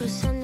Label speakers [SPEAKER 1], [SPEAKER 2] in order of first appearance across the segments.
[SPEAKER 1] que ça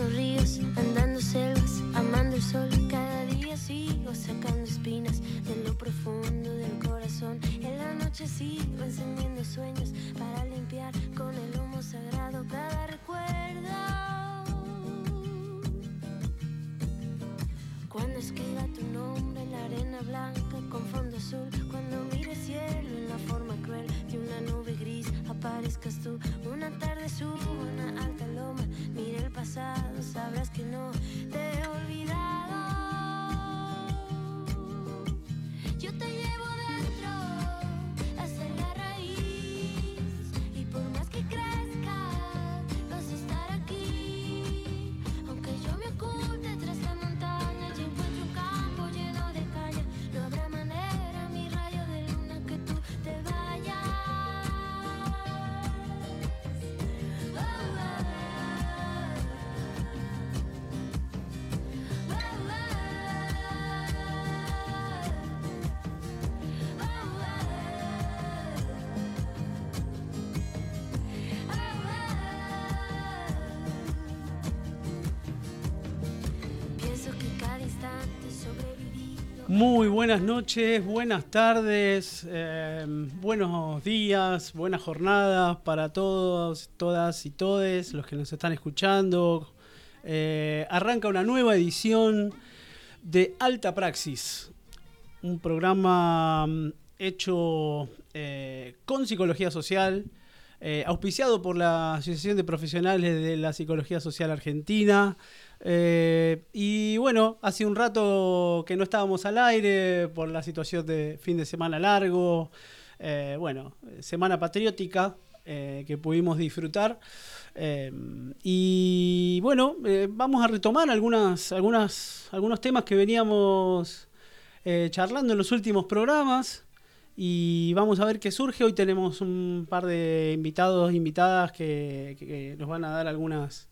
[SPEAKER 2] Muy buenas noches, buenas tardes, eh, buenos días, buenas jornadas para todos, todas y todes los que nos están escuchando. Eh, arranca una nueva edición de Alta Praxis, un programa mm, hecho eh, con psicología social, eh, auspiciado por la Asociación de Profesionales de la Psicología Social Argentina. Eh, y bueno, hace un rato que no estábamos al aire por la situación de fin de semana largo, eh, bueno, semana patriótica eh, que pudimos disfrutar. Y bueno, vamos a retomar algunas, algunas, algunos temas que veníamos charlando en los últimos programas. Y vamos a ver qué surge. Hoy tenemos un par de invitados, invitadas que nos van a dar algunas,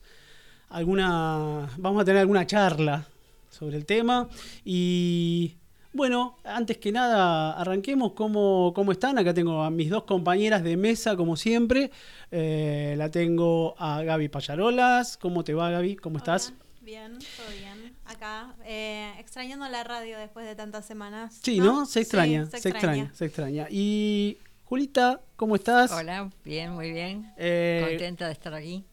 [SPEAKER 2] alguna, vamos a tener alguna charla sobre el tema. Y bueno, antes que nada, arranquemos cómo, cómo están. Acá tengo a mis dos compañeras de mesa, como siempre. Eh, la tengo a Gaby Payarolas. ¿Cómo te va, Gaby? ¿Cómo estás?
[SPEAKER 3] Hola, Bien, todo bien. Acá, eh, extrañando la radio después de tantas semanas.
[SPEAKER 2] Sí, ¿no? Se extraña,
[SPEAKER 3] Sí,
[SPEAKER 2] se, extraña. se extraña. Y Julita, ¿cómo estás?
[SPEAKER 4] Hola, bien, muy bien.
[SPEAKER 2] Eh,
[SPEAKER 4] Contenta de estar aquí.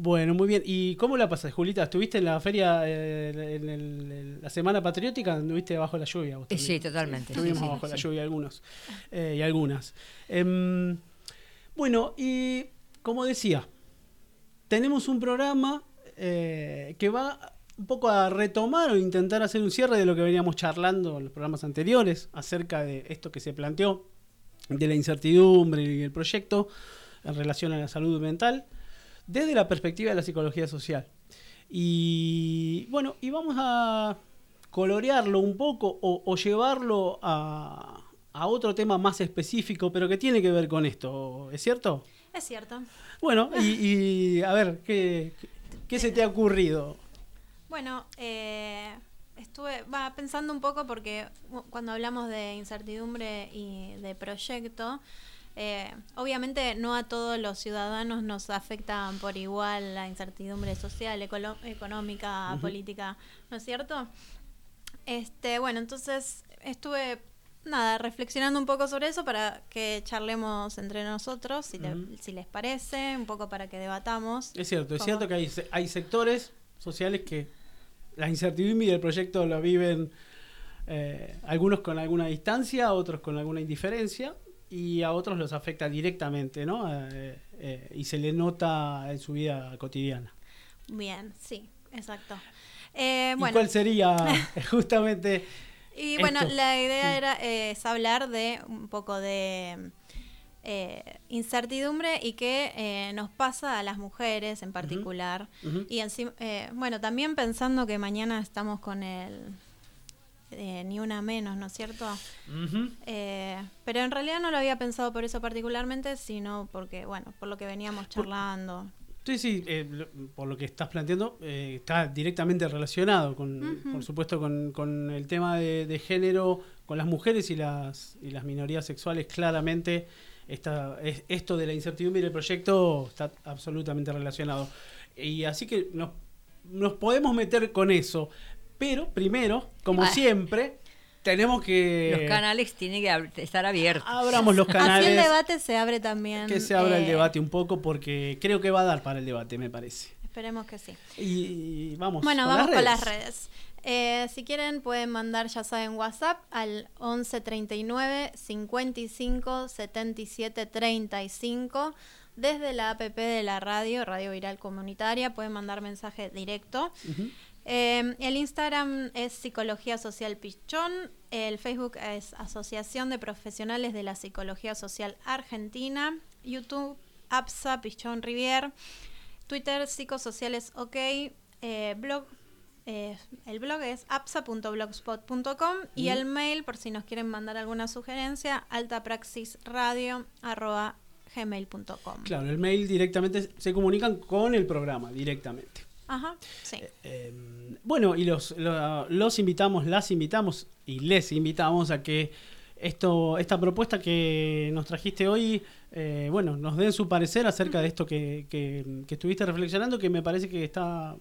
[SPEAKER 2] Bueno, muy bien. ¿Y cómo la pasas, Julita? ¿Estuviste en la feria, eh, en, el- en la semana patriótica? ¿Anduviste bajo la lluvia? vos
[SPEAKER 4] Eh, sí, totalmente.
[SPEAKER 2] Estuvimos
[SPEAKER 4] Sí, sí,
[SPEAKER 2] bajo la lluvia algunos eh, y algunas. Em, bueno, y como decía, tenemos un programa que va un poco a retomar o intentar hacer un cierre de lo que veníamos charlando en los programas anteriores acerca de esto que se planteó, de la incertidumbre y el proyecto en relación a la salud mental, desde la perspectiva de la psicología social. Y bueno, y vamos a colorearlo un poco o, o llevarlo a, a otro tema más específico, pero que tiene que ver con esto, ¿es cierto?
[SPEAKER 3] Es cierto.
[SPEAKER 2] Bueno, y, y, a ver, ¿qué, qué se te ha ocurrido?
[SPEAKER 3] Bueno, eh, estuve va, pensando un poco porque cuando hablamos de incertidumbre y de proyecto, eh, obviamente no a todos los ciudadanos nos afecta por igual la incertidumbre social, económica, política, ¿no es cierto? Este, bueno, entonces estuve nada, reflexionando un poco sobre eso para que charlemos entre nosotros, si, te- si les parece, un poco para que debatamos.
[SPEAKER 2] Es cierto, es cierto que hay, hay sectores sociales que la incertidumbre del proyecto lo viven eh, algunos con alguna distancia, otros con alguna indiferencia y a otros los afecta directamente, ¿no? Eh, eh, y se le nota en su vida cotidiana.
[SPEAKER 3] Bien, sí, exacto. Eh,
[SPEAKER 2] ¿Y
[SPEAKER 3] bueno,
[SPEAKER 2] cuál sería justamente
[SPEAKER 3] y bueno, la idea era eh, es hablar de un poco de eh, incertidumbre y qué eh, nos pasa a las mujeres en particular. Y encima, eh, bueno, también pensando que mañana estamos con el eh, Ni Una Menos, ¿no es cierto? Eh, pero en realidad no lo había pensado por eso particularmente, sino porque, bueno, por lo que veníamos charlando.
[SPEAKER 2] Sí, sí, eh, lo- por lo que estás planteando, eh, está directamente relacionado, con, por supuesto, con, con el tema de, de género, con las mujeres y las, y las minorías sexuales. Claramente, esta, es- esto de la incertidumbre del proyecto está absolutamente relacionado. Y así que nos, nos podemos meter con eso. Pero primero, como
[SPEAKER 4] Ah.
[SPEAKER 2] siempre, tenemos que...
[SPEAKER 4] Los canales tienen que estar abiertos.
[SPEAKER 2] Abramos los
[SPEAKER 3] Así
[SPEAKER 2] canales.
[SPEAKER 3] el debate se abre también.
[SPEAKER 2] Que se abra el
[SPEAKER 3] eh,
[SPEAKER 2] debate un poco porque creo que va a dar para el debate, me parece.
[SPEAKER 3] Esperemos que sí.
[SPEAKER 2] Y vamos.
[SPEAKER 3] Bueno,
[SPEAKER 2] con
[SPEAKER 3] vamos
[SPEAKER 2] las
[SPEAKER 3] con las
[SPEAKER 2] redes.
[SPEAKER 3] Eh, si quieren pueden mandar, ya saben, WhatsApp al 11 39 55 77 35. Desde la app de la radio, Radio Viral Comunitaria, pueden mandar mensaje directo.
[SPEAKER 2] Ujú.
[SPEAKER 3] Eh, el Instagram es Psicología Social Pichón. El Facebook es Asociación de Profesionales de la Psicología Social Argentina. YouTube, APSA Pichón Rivier. Twitter, Psicosociales OK. Eh, blog, eh, el blog es apsa.blogspot.com y el mail, por si nos quieren mandar alguna sugerencia, altapraxisradio.gmail.com.
[SPEAKER 2] Claro, el mail directamente se comunican con el programa, directamente.
[SPEAKER 3] Ajá, sí.
[SPEAKER 2] Eh, bueno, y los, lo- los invitamos, las invitamos y les invitamos a que esto, esta propuesta que nos trajiste hoy, eh, bueno, nos den su parecer acerca de esto que, que- que estuviste reflexionando, que me parece que está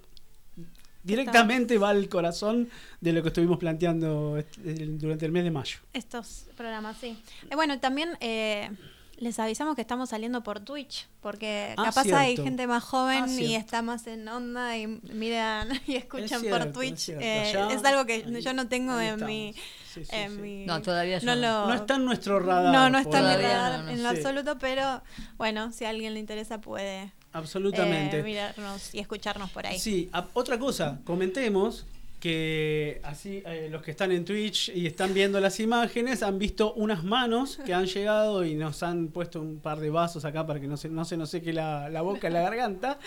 [SPEAKER 2] directamente va al corazón de lo que estuvimos planteando durante el mes de mayo.
[SPEAKER 3] Estos programas, sí. Eh, bueno, también eh, les avisamos que estamos saliendo por Twitch, porque
[SPEAKER 2] Ah,
[SPEAKER 3] capaz hay gente más joven
[SPEAKER 2] Ah,
[SPEAKER 3] y está más en onda y miran y escuchan
[SPEAKER 2] cierto,
[SPEAKER 3] por Twitch. Eh,
[SPEAKER 2] Allá-
[SPEAKER 3] es algo que
[SPEAKER 2] ahí-
[SPEAKER 3] yo no tengo en
[SPEAKER 2] estamos.
[SPEAKER 3] mi,
[SPEAKER 2] Sí, sí,
[SPEAKER 3] en
[SPEAKER 2] sí.
[SPEAKER 3] mi-
[SPEAKER 4] No, todavía
[SPEAKER 3] no lo-
[SPEAKER 2] No está en nuestro radar.
[SPEAKER 3] no, no está en mi radar
[SPEAKER 4] no, no
[SPEAKER 3] en lo absoluto, pero bueno, si a alguien le interesa puede
[SPEAKER 2] Absolutamente.
[SPEAKER 3] eh, mirarnos y escucharnos por ahí.
[SPEAKER 2] Sí, a- otra cosa, comentemos que así eh, los que están en Twitch y están viendo las imágenes han visto unas manos que han llegado y nos han puesto un par de vasos acá para que no se, no se nos seque la, la boca y la garganta,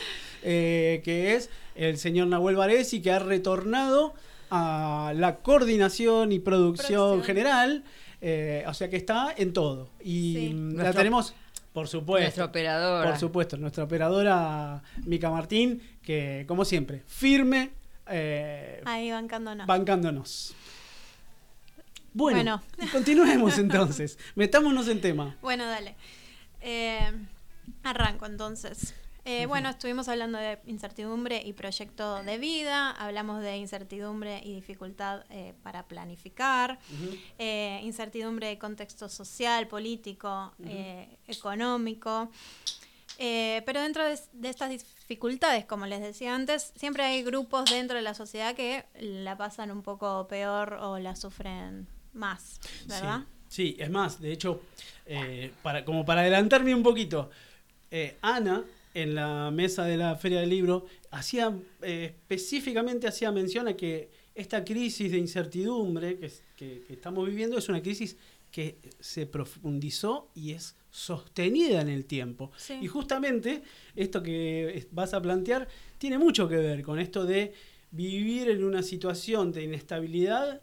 [SPEAKER 2] eh, que es el señor Nahuel Varesi que ha retornado a la coordinación y producción,
[SPEAKER 3] Producción.
[SPEAKER 2] general, eh, o sea que está en todo. Y
[SPEAKER 3] Sí.
[SPEAKER 2] la
[SPEAKER 4] Nuestro-
[SPEAKER 2] tenemos, por supuesto.
[SPEAKER 4] Nuestra operadora.
[SPEAKER 2] Por supuesto, nuestra operadora Mica Martín, que como siempre, firme, eh,
[SPEAKER 3] Ahí bancándonos.
[SPEAKER 2] bancándonos. Bueno, continuemos entonces, metámonos en tema.
[SPEAKER 3] Bueno, dale. Eh, arranco entonces. Eh, Bueno, estuvimos hablando de incertidumbre y proyecto de vida, hablamos de incertidumbre y dificultad eh, para planificar, eh, incertidumbre de contexto social, político, económico. Eh, pero dentro de, de estas dificultades, como les decía antes, siempre hay grupos dentro de la sociedad que la pasan un poco peor o la sufren más, ¿verdad?
[SPEAKER 2] Sí, sí, es más, de hecho, eh, para, como para adelantarme un poquito, eh, Ana en la mesa de la Feria del Libro hacía eh, específicamente hacía mención a que esta crisis de incertidumbre que- que estamos viviendo es una crisis que se profundizó y es sostenida en el tiempo.
[SPEAKER 3] Sí.
[SPEAKER 2] Y justamente esto que vas a plantear tiene mucho que ver con esto de vivir en una situación de inestabilidad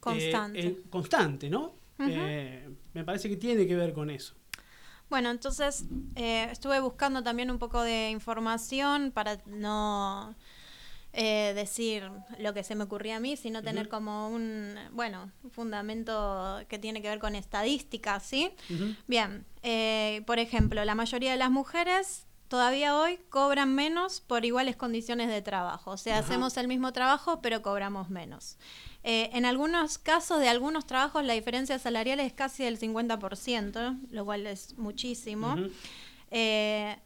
[SPEAKER 3] Constante.
[SPEAKER 2] eh, eh, constante, ¿no? Eh, me parece que tiene que ver con eso.
[SPEAKER 3] Bueno, entonces eh, estuve buscando también un poco de información para no eh, decir lo que se me ocurría a mí, sino tener como un, bueno, un fundamento que tiene que ver con estadísticas, ¿sí? Bien, eh, por ejemplo, la mayoría de las mujeres todavía hoy cobran menos por iguales condiciones de trabajo. O sea, hacemos el mismo trabajo, pero cobramos menos. Eh, en algunos casos de algunos trabajos la diferencia salarial es casi del 50%, lo cual es muchísimo.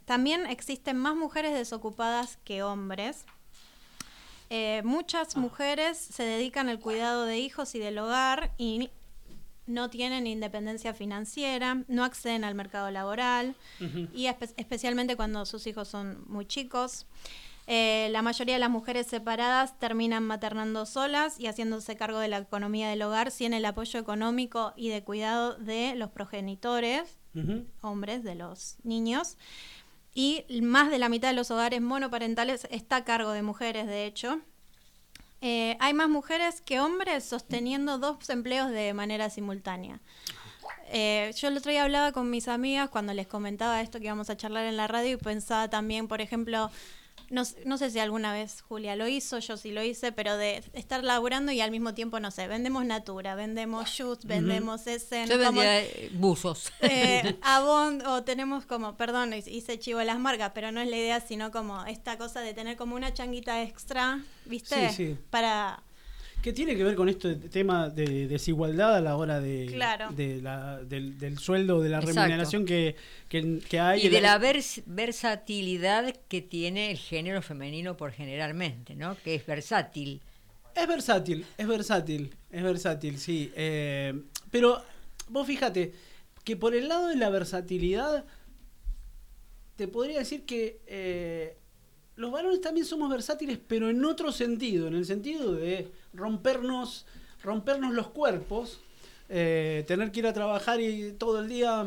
[SPEAKER 3] También existen más mujeres desocupadas que hombres. Eh, muchas mujeres se dedican al cuidado de hijos y del hogar y no tienen independencia financiera, no acceden al mercado laboral y espe- especialmente cuando sus hijos son muy chicos. Eh, la mayoría de las mujeres separadas terminan maternando solas y haciéndose cargo de la economía del hogar sin el apoyo económico y de cuidado de los progenitores, hombres de los niños. Y más de la mitad de los hogares monoparentales está a cargo de mujeres, de hecho. Eh, hay más mujeres que hombres sosteniendo dos empleos de manera simultánea. Eh, yo el otro día hablaba con mis amigas cuando les comentaba esto que íbamos a charlar en la radio y pensaba también, por ejemplo, no, no sé si alguna vez Julia lo hizo, yo sí lo hice, pero de estar laburando y al mismo tiempo, no sé, vendemos Natura, vendemos Just, vendemos Essen,
[SPEAKER 4] Yo
[SPEAKER 3] como,
[SPEAKER 4] vendía eh, buzos.
[SPEAKER 3] eh, Avon, o tenemos como, perdón, hice chivo de las marcas, pero no es la idea, sino como esta cosa de tener como una changuita extra, ¿viste?
[SPEAKER 2] Sí, sí.
[SPEAKER 3] Para,
[SPEAKER 2] Que tiene que ver con este tema de desigualdad a la hora de,
[SPEAKER 3] Claro.
[SPEAKER 2] de la- del, del sueldo, de la
[SPEAKER 4] Exacto.
[SPEAKER 2] remuneración que, que, que hay.
[SPEAKER 4] y de la vers- versatilidad que tiene el género femenino por generalmente, ¿no? Que es versátil.
[SPEAKER 2] Es versátil, es versátil, es versátil, sí. Eh, pero vos fíjate que por el lado de la versatilidad, te podría decir que eh, los varones también somos versátiles, pero en otro sentido, en el sentido de rompernos, rompernos los cuerpos. eh, tener que ir a trabajar y todo el día,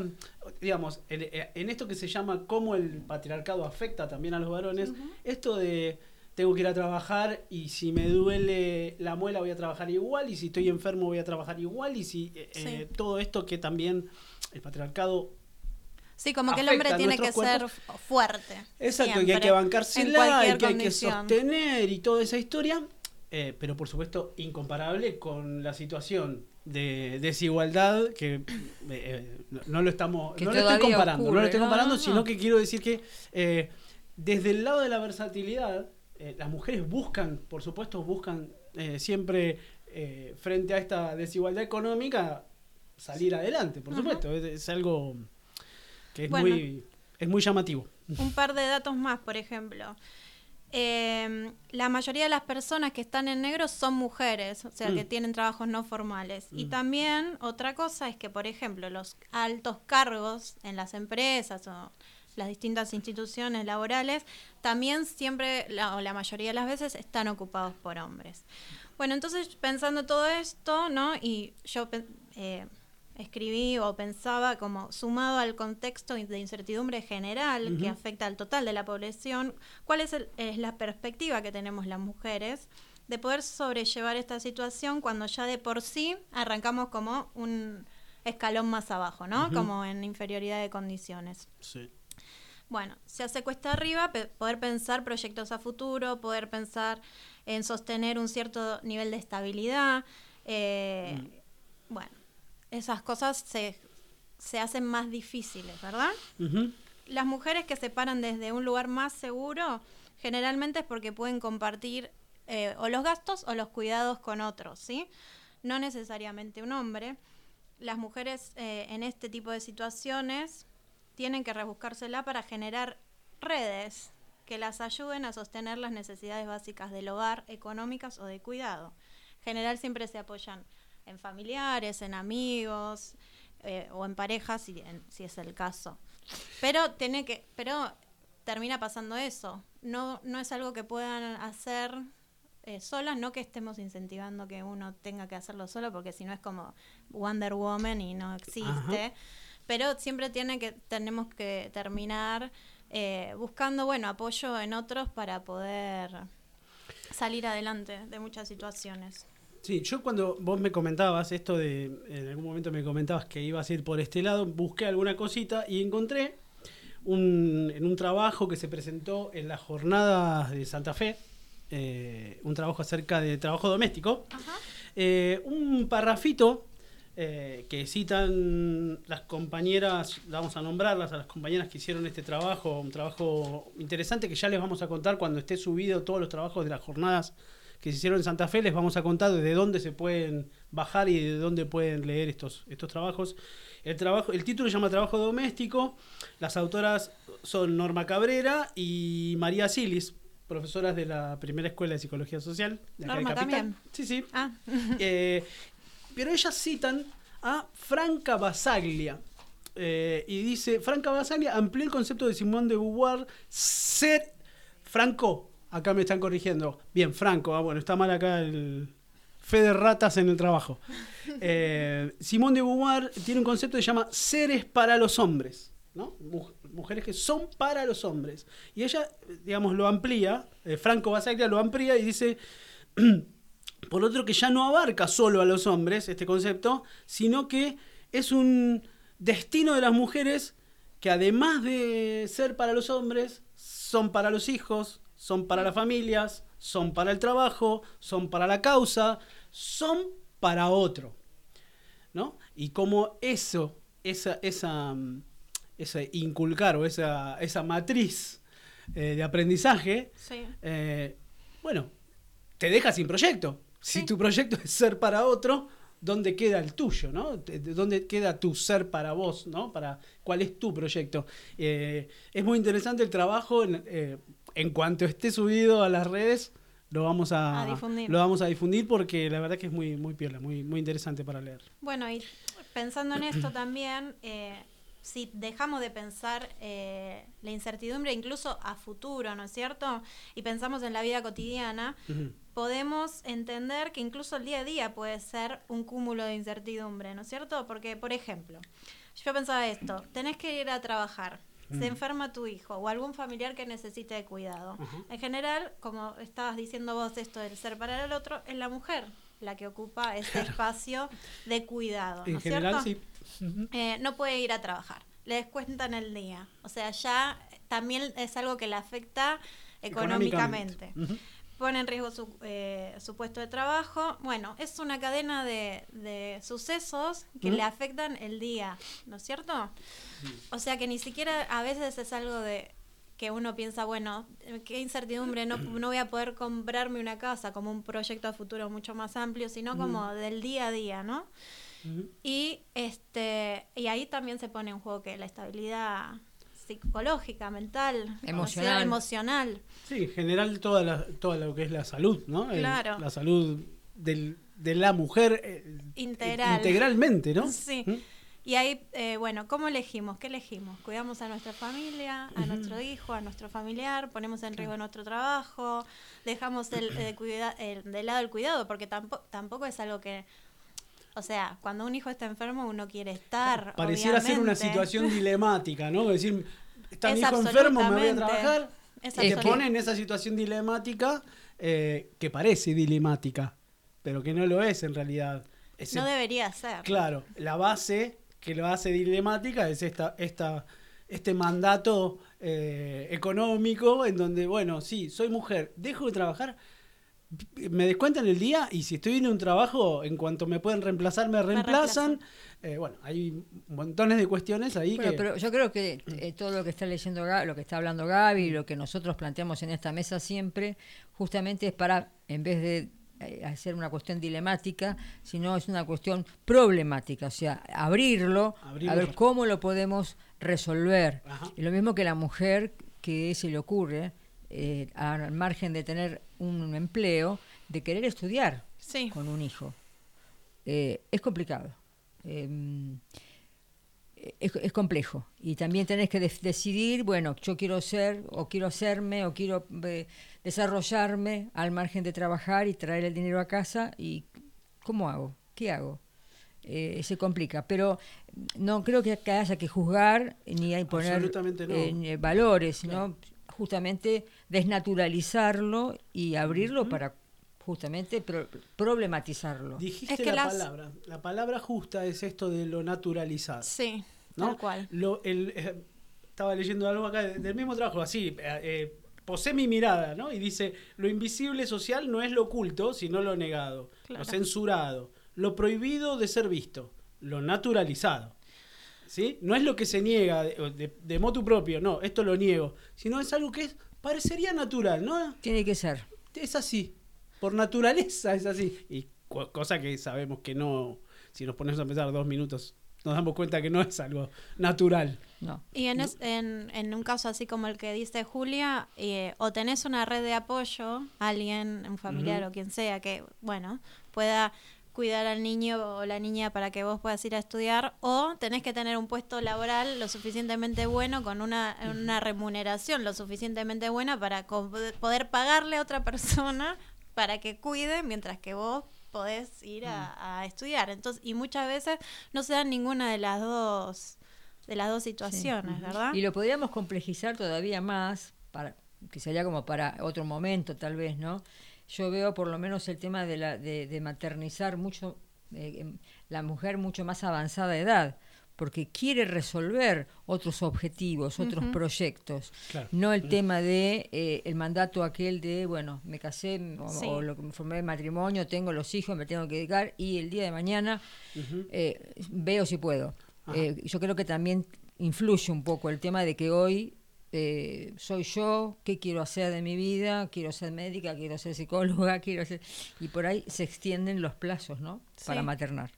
[SPEAKER 2] digamos, en, en esto que se llama cómo el patriarcado afecta también a los varones, esto de tengo que ir a trabajar y si me duele la muela voy a trabajar igual y si estoy enfermo voy a trabajar igual y si eh,
[SPEAKER 3] Sí.
[SPEAKER 2] eh, todo esto que también el patriarcado
[SPEAKER 3] sí, como que el hombre tiene que ser fuerte.
[SPEAKER 2] Exacto, que hay
[SPEAKER 3] siempre,
[SPEAKER 2] que
[SPEAKER 3] en
[SPEAKER 2] bancársela, y que hay que sostener y toda esa historia, eh, pero por supuesto incomparable con la situación de desigualdad que eh, no, lo estamos,
[SPEAKER 4] Que
[SPEAKER 2] no lo estoy comparando, no lo estoy comparando,
[SPEAKER 4] no, no.
[SPEAKER 2] sino que quiero decir que eh, desde el lado de la versatilidad, las mujeres buscan, por supuesto, buscan siempre frente a esta desigualdad económica salir adelante, por
[SPEAKER 3] Ajá.
[SPEAKER 2] supuesto, es, es algo que es
[SPEAKER 3] Bueno.
[SPEAKER 2] muy es muy llamativo.
[SPEAKER 3] Un par de datos más, por ejemplo. Eh, la mayoría de las personas que están en negro son mujeres, o sea,
[SPEAKER 2] Mm.
[SPEAKER 3] que tienen trabajos no formales. Y
[SPEAKER 2] Mm.
[SPEAKER 3] también otra cosa es que, por ejemplo, los altos cargos en las empresas o las distintas instituciones laborales también siempre, la, o la mayoría de las veces, están ocupados por hombres. Bueno, entonces pensando todo esto, ¿no? Y yo eh, escribí o pensaba como sumado al contexto de incertidumbre general que afecta al total de la población, ¿cuál es, el- es la perspectiva que tenemos las mujeres de poder sobrellevar esta situación cuando ya de por sí arrancamos como un escalón más abajo, ¿no? Como en inferioridad de condiciones.
[SPEAKER 2] Sí.
[SPEAKER 3] Bueno, se hace cuesta arriba pe- poder pensar proyectos a futuro, poder pensar en sostener un cierto nivel de estabilidad. eh, Bueno, esas cosas se, se hacen más difíciles, ¿verdad? Las mujeres que se paran desde un lugar más seguro, generalmente es porque pueden compartir eh, o los gastos o los cuidados con otros, ¿sí? No necesariamente un hombre. Las mujeres eh, en este tipo de situaciones tienen que rebuscársela para generar redes que las ayuden a sostener las necesidades básicas del hogar, económicas o de cuidado. En general siempre se apoyan en familiares, en amigos eh, o en parejas, si, en- si es el caso. Pero tiene que, pero termina pasando eso. No, no es algo que puedan hacer eh, solas, no que estemos incentivando que uno tenga que hacerlo solo, porque si no es como Wonder Woman y no existe.
[SPEAKER 2] Ajá.
[SPEAKER 3] Pero siempre tiene que, tenemos que terminar eh, buscando, bueno, apoyo en otros para poder salir adelante de muchas situaciones.
[SPEAKER 2] Sí, yo cuando vos me comentabas esto de, en algún momento me comentabas que ibas a ir por este lado, busqué alguna cosita y encontré un, en un trabajo que se presentó en las jornadas de Santa Fe, eh, un trabajo acerca de trabajo doméstico, eh, un parrafito eh, que citan las compañeras, vamos a nombrarlas a las compañeras que hicieron este trabajo, un trabajo interesante que ya les vamos a contar cuando esté subido todos los trabajos de las jornadas que se hicieron en Santa Fe, les vamos a contar desde dónde se pueden bajar y de dónde pueden leer estos, estos trabajos. El, trabajo, el título se llama Trabajo Doméstico, las autoras son Norma Cabrera y María Silis, profesoras de la primera escuela de psicología social de acá de
[SPEAKER 3] Norma
[SPEAKER 2] Capital.
[SPEAKER 3] también.
[SPEAKER 2] Sí, sí.
[SPEAKER 3] Ah,
[SPEAKER 2] Eh, pero ellas citan a Franca Basaglia. eh, y dice, Franca Basaglia amplió el concepto de Simón de Beauvoir, ser Franco. Acá me están corrigiendo. Bien, Franco. Ah, bueno, está mal acá el fe de ratas en el trabajo. Eh, Simón de Beauvoir tiene un concepto que se llama seres para los hombres. ¿no? Mu- Mujeres que son para los hombres. Y ella, digamos, lo amplía, eh, Franco Basaglia lo amplía y dice, por otro que ya no abarca solo a los hombres este concepto, sino que es un destino de las mujeres que además de ser para los hombres, son para los hijos, son para las familias, son para el trabajo, son para la causa, son para otro. ¿No? Y como eso, esa, esa, mm, esa inculcar o esa, esa matriz eh, de aprendizaje,
[SPEAKER 3] Sí.
[SPEAKER 2] eh, bueno, te deja sin proyecto. Si tu proyecto es ser para otro, ¿dónde queda el tuyo? ¿no? ¿Dónde queda tu ser para vos? ¿no? Para, ¿Cuál es tu proyecto? Eh, es muy interesante el trabajo. En, en cuanto esté subido a las redes, lo vamos a,
[SPEAKER 3] A difundir.
[SPEAKER 2] Lo vamos a difundir porque la verdad que es muy, muy piola, muy, muy interesante para leer.
[SPEAKER 3] Bueno, y pensando en esto también, eh, si dejamos de pensar eh, la incertidumbre incluso a futuro, ¿no es cierto? Y pensamos en la vida cotidiana, podemos entender que incluso el día a día puede ser un cúmulo de incertidumbre, ¿no es cierto? Porque, por ejemplo, yo pensaba esto, tenés que ir a trabajar, se enferma tu hijo o algún familiar que necesite de cuidado. En general, como estabas diciendo vos, esto del ser para el otro, es la mujer la que ocupa ese espacio de cuidado, ¿no
[SPEAKER 2] En
[SPEAKER 3] es
[SPEAKER 2] general,
[SPEAKER 3] cierto?
[SPEAKER 2] sí.
[SPEAKER 3] Eh, no puede ir a trabajar. Le descuentan el día. O sea, ya también es algo que le afecta económicamente. Pone en riesgo su, eh, su puesto de trabajo. Bueno, es una cadena de, de sucesos que le afectan el día, ¿no es cierto? O sea que ni siquiera a veces es algo de que uno piensa, bueno, qué incertidumbre, no, no voy a poder comprarme una casa como un proyecto a futuro mucho más amplio, sino como del día a día, ¿no? Y este y ahí también se pone en juego que la estabilidad psicológica, mental,
[SPEAKER 4] Emocional.
[SPEAKER 3] emocional.
[SPEAKER 2] Sí, en general toda, la, toda lo que es la salud, ¿no? El-
[SPEAKER 3] Claro.
[SPEAKER 2] la salud del- de la mujer eh,
[SPEAKER 3] Integral.
[SPEAKER 2] integralmente, ¿no?
[SPEAKER 3] Sí.
[SPEAKER 2] ¿Mm?
[SPEAKER 3] Y ahí, eh, bueno, ¿cómo elegimos? ¿Qué elegimos? Cuidamos a nuestra familia, a nuestro hijo, a nuestro familiar, ponemos en riesgo nuestro trabajo, dejamos el, eh, cuida- el- de lado el cuidado, porque tampoco, tampoco es algo que... O sea, cuando un hijo está enfermo uno quiere estar.
[SPEAKER 2] Pareciera ser una situación dilemática, ¿no? Es decir, está mi hijo enfermo, me voy a trabajar.
[SPEAKER 3] Es
[SPEAKER 2] y te pone en esa situación dilemática eh, que parece dilemática, pero que no lo es en realidad. Es
[SPEAKER 3] No
[SPEAKER 2] el-
[SPEAKER 3] debería ser.
[SPEAKER 2] Claro, la base que lo hace dilemática es esta, esta, este mandato eh, económico en donde, bueno, sí, soy mujer, dejo de trabajar, me descuentan el día y si estoy en un trabajo, en cuanto me pueden reemplazar, me reemplazan. Eh, bueno, hay montones de cuestiones ahí
[SPEAKER 4] Bueno,
[SPEAKER 2] que...
[SPEAKER 4] pero yo creo que eh, todo lo que está leyendo lo que está hablando Gaby, lo que nosotros planteamos en esta mesa siempre, justamente es para, en vez de eh, hacer una cuestión dilemática, sino es una cuestión problemática, o sea, abrirlo,
[SPEAKER 2] Abrirlo.
[SPEAKER 4] a ver cómo lo podemos resolver.
[SPEAKER 2] Ajá.
[SPEAKER 4] Y lo mismo que la mujer que se le ocurre, eh, al margen de tener un empleo, de querer estudiar
[SPEAKER 3] Sí.
[SPEAKER 4] con un hijo. Eh, es complicado. Eh, es, es complejo. Y también tenés que decidir, bueno, yo quiero ser, o quiero hacerme, o quiero eh, desarrollarme al margen de trabajar y traer el dinero a casa. ¿Y cómo hago? ¿Qué hago? Eh, se complica. Pero no creo que, haya que juzgar ni hay poner
[SPEAKER 2] Absolutamente no.
[SPEAKER 4] en, eh, valores, sino justamente desnaturalizarlo y abrirlo para justamente pro- problematizarlo.
[SPEAKER 2] Dijiste
[SPEAKER 3] Es que
[SPEAKER 2] la
[SPEAKER 3] las-
[SPEAKER 2] palabra. La palabra justa es esto de lo naturalizado.
[SPEAKER 3] Sí,
[SPEAKER 2] ¿no?
[SPEAKER 3] tal cual.
[SPEAKER 2] Lo- el, eh, estaba leyendo algo acá de- del mismo trabajo, así, eh, eh, posee mi mirada, ¿no? Y dice, lo invisible social no es lo oculto, sino lo negado,
[SPEAKER 3] Claro.
[SPEAKER 2] lo censurado, lo prohibido de ser visto, lo naturalizado. ¿Sí? No es lo que se niega de, de, de motu propio, no, esto lo niego, sino es algo que es, parecería natural, ¿no?
[SPEAKER 4] Tiene que ser.
[SPEAKER 2] Es así, por naturaleza es así. Y co- cosa que sabemos que no, si nos ponemos a pensar dos minutos, nos damos cuenta que no es algo natural.
[SPEAKER 4] No.
[SPEAKER 3] Y en, es- en, en un caso así como el que dice Julia, eh, o tenés una red de apoyo, alguien, un familiar o quien sea, que, bueno, pueda cuidar al niño o la niña para que vos puedas ir a estudiar, o tenés que tener un puesto laboral lo suficientemente bueno, con una, una remuneración lo suficientemente buena para poder pagarle a otra persona para que cuide mientras que vos podés ir a, a estudiar. Entonces, y muchas veces no se dan ninguna de las dos de las dos situaciones, ¿verdad?
[SPEAKER 4] Y lo podríamos complejizar todavía más, para, que sería como para otro momento tal vez, ¿no? Yo veo por lo menos el tema de, la, de, de maternizar mucho, eh, em, la mujer mucho más avanzada de edad, porque quiere resolver otros objetivos, otros proyectos.
[SPEAKER 2] Claro.
[SPEAKER 4] No el tema de eh, el mandato aquel de, bueno, me casé o,
[SPEAKER 3] Sí.
[SPEAKER 4] o lo que me formé de matrimonio, tengo los hijos, me tengo que dedicar y el día de mañana eh, veo si puedo.
[SPEAKER 2] Ajá.
[SPEAKER 4] Eh, yo creo que también influye un poco el tema de que hoy eh, soy yo, qué quiero hacer de mi vida, quiero ser médica, quiero ser psicóloga, quiero ser... Y por ahí se extienden los plazos, ¿no? Para
[SPEAKER 3] Sí.
[SPEAKER 4] maternar.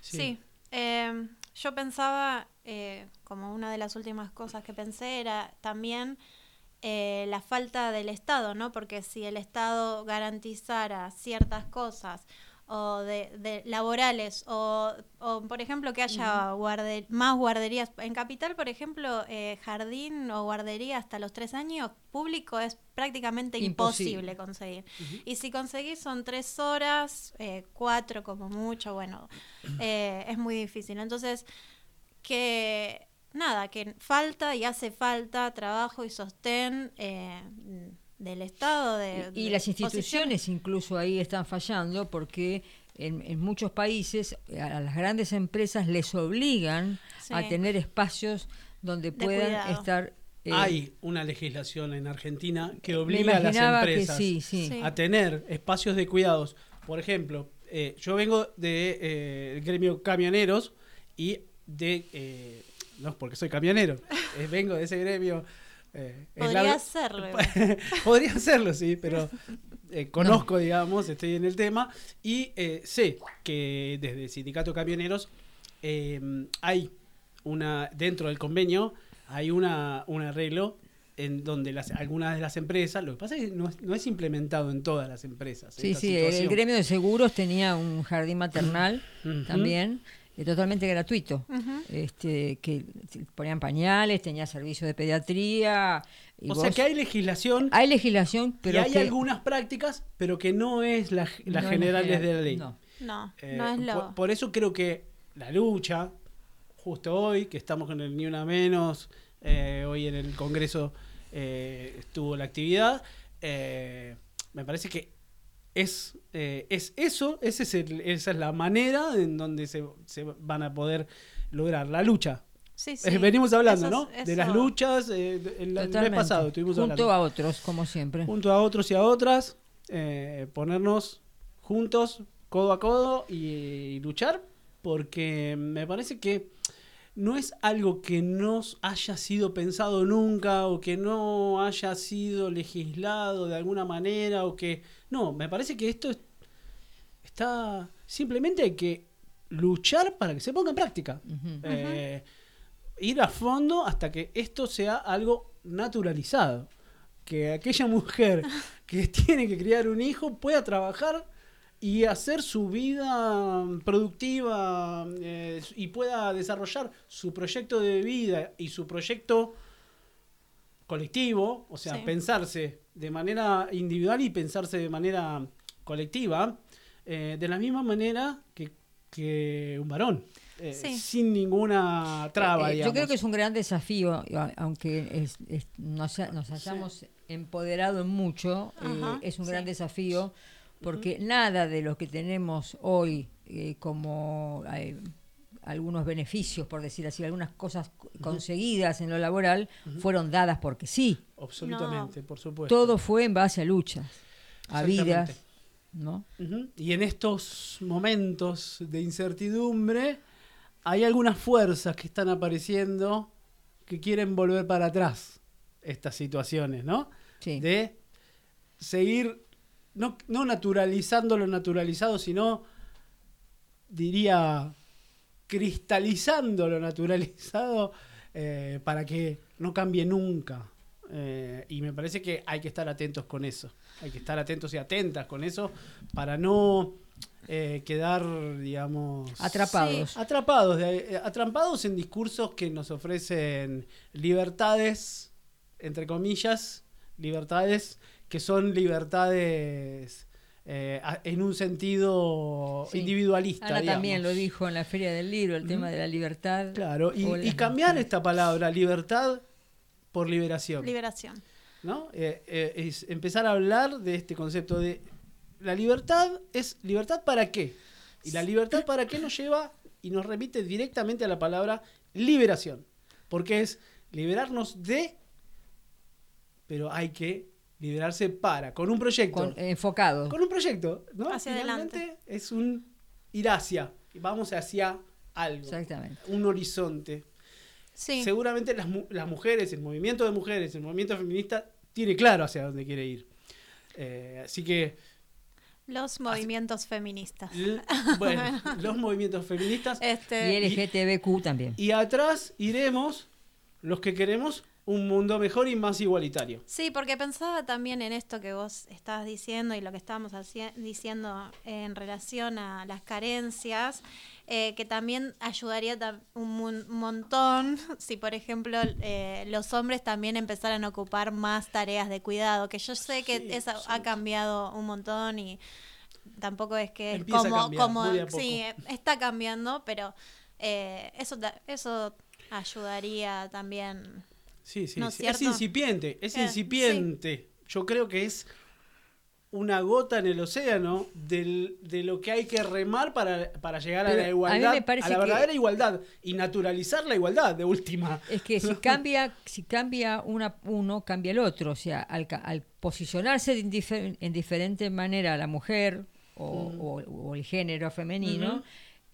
[SPEAKER 3] Sí. Eh, yo pensaba, eh, como una de las últimas cosas que pensé era también eh, la falta del Estado, ¿no? Porque si el Estado garantizara ciertas cosas o de, de laborales o, o, por ejemplo que haya guarde- más guarderías. En capital por ejemplo eh, jardín o guardería hasta los tres años público es prácticamente
[SPEAKER 4] Imposible.
[SPEAKER 3] imposible, conseguir. Y si conseguís son tres horas eh, cuatro como mucho bueno eh, es muy difícil. Entonces que nada, que falta y hace falta trabajo y sostén eh, del Estado, de,
[SPEAKER 4] Y, y
[SPEAKER 3] de
[SPEAKER 4] las instituciones incluso ahí están fallando porque en, en muchos países a las grandes empresas les obligan a tener espacios donde
[SPEAKER 3] De
[SPEAKER 4] puedan
[SPEAKER 3] cuidado.
[SPEAKER 4] estar... eh,
[SPEAKER 2] Hay una legislación en Argentina que obliga a las empresas
[SPEAKER 4] sí, sí.
[SPEAKER 3] Sí.
[SPEAKER 2] a tener espacios de cuidados. Por ejemplo, eh, yo vengo del de, eh, el gremio camioneros y de... eh, no es porque soy camionero, eh, vengo de ese gremio. Eh,
[SPEAKER 3] Podría hacerlo.
[SPEAKER 2] Podría hacerlo, sí, pero eh, conozco, digamos, estoy en el tema y eh, sé que desde el sindicato camioneros eh, hay una dentro del convenio hay una un arreglo en donde las algunas de las empresas, lo que pasa es que no es, no es implementado en todas las empresas.
[SPEAKER 4] Sí, sí, el gremio de seguros tenía un jardín maternal también, totalmente gratuito. Este, que ponían pañales, tenía servicio de pediatría. Y
[SPEAKER 2] O sea que hay legislación
[SPEAKER 4] hay legislación, pero
[SPEAKER 2] y hay
[SPEAKER 4] que
[SPEAKER 2] algunas prácticas, pero que no es la, la
[SPEAKER 4] no
[SPEAKER 2] general
[SPEAKER 4] general,
[SPEAKER 2] desde la ley.
[SPEAKER 4] no.
[SPEAKER 3] No,
[SPEAKER 2] Eh,
[SPEAKER 3] no es lo...
[SPEAKER 2] por, por eso creo que la lucha, justo hoy, que estamos con el Ni Una Menos, eh, hoy en el Congreso eh, estuvo la actividad, eh, me parece que es, eh, es eso, ese es el- esa es la manera en donde se, se van a poder lograr la lucha.
[SPEAKER 3] Sí, sí.
[SPEAKER 2] Eh, venimos hablando,
[SPEAKER 3] Eso-
[SPEAKER 2] ¿no? De las luchas, eh, el, el mes pasado estuvimos
[SPEAKER 4] Junto
[SPEAKER 2] hablando
[SPEAKER 4] a otros, como siempre.
[SPEAKER 2] junto a otros y a otras, eh, ponernos juntos, codo a codo y, y luchar, porque me parece que no es algo que no haya sido pensado nunca o que no haya sido legislado de alguna manera o que... No, me parece que esto es- está... Simplemente hay que luchar para que se ponga en práctica. Eh, ir a fondo hasta que esto sea algo naturalizado. Que aquella mujer que tiene que criar un hijo pueda trabajar y hacer su vida productiva eh, y pueda desarrollar su proyecto de vida y su proyecto colectivo, o sea,
[SPEAKER 3] Sí.
[SPEAKER 2] pensarse de manera individual y pensarse de manera colectiva, eh, de la misma manera que, que un varón, eh,
[SPEAKER 3] Sí.
[SPEAKER 2] sin ninguna traba,
[SPEAKER 4] Eh, yo creo que es un gran desafío, aunque es- es- nos, nos hayamos empoderado en mucho, eh,
[SPEAKER 3] Ajá,
[SPEAKER 4] es un
[SPEAKER 3] sí.
[SPEAKER 4] gran desafío porque nada de lo que tenemos hoy eh, como eh, algunos beneficios, por decir así, algunas cosas co- conseguidas en lo laboral fueron dadas porque sí.
[SPEAKER 2] Absolutamente, por supuesto.
[SPEAKER 4] Todo fue en base a luchas, a vidas, ¿no?
[SPEAKER 2] Y en estos momentos de incertidumbre hay algunas fuerzas que están apareciendo que quieren volver para atrás estas situaciones, ¿no?
[SPEAKER 4] Sí.
[SPEAKER 2] De seguir, no, no naturalizando lo naturalizado, sino, diría, cristalizando lo naturalizado eh, para que no cambie nunca. Eh, y me parece que hay que estar atentos con eso. Hay que estar atentos y atentas con eso para no eh, quedar, digamos,
[SPEAKER 4] Atrapados.
[SPEAKER 2] atrapados, de- eh, atrapados en discursos que nos ofrecen libertades, entre comillas, libertades que son libertades eh, a- en un sentido
[SPEAKER 4] Sí.
[SPEAKER 2] individualista.
[SPEAKER 4] Ana también lo dijo en la Feria del Libro, el tema de la libertad.
[SPEAKER 2] Claro, y cambiar esta palabra, libertad, por liberación.
[SPEAKER 3] Liberación.
[SPEAKER 2] ¿no? Eh, eh, es empezar a hablar de este concepto de la libertad es libertad para qué. Y la libertad para qué nos lleva y nos remite directamente a la palabra liberación. Porque es liberarnos de, pero hay que liberarse para, con un proyecto.
[SPEAKER 4] Con- enfocado.
[SPEAKER 2] Con un proyecto, ¿no?
[SPEAKER 3] Hacia
[SPEAKER 2] Finalmente
[SPEAKER 3] adelante.
[SPEAKER 2] es un ir hacia, vamos hacia algo,
[SPEAKER 4] Exactamente.
[SPEAKER 2] un horizonte.
[SPEAKER 3] Sí.
[SPEAKER 2] Seguramente las, mu- las mujeres, el movimiento de mujeres, el movimiento feminista, tiene claro hacia dónde quiere ir. Eh, así que,
[SPEAKER 3] Los movimientos feministas.
[SPEAKER 2] bueno, los movimientos feministas.
[SPEAKER 3] Este,
[SPEAKER 4] Y LGTBQ también.
[SPEAKER 2] Y atrás iremos los que queremos un mundo mejor y más igualitario.
[SPEAKER 3] Sí, porque pensaba también en esto que vos estabas diciendo y lo que estábamos diciendo en relación a las carencias, eh, que también ayudaría tam- un mon- montón si, por ejemplo, eh, los hombres también empezaran a ocupar más tareas de cuidado, que yo sé que
[SPEAKER 2] Sí,
[SPEAKER 3] eso
[SPEAKER 2] sí.
[SPEAKER 3] ha cambiado un montón y tampoco es que
[SPEAKER 2] Empieza a
[SPEAKER 3] como,
[SPEAKER 2] cambiar,
[SPEAKER 3] como
[SPEAKER 2] muy de a poco.
[SPEAKER 3] sí, eh, está cambiando, pero eh, eso, ta- eso ayudaría también.
[SPEAKER 2] Sí, sí,
[SPEAKER 3] ¿No
[SPEAKER 2] sí.
[SPEAKER 3] es
[SPEAKER 2] incipiente, es
[SPEAKER 3] Eh,
[SPEAKER 2] incipiente. Yo creo que es una gota en el océano del- de lo que hay que remar para, para llegar a
[SPEAKER 4] Pero
[SPEAKER 2] la
[SPEAKER 4] a
[SPEAKER 2] igualdad,
[SPEAKER 4] parece
[SPEAKER 2] a la verdadera igualdad y naturalizar la igualdad de última.
[SPEAKER 4] Es que si cambia, si cambia una, uno, cambia el otro. O sea, al, al posicionarse de indifer- en diferente manera la mujer o, o- o el género femenino,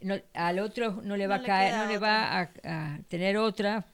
[SPEAKER 4] no- al otro no le va
[SPEAKER 3] No
[SPEAKER 4] a caer, no le va a, a tener otra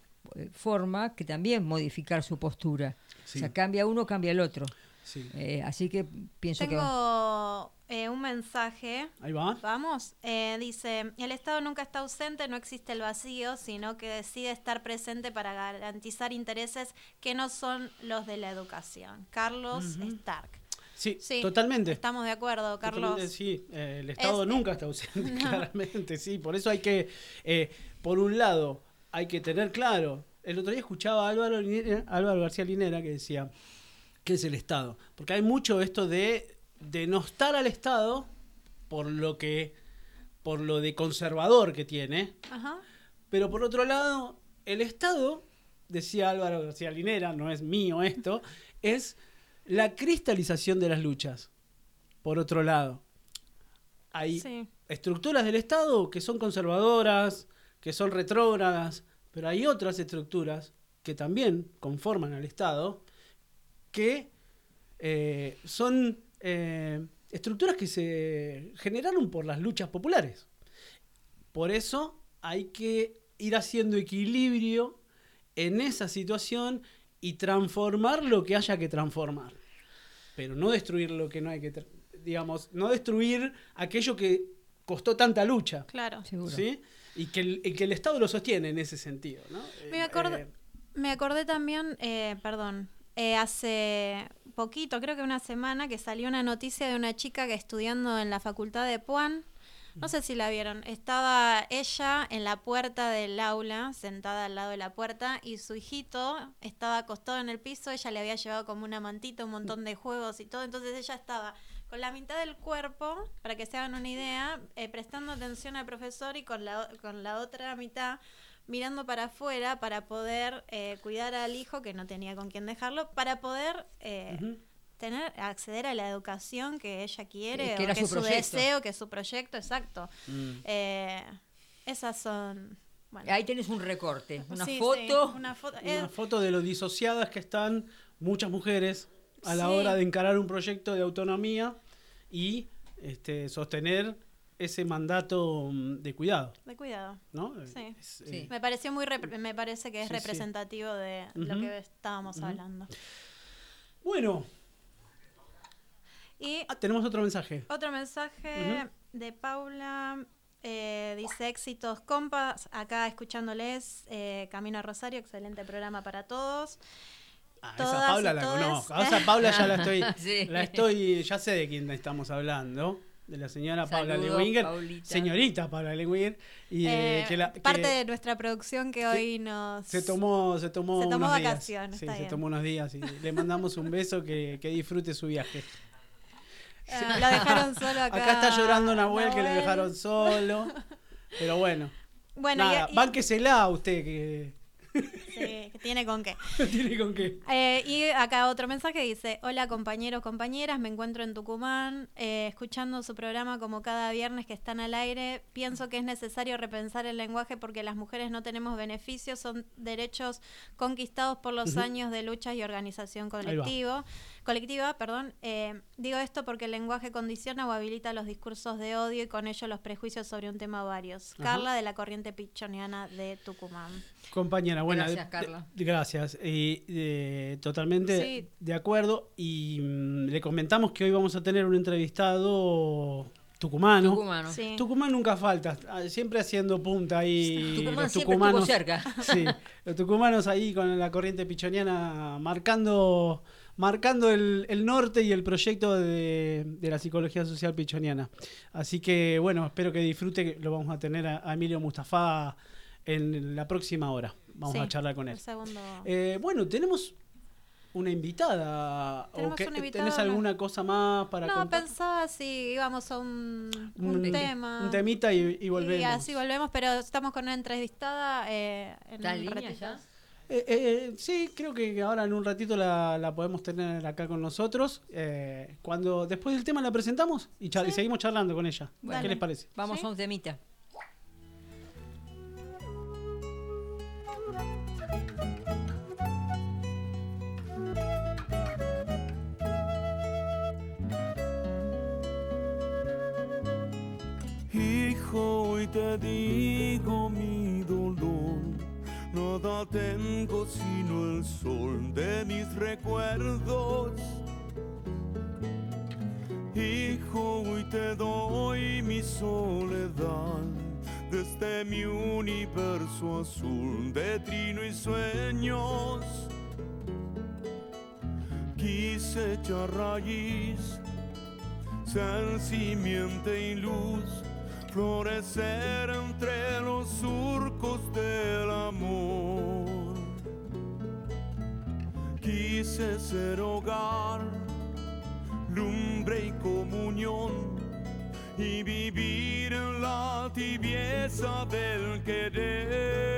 [SPEAKER 4] forma que también modificar su postura.
[SPEAKER 2] Sí.
[SPEAKER 4] O sea, cambia uno, cambia el otro.
[SPEAKER 2] Sí.
[SPEAKER 4] Eh, así que pienso que
[SPEAKER 3] Tengo eh, un mensaje
[SPEAKER 2] Ahí va.
[SPEAKER 3] Vamos, eh, dice, el Estado nunca está ausente, no existe el vacío, sino que decide estar presente para garantizar intereses que no son los de la educación. Carlos Stark.
[SPEAKER 2] Sí,
[SPEAKER 3] Sí,
[SPEAKER 2] totalmente.
[SPEAKER 3] Estamos de acuerdo, Carlos.
[SPEAKER 2] Totalmente, sí, eh, el Estado
[SPEAKER 3] Es-
[SPEAKER 2] nunca está ausente, claramente, sí. Por eso hay que, eh, por un lado, hay que tener claro. El otro día escuchaba a Álvaro, Linera- Álvaro García Linera que decía, ¿qué es el Estado? Porque hay mucho esto de denostar al Estado por lo que, por lo de conservador que tiene,
[SPEAKER 3] Ajá.
[SPEAKER 2] pero por otro lado, el Estado, decía Álvaro García Linera, no es mío esto, es la cristalización de las luchas. Por otro lado, hay
[SPEAKER 3] Sí.
[SPEAKER 2] estructuras del Estado que son conservadoras, que son retrógradas, pero hay otras estructuras que también conforman al Estado, que eh, son eh, estructuras que se generaron por las luchas populares. Por eso hay que ir haciendo equilibrio en esa situación y transformar lo que haya que transformar. Pero no destruir lo que no hay que, digamos, no destruir aquello que costó tanta lucha.
[SPEAKER 3] Claro.
[SPEAKER 4] seguro.
[SPEAKER 2] ¿sí? Y que, el, y que el Estado lo sostiene en ese sentido. ¿no?
[SPEAKER 3] Me
[SPEAKER 2] Eh,
[SPEAKER 3] acordé,
[SPEAKER 2] eh,
[SPEAKER 3] me acordé también, eh, perdón, eh, hace poquito, creo que una semana, que salió una noticia de una chica que estudiando en la facultad de Puan, no sé si la vieron, estaba ella en la puerta del aula, sentada al lado de la puerta, y su hijito estaba acostado en el piso, ella le había llevado como una mantita, un montón de juegos y todo, entonces ella estaba con la mitad del cuerpo, para que se hagan una idea, eh, prestando atención al profesor y con la, con la otra mitad mirando para afuera para poder eh, cuidar al hijo que no tenía con quién dejarlo, para poder eh, tener acceder a la educación que ella quiere,
[SPEAKER 4] Que-
[SPEAKER 3] o
[SPEAKER 4] que su
[SPEAKER 3] es su deseo, que es su proyecto, exacto.
[SPEAKER 2] Mm.
[SPEAKER 3] Eh, esas son... Bueno,
[SPEAKER 4] Ahí tenés un recorte, una
[SPEAKER 3] sí, sí,
[SPEAKER 4] foto.
[SPEAKER 3] una foto.
[SPEAKER 2] Una
[SPEAKER 3] eh,
[SPEAKER 2] foto de lo disociadas que están muchas mujeres a la
[SPEAKER 3] Sí.
[SPEAKER 2] hora de encarar un proyecto de autonomía y este, sostener ese mandato mm, de cuidado.
[SPEAKER 3] de cuidado.
[SPEAKER 2] ¿no?
[SPEAKER 3] Sí.
[SPEAKER 2] Es,
[SPEAKER 4] Sí.
[SPEAKER 2] eh,
[SPEAKER 3] Me pareció muy repre- me parece que es
[SPEAKER 2] Sí, sí.
[SPEAKER 3] representativo de lo que estábamos hablando.
[SPEAKER 2] Bueno,
[SPEAKER 3] Y
[SPEAKER 2] ah, tenemos otro mensaje.
[SPEAKER 3] Otro mensaje de Paula. eh, dice éxitos compas, acá escuchándoles, eh, Camino a Rosario, excelente programa para todos.
[SPEAKER 2] Ah,
[SPEAKER 3] Todas
[SPEAKER 2] esa Paula la conozco. A esa Paula ya la estoy,
[SPEAKER 4] Sí.
[SPEAKER 2] la estoy, ya sé de quién estamos hablando. De la señora Paula Lewinger. Señorita Paula Lewinger. Y eh,
[SPEAKER 3] Eh,
[SPEAKER 2] que la- que
[SPEAKER 3] parte de nuestra producción que hoy nos...
[SPEAKER 2] se tomó, se tomó,
[SPEAKER 3] Se tomó
[SPEAKER 2] unos días.
[SPEAKER 3] vacaciones,
[SPEAKER 2] Sí, se
[SPEAKER 3] bien.
[SPEAKER 2] tomó unos días y le mandamos un beso que, que disfrute su viaje.
[SPEAKER 3] eh, lo dejaron solo acá.
[SPEAKER 2] Acá está llorando Nahuel que le
[SPEAKER 3] Nahuel.
[SPEAKER 2] dejaron solo. Pero bueno.
[SPEAKER 3] Bueno, y-
[SPEAKER 2] nada,
[SPEAKER 3] y-
[SPEAKER 2] bánquesela usted que.
[SPEAKER 3] Sí, que tiene con qué.
[SPEAKER 2] ¿Tiene con qué?
[SPEAKER 3] Eh, y acá otro mensaje dice, hola compañeros, compañeras, me encuentro en Tucumán, eh, escuchando su programa como cada viernes que están al aire. Pienso que es necesario repensar el lenguaje porque las mujeres no tenemos beneficios, son derechos conquistados por los años de luchas y organización colectivo, colectiva. Perdón. Eh, digo esto porque el lenguaje condiciona o habilita los discursos de odio y con ello los prejuicios sobre un tema varios.
[SPEAKER 2] Ajá.
[SPEAKER 3] Carla de la corriente pichoniana de Tucumán.
[SPEAKER 2] Compañera, bueno,
[SPEAKER 4] Gracias, Carla.
[SPEAKER 2] de- gracias. Y eh, totalmente
[SPEAKER 3] Sí.
[SPEAKER 2] de acuerdo. Y mm, le comentamos que hoy vamos a tener un entrevistado tucumano.
[SPEAKER 4] Tucumano.
[SPEAKER 3] Sí.
[SPEAKER 2] Tucumán nunca falta, ah, siempre haciendo punta ahí.
[SPEAKER 4] Tucumán
[SPEAKER 2] los
[SPEAKER 4] siempre
[SPEAKER 2] tucumanos,
[SPEAKER 4] estuvo cerca.
[SPEAKER 2] Sí, los tucumanos ahí con la corriente pichoniana marcando, marcando el, el norte y el proyecto de, de la psicología social pichoniana. Así que bueno, espero que disfrute, que lo vamos a tener a, a Emilio Mustafa en la próxima hora. Vamos
[SPEAKER 3] Sí,
[SPEAKER 2] a charlar con él.
[SPEAKER 3] el segundo.
[SPEAKER 2] Eh, bueno, tenemos una invitada. ¿O
[SPEAKER 3] Tenemos
[SPEAKER 2] qué-
[SPEAKER 3] una invitada,
[SPEAKER 2] ¿Tenés
[SPEAKER 3] no-
[SPEAKER 2] alguna cosa más para
[SPEAKER 3] no,
[SPEAKER 2] contar?
[SPEAKER 3] pensaba si íbamos a un, un
[SPEAKER 2] Un-
[SPEAKER 3] tema.
[SPEAKER 2] un temita y- y volvemos.
[SPEAKER 3] Y así volvemos, pero estamos con una entrevistada. Eh, en
[SPEAKER 4] ¿Está en
[SPEAKER 3] un
[SPEAKER 4] línea ya?
[SPEAKER 2] Eh, eh, sí, creo que ahora en un ratito la, la podemos tener acá con nosotros. Eh, cuando después del tema la presentamos y, char- y seguimos charlando con ella.
[SPEAKER 3] Dale.
[SPEAKER 2] ¿Qué les parece?
[SPEAKER 4] Vamos
[SPEAKER 3] ¿Sí?
[SPEAKER 4] a un temita.
[SPEAKER 5] Hijo, hoy te digo mi nada tengo sino el sol de mis recuerdos. Hijo, hoy te doy mi soledad desde mi universo azul de trino y sueños. Quise echar raíz ser simiente y luz, florecer entre los surcos del Quise ser hogar, lumbre y comunión, y vivir en la tibieza del querer.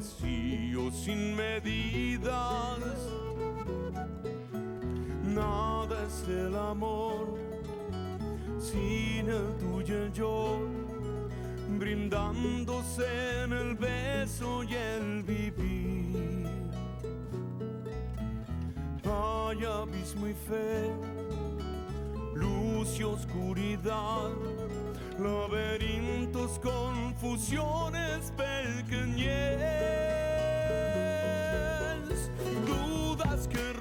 [SPEAKER 5] Vacío sin medidas. Nada es el amor sin el tuyo y yo, brindándose en el beso y el vivir. Hay abismo y fe, luz y oscuridad, laberintos, confusiones, pequeñez, dudas que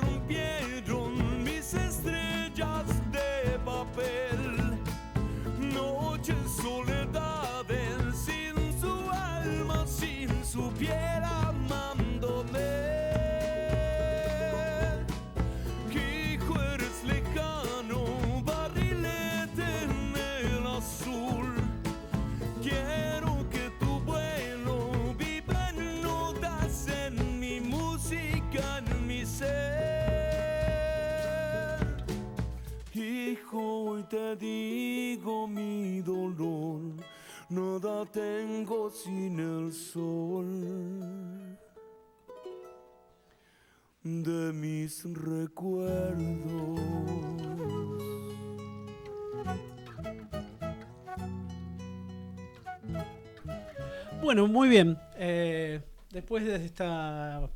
[SPEAKER 5] contigo mi dolor, nada tengo sin el sol de mis recuerdos.
[SPEAKER 2] Bueno, muy bien. Eh, después de esta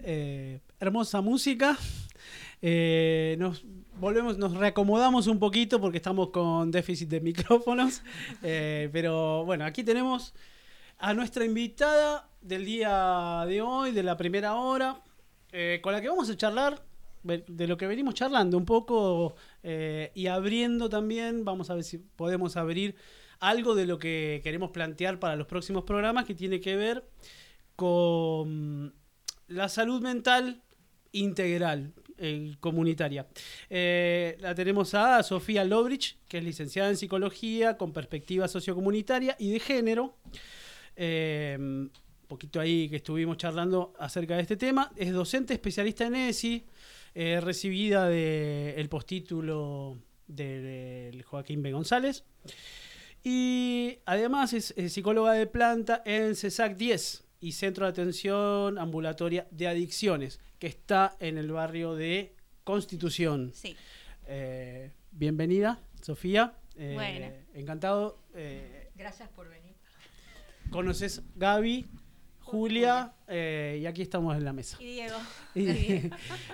[SPEAKER 2] eh, hermosa música, eh, nos volvemos, nos reacomodamos un poquito porque estamos con déficit de micrófonos. Eh, pero bueno, aquí tenemos a nuestra invitada del día de hoy, de la primera hora, eh, con la que vamos a charlar de lo que venimos charlando un poco eh, y abriendo también, vamos a ver si podemos abrir algo de lo que queremos plantear para los próximos programas que tiene que ver con la salud mental integral, eh, comunitaria. Eh, la tenemos a Sofía Lobrich, que es licenciada en psicología con perspectiva sociocomunitaria y de género. Eh, un poquito ahí que estuvimos charlando acerca de este tema. Es docente especialista en ESI, recibida del postítulo del Joaquín B. González. Y además es, eh, psicóloga de planta en CESAC 10 y Centro de Atención Ambulatoria de Adicciones, que está en el barrio de Constitución.
[SPEAKER 6] Sí.
[SPEAKER 2] Eh, bienvenida, Sofía. Eh,
[SPEAKER 6] Bueno.
[SPEAKER 2] Encantado. Eh,
[SPEAKER 4] Gracias por venir.
[SPEAKER 2] conoces Gaby, Julia, eh, y aquí estamos en la mesa.
[SPEAKER 3] Y Diego.
[SPEAKER 2] Y-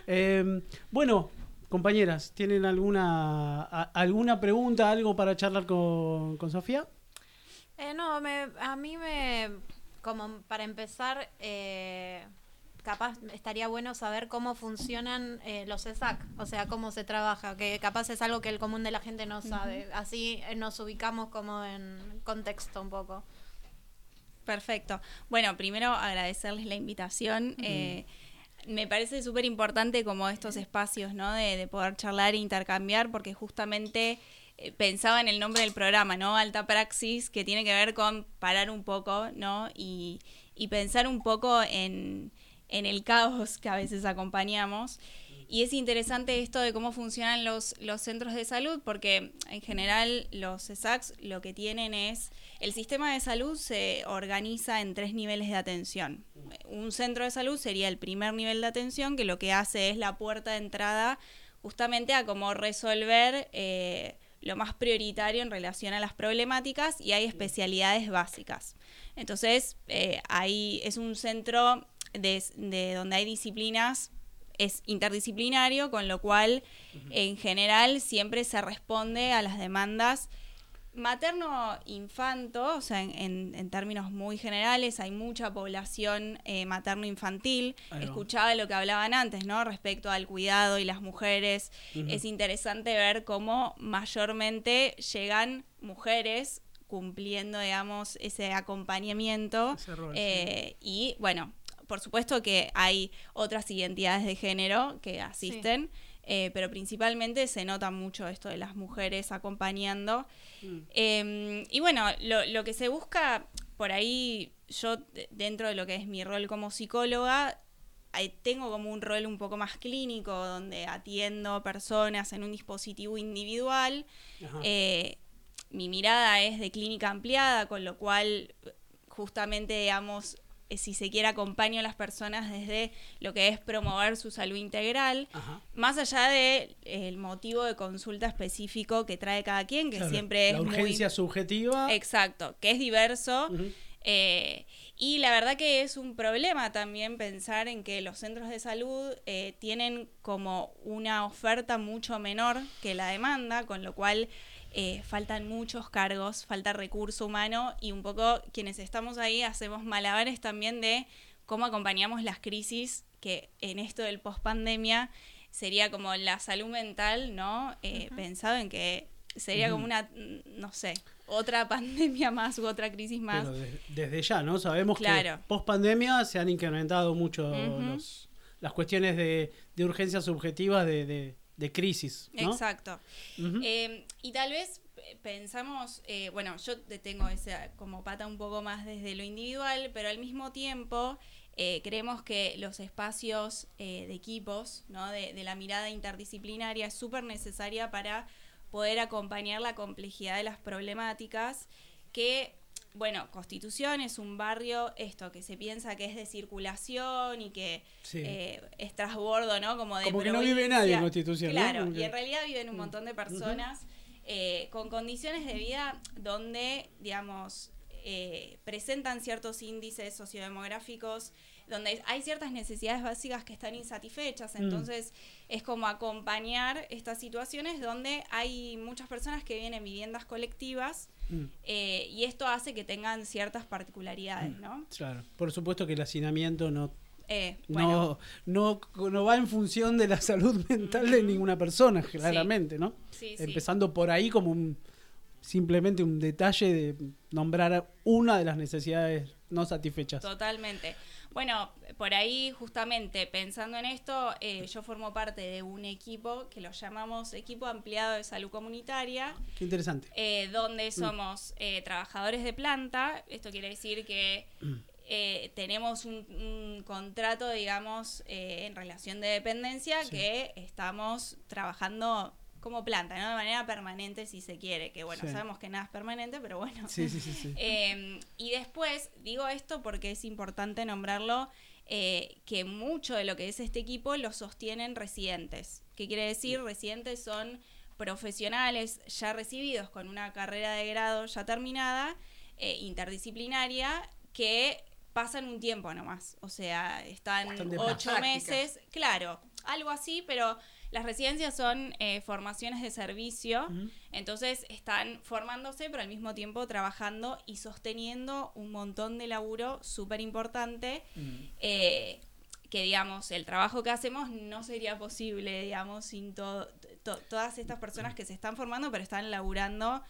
[SPEAKER 2] Eh, bueno, compañeras, ¿tienen alguna, a- alguna pregunta, algo para charlar con, con Sofía?
[SPEAKER 3] Eh, no, me, a mí me, como para empezar, eh, capaz estaría bueno saber cómo funcionan eh, los ESAC, o sea, cómo se trabaja, que capaz es algo que el común de la gente no sabe. Así eh, nos ubicamos como en contexto un poco.
[SPEAKER 6] Perfecto. Bueno, primero agradecerles la invitación. Eh, me parece súper importante como estos espacios, ¿no? De, de poder charlar e intercambiar, porque justamente pensaba en el nombre del programa, ¿no? Alta Praxis, que tiene que ver con parar un poco, ¿no? Y, y pensar un poco en, en el caos que a veces acompañamos. Y es interesante esto de cómo funcionan los, los centros de salud, porque en general los CESACs lo que tienen es, el sistema de salud se organiza en tres niveles de atención. Un centro de salud sería el primer nivel de atención, que lo que hace es la puerta de entrada justamente a cómo resolver eh, lo más prioritario en relación a las problemáticas y hay especialidades básicas. Entonces, eh, ahí es un centro de, de donde hay disciplinas es interdisciplinario, con lo cual en general siempre se responde a las demandas materno-infanto, o sea, en, en- en términos muy generales, hay mucha población eh, materno-infantil.
[SPEAKER 2] Ahí va.
[SPEAKER 6] Escuchaba lo que hablaban antes, ¿no? Respecto al cuidado y las mujeres. Es interesante ver cómo mayormente llegan mujeres cumpliendo, digamos, ese acompañamiento.
[SPEAKER 2] Ese rol,
[SPEAKER 6] eh, Y bueno, por supuesto que hay otras identidades de género que asisten, eh, pero principalmente se nota mucho esto de las mujeres acompañando.
[SPEAKER 2] Mm.
[SPEAKER 6] Eh, y bueno, lo, lo que se busca por ahí, yo de- dentro de lo que es mi rol como psicóloga, ahí tengo como un rol un poco más clínico, donde atiendo personas en un dispositivo individual. Eh, mi mirada es de clínica ampliada, con lo cual justamente, digamos, eh, si se quiere, acompaño a las personas desde lo que es promover su salud integral,
[SPEAKER 2] Ajá.
[SPEAKER 6] más allá del el motivo de consulta específico que trae cada quien, que
[SPEAKER 2] Claro,
[SPEAKER 6] siempre
[SPEAKER 2] la
[SPEAKER 6] es
[SPEAKER 2] urgencia
[SPEAKER 6] muy...
[SPEAKER 2] subjetiva.
[SPEAKER 6] Exacto, que es diverso. Eh, y la verdad que es un problema también pensar en que los centros de salud eh, tienen como una oferta mucho menor que la demanda, con lo cual eh, faltan muchos cargos, falta recurso humano y un poco quienes estamos ahí hacemos malabares también de cómo acompañamos las crisis que en esto del post pandemia sería como la salud mental, ¿no? Eh, Pensado en que sería como una, no sé, otra pandemia más u otra crisis más.
[SPEAKER 2] Pero de- desde ya, ¿no? Sabemos
[SPEAKER 6] Claro.
[SPEAKER 2] que post pandemia se han incrementado mucho los- las cuestiones de, de urgencias subjetivas de, de- de crisis, ¿no?
[SPEAKER 6] Exacto. Eh, y tal vez eh, pensamos, eh, bueno, yo te tengo esa como pata un poco más desde lo individual, pero al mismo tiempo eh, creemos que los espacios de equipos, ¿no? de, de la mirada interdisciplinaria es súper necesaria para poder acompañar la complejidad de las problemáticas que bueno, Constitución es un barrio, esto, que se piensa que es de circulación y que
[SPEAKER 2] Sí.
[SPEAKER 6] eh, es transbordo, ¿no? Como de
[SPEAKER 2] Como que no vive nadie en. Constitución.
[SPEAKER 6] Claro,
[SPEAKER 2] que-
[SPEAKER 6] y en realidad viven un montón de personas eh, con condiciones de vida donde, digamos, eh, presentan ciertos índices sociodemográficos, donde hay ciertas necesidades básicas que están insatisfechas.
[SPEAKER 2] Mm.
[SPEAKER 6] Entonces, es como acompañar estas situaciones donde hay muchas personas que viven en viviendas colectivas
[SPEAKER 2] Mm.
[SPEAKER 6] eh, y esto hace que tengan ciertas particularidades, ¿no?
[SPEAKER 2] Claro. Por supuesto que el hacinamiento no,
[SPEAKER 6] Eh, bueno,
[SPEAKER 2] no, no, no va en función de la salud mental de ninguna persona, claramente, ¿no?
[SPEAKER 6] sí, sí.
[SPEAKER 2] Empezando por ahí como un simplemente un detalle de nombrar una de las necesidades no satisfechas.
[SPEAKER 6] Totalmente. Bueno, por ahí justamente pensando en esto, eh, yo formo parte de un equipo que lo llamamos Equipo Ampliado de Salud Comunitaria,
[SPEAKER 2] Qué interesante.
[SPEAKER 6] eh, donde somos eh, trabajadores de planta. Esto quiere decir que eh, tenemos un, un contrato, digamos, en relación de dependencia
[SPEAKER 2] Sí.
[SPEAKER 6] que estamos trabajando como planta, ¿no? De manera permanente, si se quiere. Que bueno,
[SPEAKER 2] Sí.
[SPEAKER 6] sabemos que nada es permanente, pero bueno.
[SPEAKER 2] Sí, sí, sí, sí.
[SPEAKER 6] Eh, y después, digo esto porque es importante nombrarlo, eh, que mucho de lo que es este equipo lo sostienen residentes. ¿Qué quiere decir? Residentes son profesionales ya recibidos con una carrera de grado ya terminada, eh, interdisciplinaria, que pasan un tiempo nomás. O sea, están ocho meses, claro, algo así, pero las residencias son eh, formaciones de servicio. Entonces están formándose, pero al mismo tiempo trabajando y sosteniendo un montón de laburo súper importante. eh, que digamos, el trabajo que hacemos no sería posible, digamos, sin to- todas estas personas que se están formando, pero están laburando.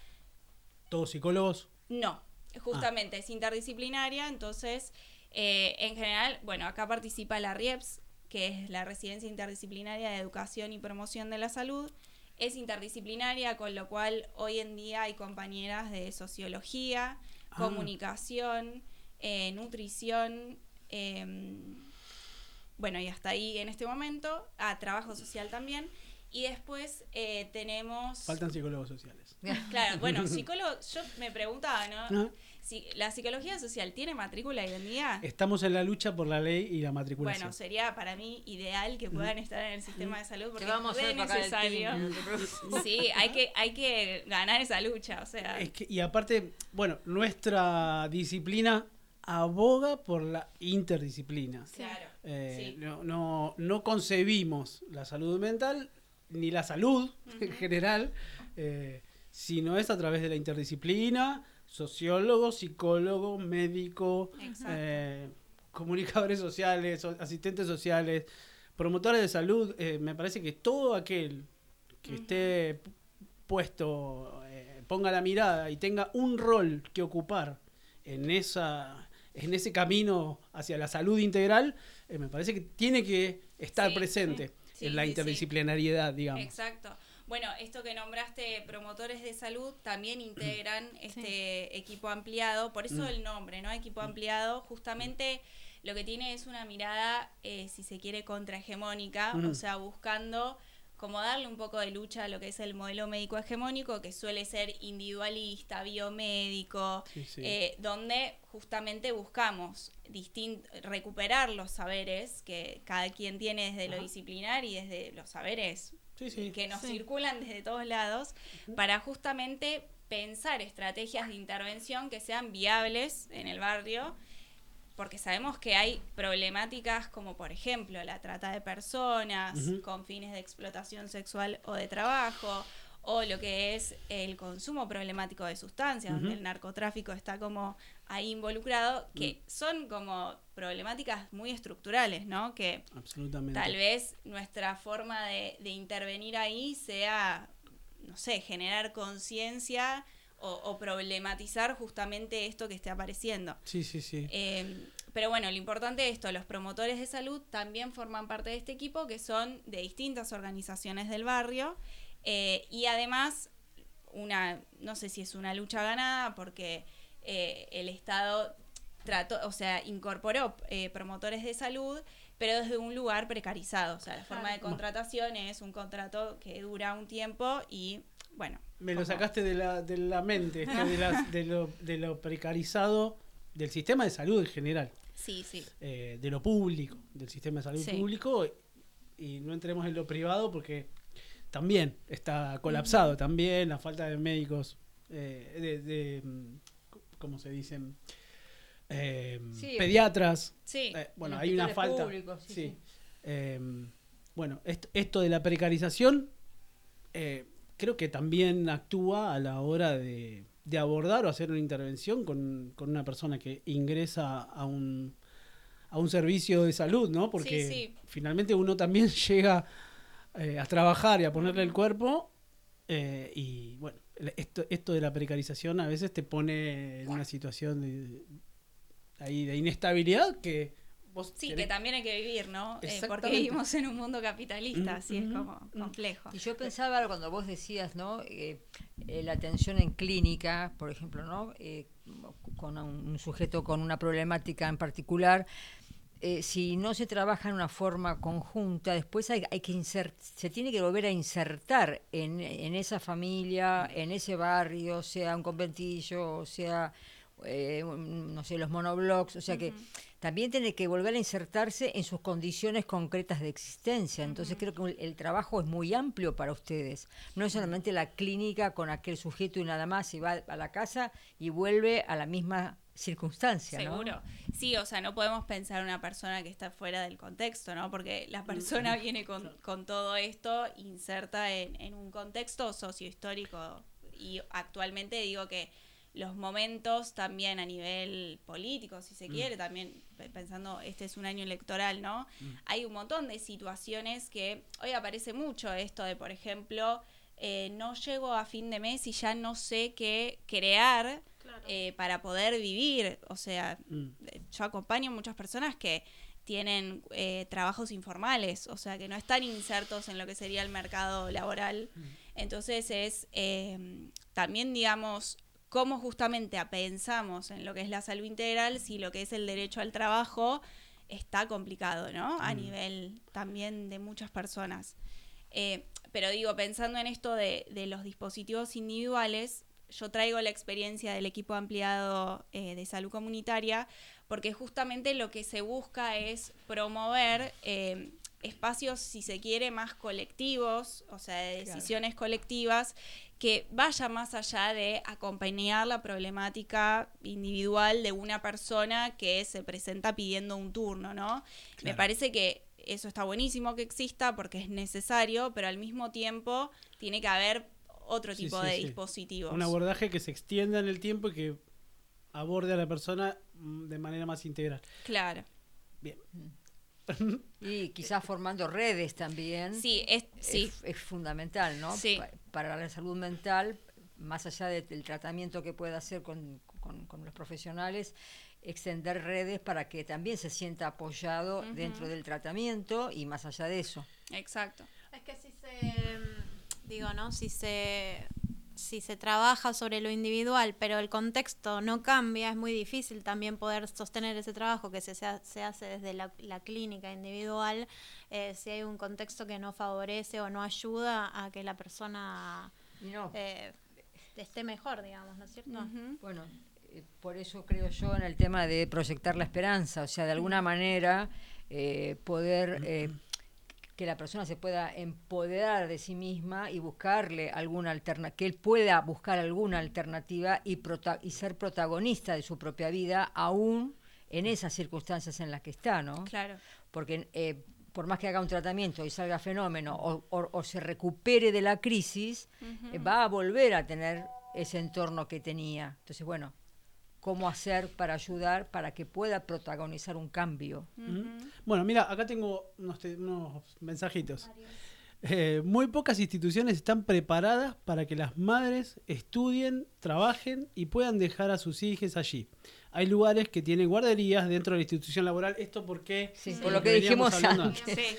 [SPEAKER 2] Todos psicólogos.
[SPEAKER 6] No, justamente es interdisciplinaria, entonces, eh, en general, bueno, acá participa la RIEPS, que es la Residencia Interdisciplinaria de Educación y Promoción de la Salud. Es interdisciplinaria, con lo cual hoy en día hay compañeras de sociología,
[SPEAKER 2] Ah.
[SPEAKER 6] comunicación, eh, nutrición, em, bueno, y hasta ahí en este momento, a trabajo social también. Y después eh, tenemos...
[SPEAKER 2] Faltan psicólogos sociales.
[SPEAKER 6] Claro, bueno, psicólogo, yo me preguntaba, ¿no? Si ¿La psicología social tiene matrícula hoy en día?
[SPEAKER 2] Estamos en la lucha por la ley y la matriculación.
[SPEAKER 6] Bueno, sería para mí ideal que puedan estar en el sistema de salud porque
[SPEAKER 4] vamos
[SPEAKER 6] es
[SPEAKER 4] el
[SPEAKER 6] necesario.
[SPEAKER 4] team.
[SPEAKER 6] Sí, hay que, hay que ganar esa lucha, o sea,
[SPEAKER 2] Es que, y aparte, bueno, nuestra disciplina aboga por la interdisciplina.
[SPEAKER 6] claro.
[SPEAKER 2] Eh,
[SPEAKER 6] sí.
[SPEAKER 2] no, no, no concebimos la salud mental ni la salud en general, eh, sino es a través de la interdisciplina, sociólogo, psicólogo, médico, eh, comunicadores sociales, so- asistentes sociales, promotores de salud. eh, me parece que todo aquel que esté pu- puesto, eh, ponga la mirada y tenga un rol que ocupar en esa en ese camino hacia la salud integral, eh, me parece que tiene que estar
[SPEAKER 6] Sí,
[SPEAKER 2] presente
[SPEAKER 6] sí,
[SPEAKER 2] en la interdisciplinariedad, digamos.
[SPEAKER 6] Exacto. Bueno, esto que nombraste, promotores de salud, también integran este equipo ampliado, por eso
[SPEAKER 2] Mm.
[SPEAKER 6] el nombre, ¿no? Equipo ampliado, justamente lo que tiene es una mirada, eh, si se quiere, contrahegemónica,
[SPEAKER 2] Mm.
[SPEAKER 6] o sea, buscando como darle un poco de lucha a lo que es el modelo médico hegemónico, que suele ser individualista, biomédico,
[SPEAKER 2] Sí, sí.
[SPEAKER 6] eh, donde justamente buscamos recuperar los saberes que cada quien tiene desde lo disciplinar y desde los saberes
[SPEAKER 2] Sí, sí.
[SPEAKER 6] que nos
[SPEAKER 3] Sí.
[SPEAKER 6] circulan desde todos lados para justamente pensar estrategias de intervención que sean viables en el barrio porque sabemos que hay problemáticas como por ejemplo la trata de personas con fines de explotación sexual o de trabajo o lo que es el consumo problemático de sustancias, donde el narcotráfico está como ahí involucrado,
[SPEAKER 2] Mm.
[SPEAKER 6] que son como problemáticas muy estructurales, ¿no? Que
[SPEAKER 2] Absolutamente.
[SPEAKER 6] tal vez nuestra forma de, de intervenir ahí sea, no sé, generar conciencia o, o problematizar justamente esto que esté apareciendo.
[SPEAKER 2] Sí, sí, sí.
[SPEAKER 6] Eh, pero bueno, lo importante es esto, los promotores de salud también forman parte de este equipo, que son de distintas organizaciones del barrio, eh, y además, una, no sé si es una lucha ganada, porque eh, el Estado trató, o sea, incorporó eh, promotores de salud, pero desde un lugar precarizado. O sea, la forma de contratación es un contrato que dura un tiempo y bueno.
[SPEAKER 2] Me lo sacaste de la, de la mente, esto de, las- de lo, de lo precarizado del sistema de salud en general,
[SPEAKER 6] Sí, sí.
[SPEAKER 2] eh, de lo público, del sistema de salud
[SPEAKER 6] Sí.
[SPEAKER 2] público, y no entremos en lo privado porque también está colapsado, también la falta de médicos, eh, de, de, mm, ¿cómo se dicen? Eh,
[SPEAKER 4] Sí,
[SPEAKER 2] pediatras,
[SPEAKER 6] Sí.
[SPEAKER 2] Eh, bueno,
[SPEAKER 4] En
[SPEAKER 2] hay una falta.
[SPEAKER 4] públicos, sí,
[SPEAKER 2] sí. Eh, bueno, est- esto de la precarización eh, creo que también actúa a la hora de, de abordar o hacer una intervención con, con una persona que ingresa a un, a un servicio de salud, ¿no? Porque finalmente uno también llega eh, a trabajar y a ponerle el cuerpo y bueno, esto, esto de la precarización a veces te pone en una situación de, ahí de inestabilidad que vos
[SPEAKER 6] Sí,
[SPEAKER 2] querés-
[SPEAKER 6] que también hay que vivir, ¿no? Eh, porque vivimos en un mundo capitalista,
[SPEAKER 2] Mm,
[SPEAKER 6] así es como complejo.
[SPEAKER 4] Y yo pensaba cuando vos decías, ¿no? Eh, eh, la atención en clínica, por ejemplo, ¿no? Eh, con un, un sujeto con una problemática en particular, eh, si no se trabaja en una forma conjunta, después hay, hay que insert, se tiene que volver a insertar en, en esa familia, en ese barrio, sea un conventillo, o sea, eh, no sé, los monoblocks, o sea que también tiene que volver a insertarse en sus condiciones concretas de existencia. Entonces creo que el trabajo es muy amplio para ustedes. No es solamente la clínica con aquel sujeto y nada más, y va a la casa y vuelve a la misma circunstancia, ¿no?
[SPEAKER 6] Seguro. Sí, o sea, no podemos pensar en una persona que está fuera del contexto, ¿no? Porque la persona viene con, con todo esto inserta en, en un contexto sociohistórico y actualmente digo que los momentos también a nivel político, si se quiere, también pe- pensando, este es un año electoral, ¿no? Hay un montón de situaciones que hoy aparece mucho esto de, por ejemplo, eh, no llego a fin de mes y ya no sé qué crear eh, para poder vivir. O sea,
[SPEAKER 2] Mm.
[SPEAKER 6] eh, yo acompaño a muchas personas que tienen eh, trabajos informales, o sea, que no están insertos en lo que sería el mercado laboral. Entonces es eh, también, digamos, cómo justamente pensamos en lo que es la salud integral si lo que es el derecho al trabajo está complicado, ¿no? A nivel también de muchas personas. Eh, pero digo, pensando en esto de, de los dispositivos individuales, yo traigo la experiencia del equipo ampliado eh, de salud comunitaria, porque justamente lo que se busca es promover eh, espacios, si se quiere, más colectivos, o sea, de
[SPEAKER 4] Claro.
[SPEAKER 6] decisiones colectivas, que vaya más allá de acompañar la problemática individual de una persona que se presenta pidiendo un turno, ¿no? Me parece que eso está buenísimo que exista porque es necesario, pero al mismo tiempo tiene que haber otro
[SPEAKER 2] Sí,
[SPEAKER 6] tipo
[SPEAKER 2] sí,
[SPEAKER 6] de
[SPEAKER 2] sí.
[SPEAKER 6] dispositivos.
[SPEAKER 2] Un abordaje que se extienda en el tiempo y que aborde a la persona mm, de manera más integral.
[SPEAKER 6] Claro.
[SPEAKER 2] Bien.
[SPEAKER 4] Y quizás formando redes también.
[SPEAKER 6] Sí, es, sí.
[SPEAKER 4] es, es fundamental, ¿no?
[SPEAKER 6] Sí.
[SPEAKER 4] Pa- Para la salud mental, más allá de- del tratamiento que pueda hacer con, con- con los profesionales, extender redes para que también se sienta apoyado dentro del tratamiento y más allá de eso.
[SPEAKER 6] Exacto.
[SPEAKER 3] Es que si se, mm, digo, ¿no? Si se, si se trabaja sobre lo individual, pero el contexto no cambia, es muy difícil también poder sostener ese trabajo que se, se, ha- se hace desde la, la clínica individual, eh, si hay un contexto que no favorece o no ayuda a que la persona
[SPEAKER 4] no,
[SPEAKER 3] eh, esté mejor, digamos, ¿no es cierto?
[SPEAKER 4] Bueno, eh, por eso creo yo en el tema de proyectar la esperanza, o sea, de alguna manera eh, poder que la persona se pueda empoderar de sí misma y buscarle alguna alternativa, que él pueda buscar alguna alternativa y, prota- y ser protagonista de su propia vida, aún en esas circunstancias en las que está, ¿no?
[SPEAKER 6] Claro.
[SPEAKER 4] porque eh, por más que haga un tratamiento y salga fenómeno o, o- o se recupere de la crisis, eh, va a volver a tener ese entorno que tenía. Entonces, bueno, ¿cómo hacer para ayudar para que pueda protagonizar un cambio?
[SPEAKER 2] Bueno, mira, acá tengo unos, te- unos mensajitos. Eh, muy pocas instituciones están preparadas para que las madres estudien, trabajen y puedan dejar a sus hijos allí. Hay lugares que tienen guarderías dentro de la institución laboral. Esto porque
[SPEAKER 4] Sí,
[SPEAKER 2] por
[SPEAKER 4] por lo que dijimos antes.
[SPEAKER 6] Sí.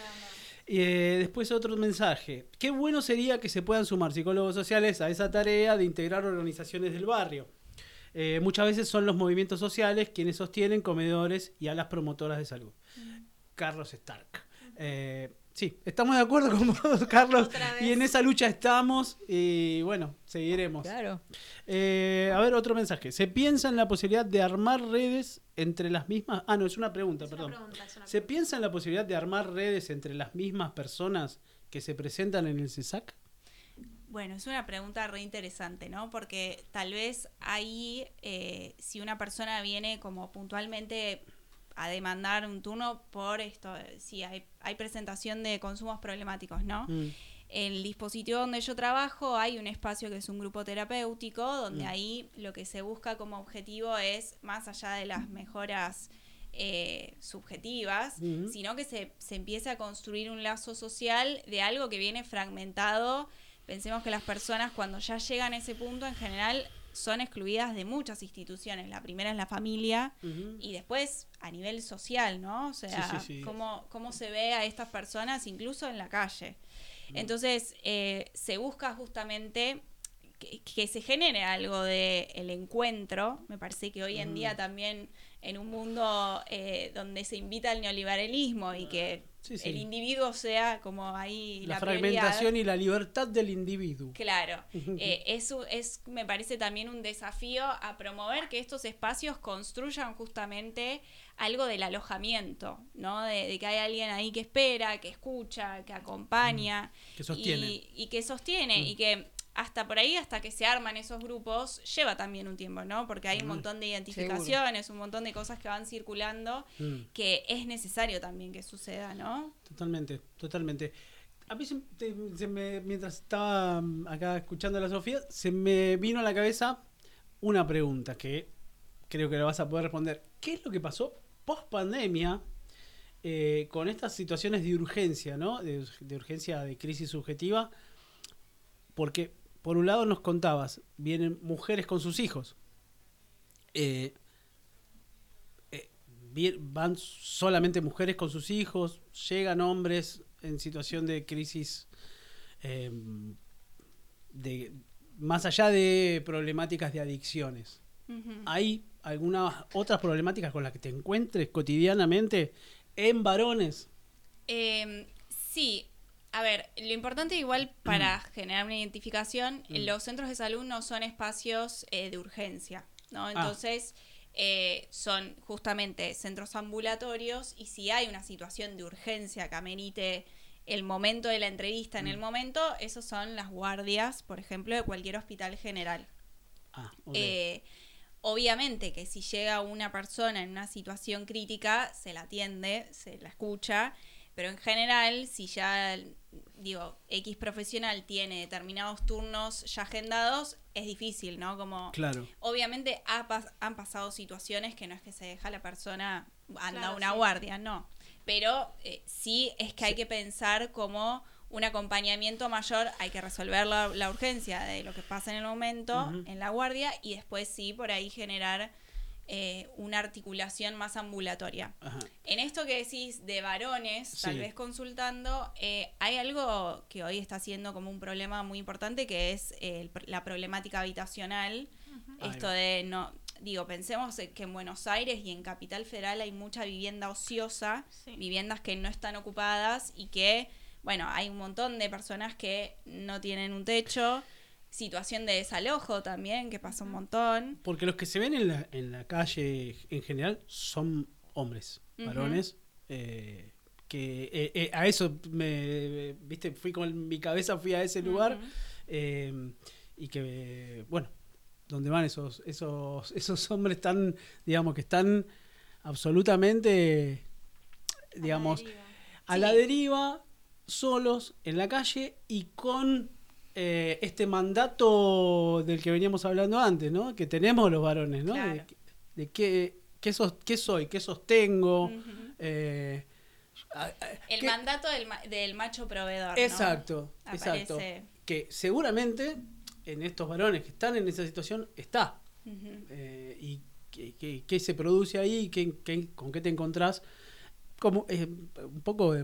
[SPEAKER 2] Eh, después otro mensaje. Qué bueno sería que se puedan sumar psicólogos sociales a esa tarea de integrar organizaciones del barrio. Eh, muchas veces son los movimientos sociales quienes sostienen comedores y a las promotoras de salud. Carlos Stark. Eh, Sí, estamos de acuerdo con vos, Carlos. Y en esa lucha estamos y bueno, seguiremos.
[SPEAKER 4] Claro.
[SPEAKER 2] Eh, a ver, otro mensaje. ¿Se piensa en la posibilidad de armar redes entre las mismas... Ah, no, es una pregunta,
[SPEAKER 3] Es una
[SPEAKER 2] perdón.
[SPEAKER 3] pregunta, es una
[SPEAKER 2] ¿Se piensa en la posibilidad de armar redes entre las mismas personas que se presentan en el CESAC?
[SPEAKER 6] Bueno, es una pregunta re interesante, ¿no? Porque tal vez ahí, eh, si una persona viene como puntualmente a demandar un turno por esto, eh, si hay, hay presentación de consumos problemáticos, ¿no?
[SPEAKER 2] Mm.
[SPEAKER 6] El dispositivo donde yo trabajo hay un espacio que es un grupo terapéutico, donde
[SPEAKER 2] Mm.
[SPEAKER 6] ahí lo que se busca como objetivo es, más allá de las mejoras eh, subjetivas,
[SPEAKER 2] Ujú.
[SPEAKER 6] sino que se, se empiece a construir un lazo social de algo que viene fragmentado. Pensemos que las personas cuando ya llegan a ese punto en general son excluidas de muchas instituciones. La primera es la familia, y después a nivel social, ¿no? O sea,
[SPEAKER 2] Sí, sí, sí.
[SPEAKER 6] Cómo, cómo se ve a estas personas incluso en la calle. Entonces, eh, se busca justamente que, que se genere algo de el encuentro. Me parece que hoy en día también en un mundo eh, donde se invita al neoliberalismo y que
[SPEAKER 2] Sí, sí.
[SPEAKER 6] el individuo sea como ahí
[SPEAKER 2] La,
[SPEAKER 6] la,
[SPEAKER 2] fragmentación y la libertad del individuo.
[SPEAKER 6] Claro, eh, eso es, me parece también un desafío a promover que estos espacios construyan justamente algo del alojamiento, ¿no? De, de que hay alguien ahí que espera, que escucha, que acompaña.
[SPEAKER 2] Que sostiene.
[SPEAKER 6] Y, y que sostiene, y que hasta por ahí, hasta que se arman esos grupos, lleva también un tiempo, ¿no? Porque hay un montón de identificaciones, un montón de cosas que van circulando
[SPEAKER 2] Mm.
[SPEAKER 6] que es necesario también que suceda, ¿no?
[SPEAKER 2] Totalmente, totalmente. A mí se, me, mientras estaba mm, acá escuchando a la Sofía, se me vino a la cabeza una pregunta que creo que la vas a poder responder. ¿Qué es lo que pasó post pandemia eh, con estas situaciones de urgencia, ¿no? De, de urgencia de crisis subjetiva. Porque, por un lado, nos contabas, vienen mujeres con sus hijos. Eh, eh, van solamente mujeres con sus hijos, llegan hombres en situación de crisis eh, de más allá de problemáticas de adicciones. ¿Hay algunas otras problemáticas con las que te encuentres cotidianamente en varones?
[SPEAKER 6] Eh, sí, a ver, lo importante igual para generar una identificación,
[SPEAKER 2] Mm.
[SPEAKER 6] los centros de salud no son espacios eh, de urgencia, ¿no?
[SPEAKER 2] Ah.
[SPEAKER 6] Entonces, eh, son justamente centros ambulatorios y si hay una situación de urgencia que amerite el momento de la entrevista en el
[SPEAKER 2] Mm.
[SPEAKER 6] momento, esos son las guardias, por ejemplo, de cualquier hospital general.
[SPEAKER 2] Ah.
[SPEAKER 6] Eh, obviamente que si llega una persona en una situación crítica, se la atiende, se la escucha, pero en general, si ya, digo, X profesional tiene determinados turnos ya agendados, es difícil, ¿no? Como,
[SPEAKER 2] claro.
[SPEAKER 6] obviamente ha pas- han pasado situaciones que no es que se deja la persona, anda
[SPEAKER 3] Claro,
[SPEAKER 6] una
[SPEAKER 3] sí.
[SPEAKER 6] guardia, no. Pero eh, sí es que hay que pensar como un acompañamiento mayor, hay que resolver la, la urgencia de lo que pasa en el momento, en la guardia, y después sí, por ahí generar eh, una articulación más ambulatoria.
[SPEAKER 2] Ajá.
[SPEAKER 6] En esto que decís de varones, tal
[SPEAKER 2] Sí.
[SPEAKER 6] vez consultando, eh, hay algo que hoy está siendo como un problema muy importante que es eh, la problemática habitacional. Esto de no, digo, pensemos en que en Buenos Aires y en Capital Federal hay mucha vivienda ociosa,
[SPEAKER 3] Sí.
[SPEAKER 6] viviendas que no están ocupadas y que, bueno, hay un montón de personas que no tienen un techo, situación de desalojo también, que pasa un montón.
[SPEAKER 2] Porque los que se ven en la, en la calle en general son hombres, varones. eh, que eh, eh, a eso me, viste, fui con mi cabeza, fui a ese lugar. Y que, bueno, donde van esos, esos, esos hombres tan, digamos, que están absolutamente, digamos, a la
[SPEAKER 6] Sí.
[SPEAKER 2] deriva, solos, en la calle y con eh, este mandato del que veníamos hablando antes, ¿no? Que tenemos los varones, ¿no?
[SPEAKER 6] Claro.
[SPEAKER 2] De, de qué, qué, sos- qué soy, qué sostengo. Eh, a-
[SPEAKER 6] El mandato del, ma- del macho proveedor. ¿no?
[SPEAKER 2] Exacto, exacto. Que seguramente en estos varones que están en esa situación está. Eh, y qué, se produce ahí, qué, qué- con qué te encontrás. Como, eh, un poco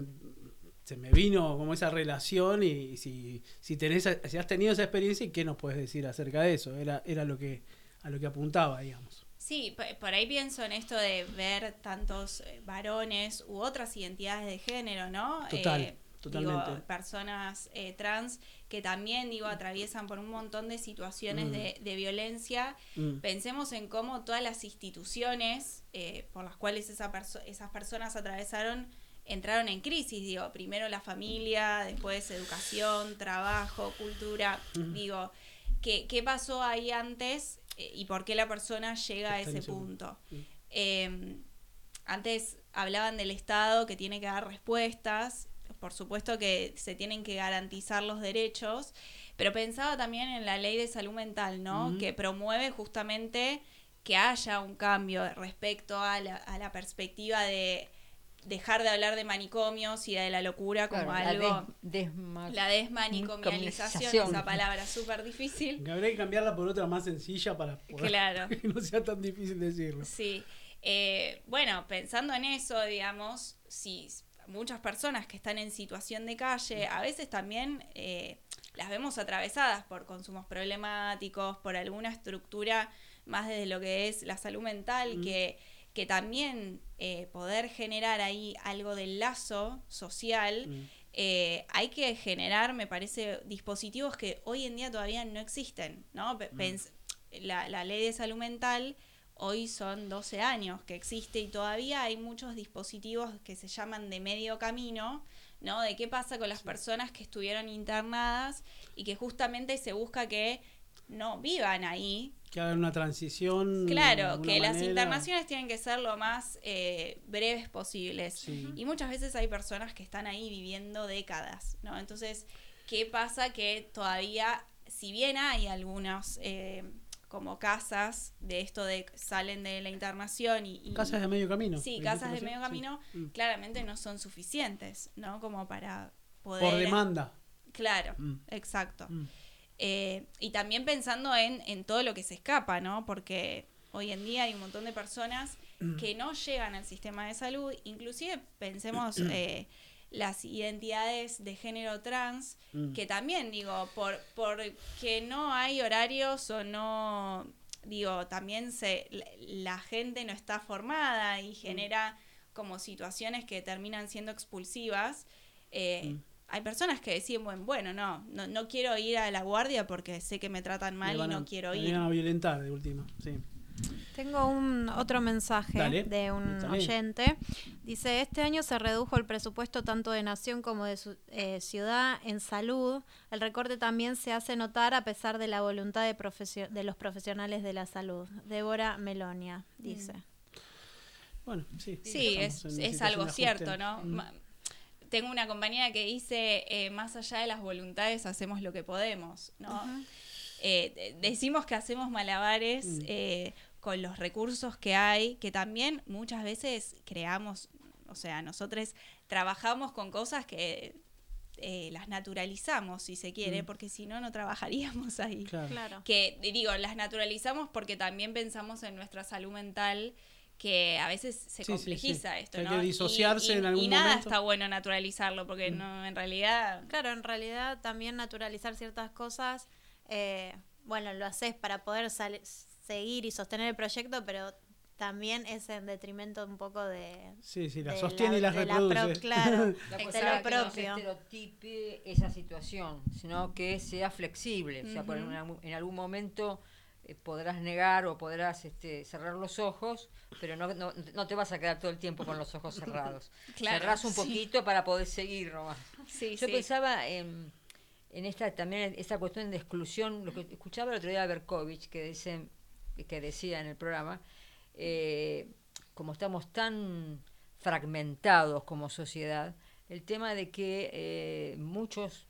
[SPEAKER 2] se me vino como esa relación y, si, si, tenés, si has tenido esa experiencia, ¿y ¿qué nos puedes decir acerca de eso? Era, era lo que, a lo que apuntaba, digamos.
[SPEAKER 6] Sí, por ahí pienso en esto de ver tantos eh, varones u otras identidades de género, ¿no?
[SPEAKER 2] Total,
[SPEAKER 6] Eh,
[SPEAKER 2] Totalmente.
[SPEAKER 6] Digo, personas eh, trans que también, digo, atraviesan por un montón de situaciones
[SPEAKER 2] Mm.
[SPEAKER 6] de, de violencia.
[SPEAKER 2] Mm.
[SPEAKER 6] Pensemos en cómo todas las instituciones eh, por las cuales esa perso- esas personas atravesaron entraron en crisis, digo, primero la familia, después educación, trabajo, cultura, digo, ¿qué, qué pasó ahí antes eh, y por qué la persona llega a ese
[SPEAKER 2] punto.
[SPEAKER 6] punto? Eh, antes hablaban del Estado que tiene que dar respuestas, por supuesto que se tienen que garantizar los derechos, pero pensaba también en la ley de salud mental, ¿no? Que promueve justamente que haya un cambio respecto a la, a la perspectiva de dejar de hablar de manicomios y de la locura como
[SPEAKER 4] Claro, la
[SPEAKER 6] algo...
[SPEAKER 4] des- desma-
[SPEAKER 6] La desmanicomialización,
[SPEAKER 4] Comialización.
[SPEAKER 6] esa palabra súper difícil.
[SPEAKER 2] Que habría que cambiarla por otra más sencilla para poder-
[SPEAKER 6] Claro.
[SPEAKER 2] que no sea tan difícil decirlo.
[SPEAKER 6] Sí. Eh, bueno, pensando en eso, digamos, si muchas personas que están en situación de calle, a veces también eh, las vemos atravesadas por consumos problemáticos, por alguna estructura más desde lo que es la salud mental,
[SPEAKER 2] Mm.
[SPEAKER 6] que, que también eh, poder generar ahí algo del lazo social.
[SPEAKER 2] Mm.
[SPEAKER 6] eh, hay que generar, me parece, dispositivos que hoy en día todavía no existen, ¿no? Pens- la, la ley de salud mental hoy son 12 años que existe y todavía hay muchos dispositivos que se llaman de medio camino, ¿no? De qué pasa con las personas que estuvieron internadas y que justamente se busca que no vivan ahí,
[SPEAKER 2] Que hagan una transición. de
[SPEAKER 6] Claro, que las internaciones tienen que ser lo más eh, breves posibles.
[SPEAKER 2] Sí.
[SPEAKER 6] Y muchas veces hay personas que están ahí viviendo décadas, ¿no? Entonces, ¿qué pasa? Que todavía, si bien hay algunos eh, como casas de esto de salen de la internación y... y-
[SPEAKER 2] Casas de medio camino.
[SPEAKER 6] Sí,
[SPEAKER 2] ¿dijiste
[SPEAKER 6] casas de
[SPEAKER 2] recién?
[SPEAKER 6] medio camino,
[SPEAKER 2] Mm.
[SPEAKER 6] claramente no son suficientes, ¿no? Como para poder...
[SPEAKER 2] Por demanda.
[SPEAKER 6] Claro,
[SPEAKER 2] Mm.
[SPEAKER 6] exacto.
[SPEAKER 2] Mm.
[SPEAKER 6] Eh, y también pensando en, en todo lo que se escapa, ¿no? Porque hoy en día hay un montón de personas que no llegan al sistema de salud, inclusive pensemos eh, las identidades de género trans,
[SPEAKER 2] Mm.
[SPEAKER 6] que también digo, por porque no hay horarios o no, digo, también se la, la gente no está formada y genera como situaciones que terminan siendo expulsivas. eh,
[SPEAKER 2] Mm.
[SPEAKER 6] Hay personas que deciden, bueno, bueno, no, no, no quiero ir a la guardia porque sé que me tratan mal
[SPEAKER 2] Me
[SPEAKER 6] y
[SPEAKER 2] a-
[SPEAKER 6] no quiero
[SPEAKER 2] me
[SPEAKER 6] ir.
[SPEAKER 2] van a violentar de última. Sí.
[SPEAKER 3] Tengo un otro mensaje
[SPEAKER 2] Dale,
[SPEAKER 3] de un oyente. Dice, este año se redujo el presupuesto tanto de nación como de su- eh, ciudad en salud. El recorte también se hace notar a pesar de la voluntad de, profesio- de los profesionales de la salud. Débora Melonia dice.
[SPEAKER 2] Bueno, sí.
[SPEAKER 6] Sí, es, es algo cierto. ¿no?
[SPEAKER 2] Mm.
[SPEAKER 6] Tengo una compañera que dice, eh, más allá de las voluntades, hacemos lo que podemos, ¿no? Eh, de- decimos que hacemos malabares
[SPEAKER 2] Mm.
[SPEAKER 6] eh, con los recursos que hay, que también muchas veces creamos, o sea, nosotros trabajamos con cosas que eh, las naturalizamos, si se quiere,
[SPEAKER 2] Mm.
[SPEAKER 6] porque si no, no trabajaríamos ahí
[SPEAKER 2] Claro.
[SPEAKER 3] Claro.
[SPEAKER 6] que digo, las naturalizamos porque también pensamos en nuestra salud mental que a veces se
[SPEAKER 2] Sí,
[SPEAKER 6] complejiza
[SPEAKER 2] sí.
[SPEAKER 6] esto,
[SPEAKER 2] hay
[SPEAKER 6] ¿no?
[SPEAKER 2] que disociarse
[SPEAKER 6] y, y-
[SPEAKER 2] en algún
[SPEAKER 6] y nada
[SPEAKER 2] momento.
[SPEAKER 6] está bueno naturalizarlo porque
[SPEAKER 2] Mm.
[SPEAKER 6] no, en realidad
[SPEAKER 3] Claro, en realidad también naturalizar ciertas cosas, eh, bueno, lo haces para poder sal- seguir y sostener el proyecto, pero también es en detrimento un poco de...
[SPEAKER 2] Sí, sí, la sostiene y la
[SPEAKER 3] de
[SPEAKER 2] reproduce.
[SPEAKER 3] pro- claro,
[SPEAKER 4] La
[SPEAKER 3] de lo
[SPEAKER 4] que no se estereotipe esa situación, sino que sea flexible. O sea, por en algún momento eh, podrás negar o podrás este, cerrar los ojos, pero no, no, no te vas a quedar todo el tiempo con los ojos cerrados.
[SPEAKER 6] Claro,
[SPEAKER 4] Cerrás un
[SPEAKER 6] sí.
[SPEAKER 4] poquito para poder seguir nomás.
[SPEAKER 6] sí,
[SPEAKER 4] Yo
[SPEAKER 6] sí.
[SPEAKER 4] pensaba en, en esta también esta cuestión de exclusión, lo que escuchaba el otro día a Berkovich que dice, que decía en el programa, eh, como estamos tan fragmentados como sociedad, el tema de que eh, muchos,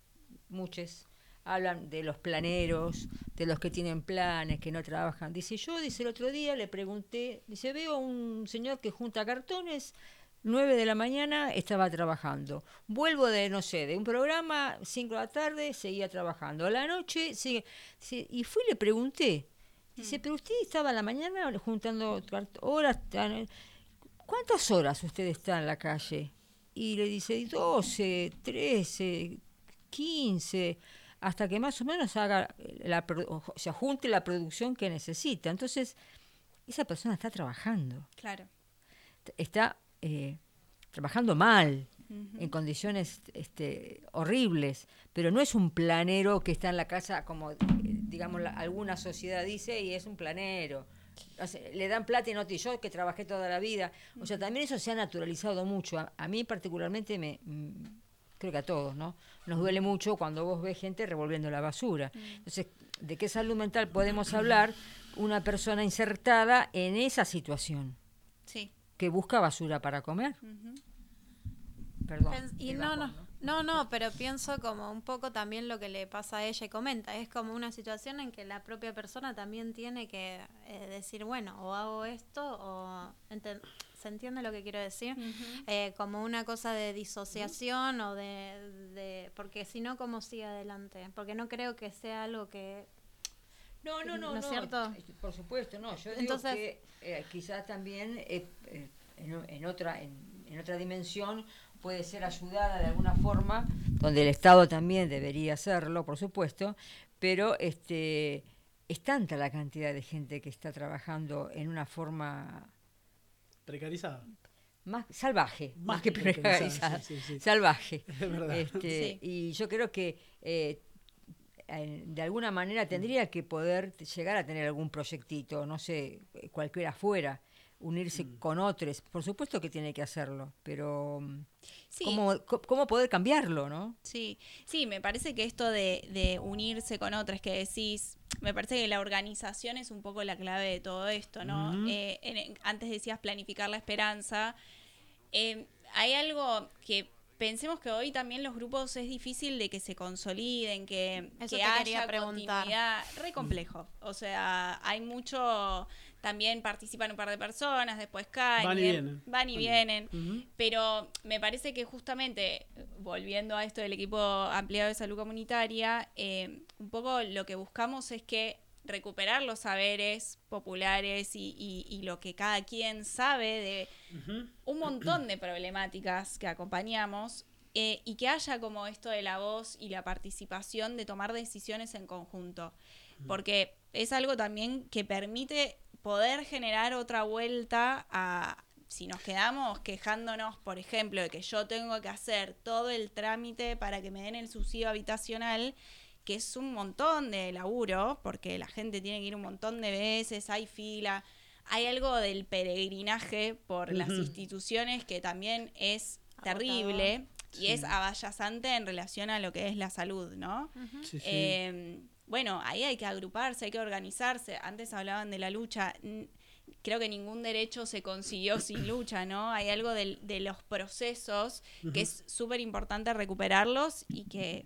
[SPEAKER 4] muchos hablan de los planeros, de los que tienen planes, que no trabajan. Dice, yo, dice, el otro día le pregunté, dice, veo un señor que junta cartones, 9 de la mañana estaba trabajando. Vuelvo de, no sé, de un programa, 5 de la tarde, seguía trabajando. A la noche, sigue. Dice, y fui y le pregunté. Dice, pero usted estaba a la mañana juntando horas. ¿Cuántas horas usted está en la calle? Y le dice, 12, 13, 15, hasta que más o menos haga la, o sea, junte la producción que necesita. Entonces, esa persona está trabajando
[SPEAKER 6] Claro.
[SPEAKER 4] está eh, trabajando mal. en condiciones este, horribles, pero no es un planero que está en la casa como, eh, digamos, la- alguna sociedad dice y es un planero. O sea, le dan plata y no te yo que trabajé toda la vida. O sea, también eso se ha naturalizado mucho. A, a mí particularmente me mm, creo que a todos, ¿no? Nos duele mucho cuando vos ves gente revolviendo la basura. Entonces, ¿de qué salud mental podemos hablar una persona insertada en esa situación
[SPEAKER 6] Sí.
[SPEAKER 4] que busca basura para comer? Perdón.
[SPEAKER 3] Pens- y no,
[SPEAKER 4] bajón,
[SPEAKER 3] no, no, no, pero pienso como un poco también lo que le pasa a ella y comenta, es como una situación en que la propia persona también tiene que eh, decir, bueno, o hago esto o... ¿Se entiende lo que quiero decir? Eh, como una cosa de disociación o de... de porque si no, ¿cómo sigue adelante? Porque no creo que sea algo que...
[SPEAKER 4] No, no, no,
[SPEAKER 3] ¿No es
[SPEAKER 4] no,
[SPEAKER 3] cierto?
[SPEAKER 4] eh, Por supuesto, no. Yo digo
[SPEAKER 3] Entonces-
[SPEAKER 4] que eh, quizás también eh, en, en otra en, en otra dimensión puede ser ayudada de alguna forma, donde el Estado también debería hacerlo, por supuesto, pero este es tanta la cantidad de gente que está trabajando en una forma
[SPEAKER 2] Precarizada.
[SPEAKER 4] más salvaje, más,
[SPEAKER 2] Más
[SPEAKER 4] que
[SPEAKER 2] precarizada,
[SPEAKER 4] precarizada,
[SPEAKER 2] sí, sí, sí.
[SPEAKER 4] salvaje.
[SPEAKER 2] Es verdad.
[SPEAKER 4] Este,
[SPEAKER 6] Sí.
[SPEAKER 4] Y yo creo que eh, de alguna manera tendría que poder llegar a tener algún proyectito, no sé, cualquiera fuera, unirse
[SPEAKER 2] Mm.
[SPEAKER 4] con otros. Por supuesto que tiene que hacerlo, pero mm,
[SPEAKER 6] Sí.
[SPEAKER 4] ¿cómo, cómo poder cambiarlo, no?
[SPEAKER 6] Sí, sí, me parece que esto de, de unirse con otras que decís, me parece que la organización es un poco la clave de todo esto, ¿no? Eh, en- antes decías planificar la esperanza. Eh, hay algo que pensemos que hoy también los grupos es difícil de que se consoliden, que,
[SPEAKER 3] Eso
[SPEAKER 6] que
[SPEAKER 3] te
[SPEAKER 6] haya
[SPEAKER 3] preguntar.
[SPEAKER 6] continuidad. Re complejo. O sea, hay mucho, también participan un par de personas, después caen.
[SPEAKER 2] Van y vienen.
[SPEAKER 6] Van y vienen. Pero me parece que justamente, volviendo a esto del equipo ampliado de salud comunitaria, eh, un poco lo que buscamos es que recuperar los saberes populares y, y- y lo que cada quien sabe de un montón de problemáticas que acompañamos eh, y que haya como esto de la voz y la participación de tomar decisiones en conjunto. Porque es algo también que permite poder generar otra vuelta a... Si nos quedamos quejándonos, por ejemplo, de que yo tengo que hacer todo el trámite para que me den el subsidio habitacional, que es un montón de laburo, porque la gente tiene que ir un montón de veces, hay fila, hay algo del peregrinaje por las instituciones que también es terrible y
[SPEAKER 2] Sí.
[SPEAKER 6] es abayazante en relación a lo que es la salud, ¿no?
[SPEAKER 2] Sí, sí.
[SPEAKER 6] Eh, bueno, ahí hay que agruparse, hay que organizarse. Antes hablaban de la lucha. N- Creo que ningún derecho se consiguió sin lucha, ¿no? Hay algo de los procesos que es súper importante recuperarlos y que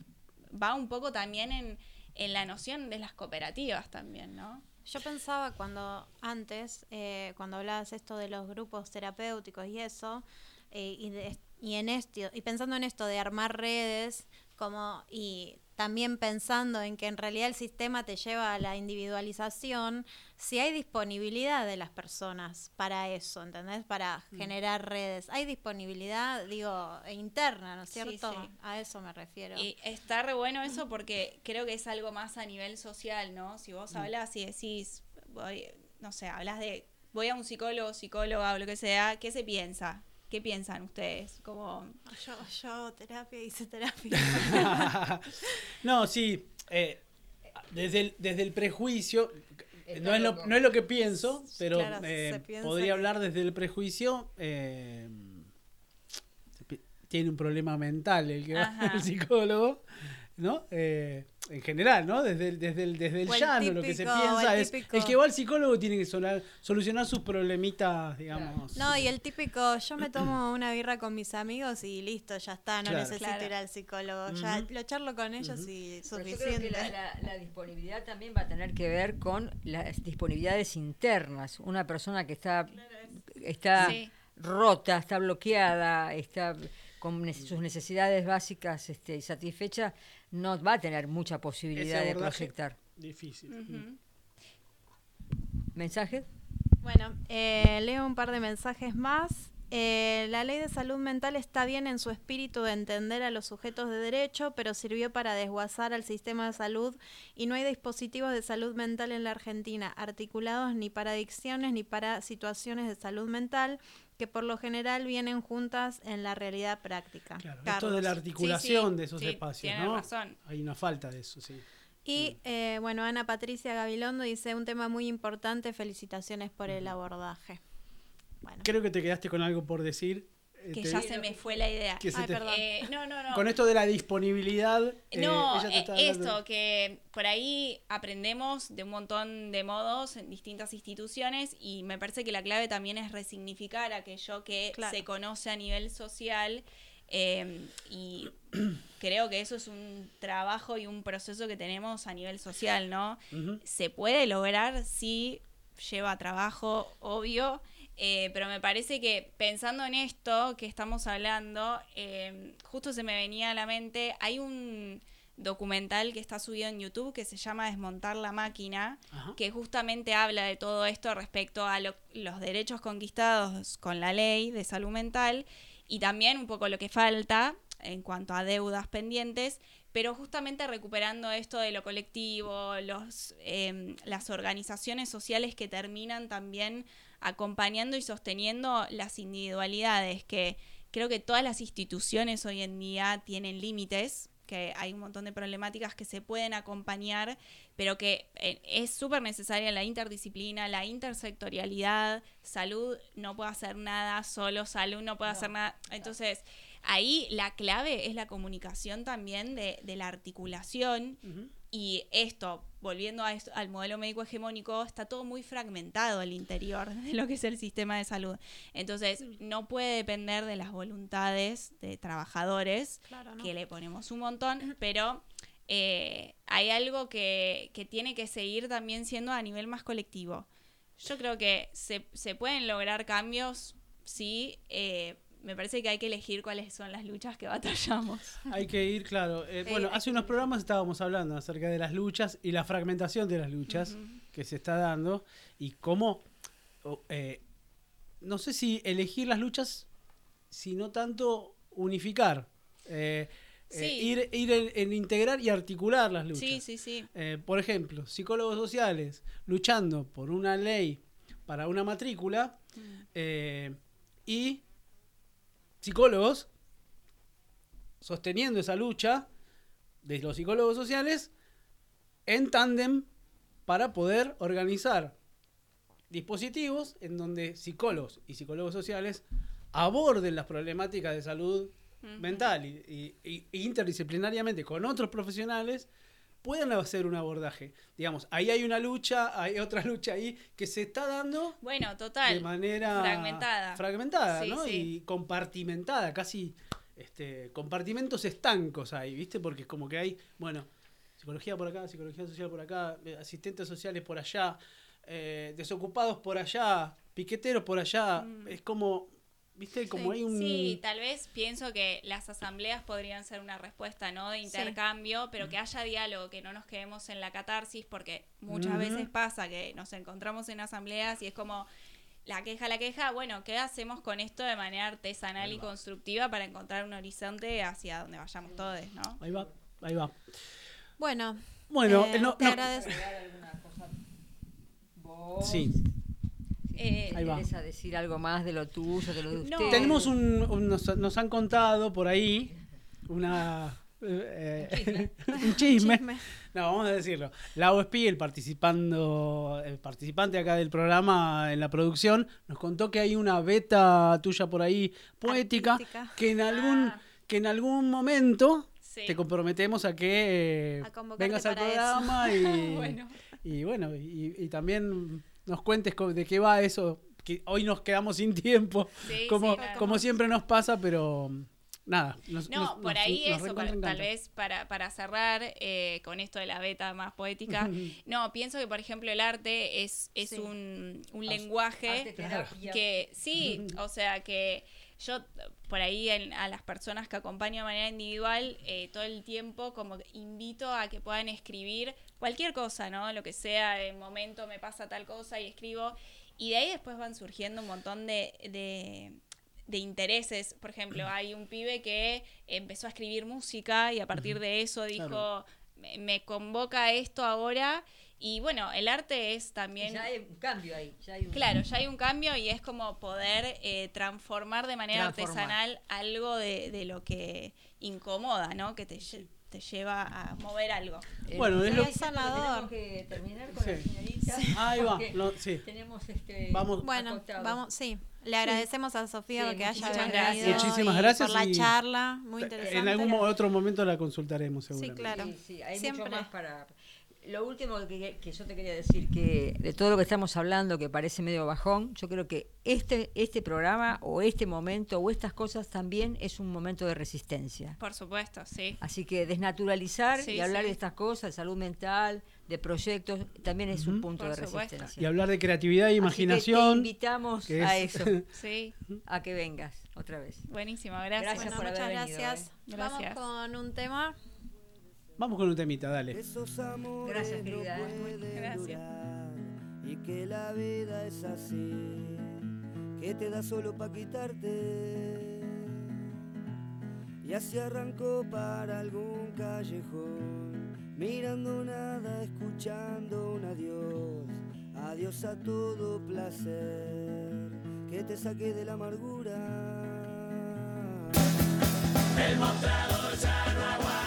[SPEAKER 6] va un poco también en, en la noción de las cooperativas también, ¿no?
[SPEAKER 3] Yo pensaba cuando antes, eh, cuando hablabas esto de los grupos terapéuticos y eso, eh, y, de- y en esto, y pensando en esto de armar redes, como y también pensando en que en realidad el sistema te lleva a la individualización, si hay disponibilidad de las personas para eso, ¿entendés? Para generar redes. Hay disponibilidad, digo, interna, ¿no es
[SPEAKER 6] Sí,
[SPEAKER 3] cierto?
[SPEAKER 6] sí.
[SPEAKER 3] A eso me refiero.
[SPEAKER 6] Y está re bueno eso porque creo que es algo más a nivel social, ¿no? Si vos hablas y decís, voy, no sé, hablas de, voy a un psicólogo, psicóloga o lo que sea, ¿qué se piensa? ¿Qué piensan ustedes? Como,
[SPEAKER 3] Yo, yo terapia, hice terapia.
[SPEAKER 2] no, sí. eh, desde, el, desde el prejuicio, no es, lo, no es lo que pienso, pero
[SPEAKER 3] Claro,
[SPEAKER 2] eh, podría
[SPEAKER 3] que-
[SPEAKER 2] hablar desde el prejuicio. eh, tiene un problema mental el que va al psicólogo, ¿no? Eh, en general, ¿no? Desde el, desde el, desde el
[SPEAKER 3] O el
[SPEAKER 2] llano lo que se piensa
[SPEAKER 3] el
[SPEAKER 2] es
[SPEAKER 3] típico-
[SPEAKER 2] el que va al psicólogo tiene que solar- solucionar sus problemitas, digamos.
[SPEAKER 3] No, y el típico, yo me tomo una birra con mis amigos y listo, ya está, no
[SPEAKER 2] Claro.
[SPEAKER 3] necesito
[SPEAKER 6] Claro.
[SPEAKER 3] ir al psicólogo, ya lo charlo con ellos y
[SPEAKER 4] Pero yo creo
[SPEAKER 3] suficiente.
[SPEAKER 4] que la, la- la disponibilidad también va a tener que ver con las disponibilidades internas. Una persona que está, está
[SPEAKER 6] Sí.
[SPEAKER 4] rota, está bloqueada, está con sus necesidades básicas este, insatisfechas, no va a tener mucha posibilidad de proyectar.
[SPEAKER 2] Difícil.
[SPEAKER 4] ¿Mensajes?
[SPEAKER 3] Bueno, eh, leo un par de mensajes más. eh, la ley de salud mental está bien en su espíritu de entender a los sujetos de derecho, pero sirvió para desguazar al sistema de salud y no hay dispositivos de salud mental en la Argentina articulados ni para adicciones ni para situaciones de salud mental que por lo general vienen juntas en la realidad práctica.
[SPEAKER 2] Claro, esto
[SPEAKER 3] Carlos.
[SPEAKER 2] de la articulación
[SPEAKER 6] Sí, sí,
[SPEAKER 2] de esos
[SPEAKER 6] sí,
[SPEAKER 2] espacios,
[SPEAKER 6] tiene
[SPEAKER 2] ¿no?
[SPEAKER 6] razón.
[SPEAKER 2] Hay una falta de eso, sí.
[SPEAKER 3] Y eh, bueno, Ana Patricia Gabilondo dice un tema muy importante, felicitaciones por el abordaje. Bueno,
[SPEAKER 2] Creo que te quedaste con algo por decir. Eh,
[SPEAKER 6] Que ya se me fue la idea.
[SPEAKER 3] Ay,
[SPEAKER 2] te-
[SPEAKER 3] perdón.
[SPEAKER 6] Eh, no, no, no.
[SPEAKER 2] Con esto de la disponibilidad. eh,
[SPEAKER 6] No,
[SPEAKER 2] ella te
[SPEAKER 6] eh, esto, que por ahí aprendemos de un montón de modos en distintas instituciones y me parece que la clave también es resignificar aquello que
[SPEAKER 3] Claro.
[SPEAKER 6] se conoce a nivel social eh, y creo que eso es un trabajo y un proceso que tenemos a nivel social, ¿no? Se puede lograr, sí, lleva trabajo, obvio, eh, pero me parece que pensando en esto que estamos hablando, eh, justo se me venía a la mente, hay un documental que está subido en YouTube que se llama Desmontar la máquina,
[SPEAKER 2] Ajá.
[SPEAKER 6] que justamente habla de todo esto respecto a lo- los derechos conquistados con la ley de salud mental y también un poco lo que falta en cuanto a deudas pendientes, pero justamente recuperando esto de lo colectivo, los, em, las organizaciones sociales que terminan también acompañando y sosteniendo las individualidades, que creo que todas las instituciones hoy en día tienen límites, que hay un montón de problemáticas que se pueden acompañar, pero que eh, es súper necesaria la interdisciplina, la intersectorialidad, salud no puede hacer nada, solo salud no puede hacer nada. Entonces, ahí la clave es la comunicación también de, de la articulación. Y esto, volviendo a esto- al modelo médico hegemónico, está todo muy fragmentado al interior de lo que es el sistema de salud. Entonces, no puede depender de las voluntades de trabajadores,
[SPEAKER 3] Claro, ¿no?
[SPEAKER 6] que le ponemos un montón, pero eh, hay algo que, que tiene que seguir también siendo a nivel más colectivo. Yo creo que se, se pueden lograr cambios, sí. eh, me parece que hay que elegir cuáles son las luchas que batallamos.
[SPEAKER 2] Hay que ir, claro. eh,
[SPEAKER 6] Sí,
[SPEAKER 2] bueno, hace unos programas estábamos hablando acerca de las luchas y la fragmentación de las luchas que se está dando y cómo, eh, no sé si elegir las luchas, sino tanto unificar. eh,
[SPEAKER 6] Sí.
[SPEAKER 2] ir ir en, en integrar y articular las luchas.
[SPEAKER 6] Sí, sí, sí.
[SPEAKER 2] Por ejemplo, psicólogos sociales luchando por una ley para una matrícula eh, y psicólogos sosteniendo esa lucha de los psicólogos sociales en tándem para poder organizar dispositivos en donde psicólogos y psicólogos sociales aborden las problemáticas de salud mental y, y- y- y interdisciplinariamente con otros profesionales puedan hacer un abordaje. Digamos, ahí hay una lucha, hay otra lucha ahí que se está dando
[SPEAKER 6] Bueno, total.
[SPEAKER 2] de manera
[SPEAKER 6] fragmentada.
[SPEAKER 2] fragmentada,
[SPEAKER 6] Sí,
[SPEAKER 2] ¿no?
[SPEAKER 6] sí.
[SPEAKER 2] Y compartimentada, casi este, compartimentos estancos ahí, ¿viste? Porque es como que hay, bueno, psicología por acá, psicología social por acá, eh, asistentes sociales por allá, eh, desocupados por allá, piqueteros por allá, es como, ¿viste? Como hay un...
[SPEAKER 6] Mm. Sí, tal vez pienso que las asambleas podrían ser una respuesta, ¿no? De intercambio, pero que haya diálogo, que no nos quedemos en la catarsis, porque muchas veces pasa que nos encontramos en asambleas y es como la queja, la queja, bueno, ¿qué hacemos con esto de manera artesanal y constructiva para encontrar un horizonte hacia donde vayamos todos, ¿no?
[SPEAKER 2] Ahí va, ahí va.
[SPEAKER 3] Bueno,
[SPEAKER 2] Bueno,
[SPEAKER 3] eh,
[SPEAKER 2] eh, no,
[SPEAKER 3] te
[SPEAKER 2] no,
[SPEAKER 3] agradezco.
[SPEAKER 2] Sí.
[SPEAKER 6] Eh,
[SPEAKER 2] Ahí va.
[SPEAKER 4] ¿Querés decir algo más de lo tuyo, de lo de
[SPEAKER 6] No.
[SPEAKER 4] usted?
[SPEAKER 2] Tenemos un, un- nos, nos han contado por ahí una eh, eh, un chisme.
[SPEAKER 3] Chisme.
[SPEAKER 2] No, vamos a decirlo. Lau Spiel, participando, el participante acá del programa en la producción, nos contó que hay una beta tuya por ahí poética
[SPEAKER 3] Artística.
[SPEAKER 2] que en algún
[SPEAKER 6] Ah.
[SPEAKER 2] que en algún momento
[SPEAKER 6] Sí.
[SPEAKER 2] te comprometemos a que eh,
[SPEAKER 3] A
[SPEAKER 2] vengas al programa y
[SPEAKER 6] Bueno.
[SPEAKER 2] y bueno y, y también nos cuentes de qué va eso que hoy nos quedamos sin tiempo
[SPEAKER 6] Sí,
[SPEAKER 2] como
[SPEAKER 6] sí, claro.
[SPEAKER 2] como siempre nos pasa pero nada nos-
[SPEAKER 6] No,
[SPEAKER 2] nos-
[SPEAKER 6] por ahí
[SPEAKER 2] nos
[SPEAKER 6] eso, para- tal vez para, para cerrar eh, con esto de la beta más poética. no, pienso que, por ejemplo, el arte es, es
[SPEAKER 3] Sí.
[SPEAKER 6] un, un lenguaje que sí, o sea que yo por ahí en- a las personas que acompaño de manera individual eh, todo el tiempo como invito a que puedan escribir cualquier cosa, ¿no? Lo que sea, en momento me pasa tal cosa y escribo y de ahí después van surgiendo un montón de, de, de intereses. Por ejemplo, hay un pibe que empezó a escribir música y a partir de eso dijo,
[SPEAKER 2] Claro.
[SPEAKER 6] me, me convoca esto ahora. Y bueno, el arte es también...
[SPEAKER 4] Ya hay un cambio ahí. Ya hay un-
[SPEAKER 6] Claro, ya hay un cambio y es como poder eh, transformar de manera
[SPEAKER 4] Transformar.
[SPEAKER 6] artesanal algo de, de lo que incomoda, ¿no? Que te, te lleva a mover algo.
[SPEAKER 4] Eh,
[SPEAKER 2] Bueno, es
[SPEAKER 4] sí,
[SPEAKER 2] lo-
[SPEAKER 3] sanador.
[SPEAKER 4] Tenemos que terminar con la
[SPEAKER 2] Sí.
[SPEAKER 4] señorita.
[SPEAKER 2] Ahí va, lo- sí.
[SPEAKER 4] Tenemos este.
[SPEAKER 2] Vamos.
[SPEAKER 3] Bueno, vamos, sí. Le agradecemos a Sofía
[SPEAKER 4] Sí,
[SPEAKER 3] que haya venido
[SPEAKER 6] gracias.
[SPEAKER 2] Muchísimas gracias
[SPEAKER 3] por la charla, muy interesante.
[SPEAKER 2] En algún otro momento la consultaremos,
[SPEAKER 3] Sí,
[SPEAKER 2] seguramente.
[SPEAKER 3] claro.
[SPEAKER 4] Sí, sí, hay
[SPEAKER 3] Siempre.
[SPEAKER 4] mucho más para. Lo último que, que yo te quería decir, que de todo lo que estamos hablando, que parece medio bajón, yo creo que este, este programa o este momento o estas cosas también es un momento de resistencia.
[SPEAKER 6] Por supuesto, sí.
[SPEAKER 4] Así que desnaturalizar
[SPEAKER 6] Sí,
[SPEAKER 4] y hablar
[SPEAKER 6] sí.
[SPEAKER 4] de estas cosas, de salud mental, de proyectos, también es un punto
[SPEAKER 6] Por
[SPEAKER 4] de
[SPEAKER 6] supuesto.
[SPEAKER 4] resistencia.
[SPEAKER 2] Y hablar de creatividad e
[SPEAKER 4] Así que te
[SPEAKER 2] imaginación.
[SPEAKER 4] invitamos
[SPEAKER 2] que
[SPEAKER 4] a
[SPEAKER 2] es-
[SPEAKER 4] eso,
[SPEAKER 6] Sí,
[SPEAKER 4] a que vengas otra vez.
[SPEAKER 6] buenísimo, gracias.
[SPEAKER 4] Gracias
[SPEAKER 3] Bueno,
[SPEAKER 4] por
[SPEAKER 3] muchas
[SPEAKER 4] haber venido,
[SPEAKER 3] gracias. Vamos con un tema.
[SPEAKER 2] Vamos con un temita, dale.
[SPEAKER 7] Esos amores
[SPEAKER 4] Gracias,
[SPEAKER 7] no
[SPEAKER 4] querida.
[SPEAKER 7] pueden
[SPEAKER 6] Gracias.
[SPEAKER 7] durar y que la vida es así, que te da solo pa' quitarte. Y así arrancó para algún callejón, mirando nada, escuchando un adiós, adiós a todo placer, que te saque de la amargura. al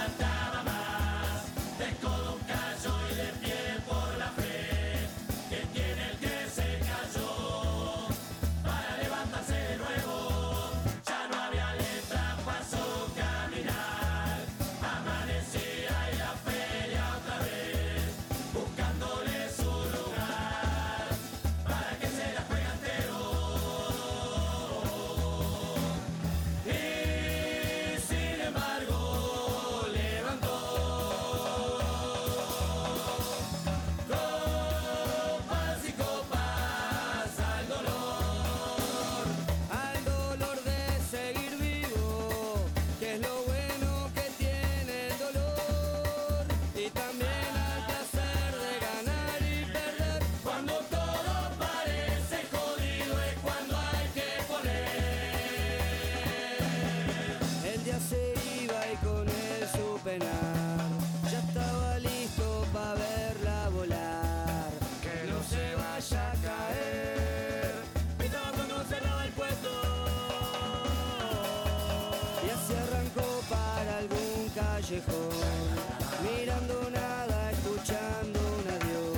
[SPEAKER 7] mirando nada, escuchando un adiós.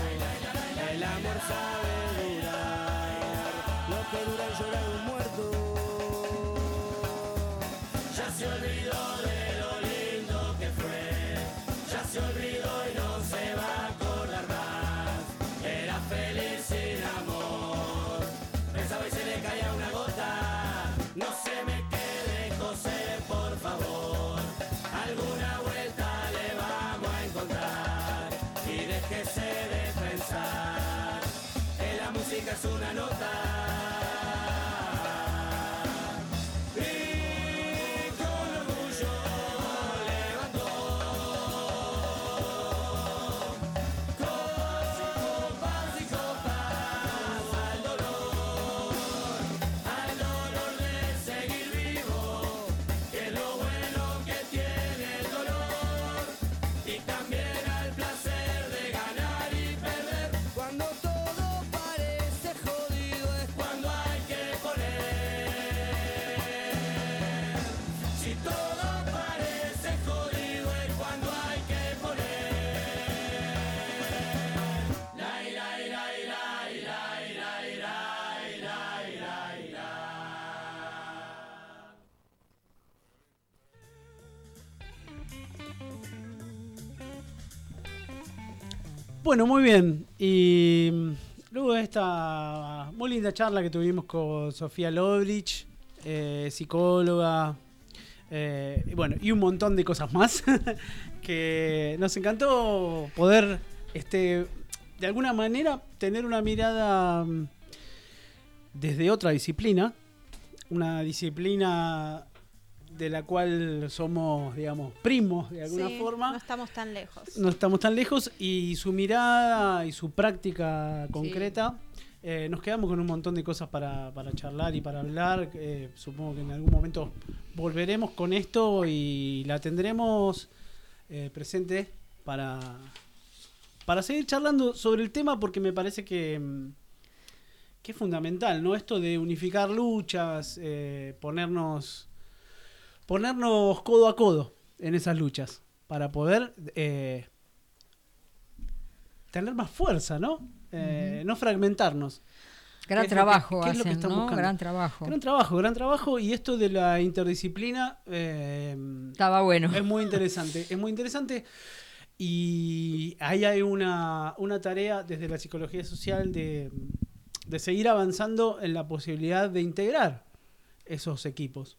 [SPEAKER 7] El amor sabe durar, lo que dura llorar un muerto. Ya se olvidó tengas una nota. Bueno,
[SPEAKER 2] muy bien. Y mm, luego de esta muy linda charla que tuvimos con Sofía Lobrich, eh, psicóloga, eh, y bueno, y un montón de cosas más, que nos encantó poder, este, de alguna manera, tener una mirada mm, desde otra disciplina, una disciplina de la cual somos, digamos, primos de alguna
[SPEAKER 3] Sí,
[SPEAKER 2] forma
[SPEAKER 3] No estamos tan lejos.
[SPEAKER 2] no estamos tan lejos y su mirada y su práctica concreta Eh, nos quedamos con un montón de cosas para, para charlar y para hablar. Eh, supongo que en algún momento volveremos con esto y la tendremos eh, presente para, para seguir charlando sobre el tema porque me parece que, mm, que es fundamental, ¿no? Esto de unificar luchas, ponernos, ponernos codo a codo en esas luchas para poder eh, tener más fuerza, ¿no? Eh, No fragmentarnos.
[SPEAKER 4] Gran
[SPEAKER 2] ¿Qué es lo que-
[SPEAKER 4] trabajo
[SPEAKER 2] es lo que
[SPEAKER 4] hacen,
[SPEAKER 2] están
[SPEAKER 4] ¿no?
[SPEAKER 2] buscando?
[SPEAKER 4] Gran trabajo.
[SPEAKER 2] Gran trabajo, gran trabajo. Y esto de la interdisciplina eh,
[SPEAKER 4] Estaba bueno.
[SPEAKER 2] es muy interesante. Es muy interesante. Y ahí hay una, una tarea desde la psicología social de, de seguir avanzando en la posibilidad de integrar esos equipos.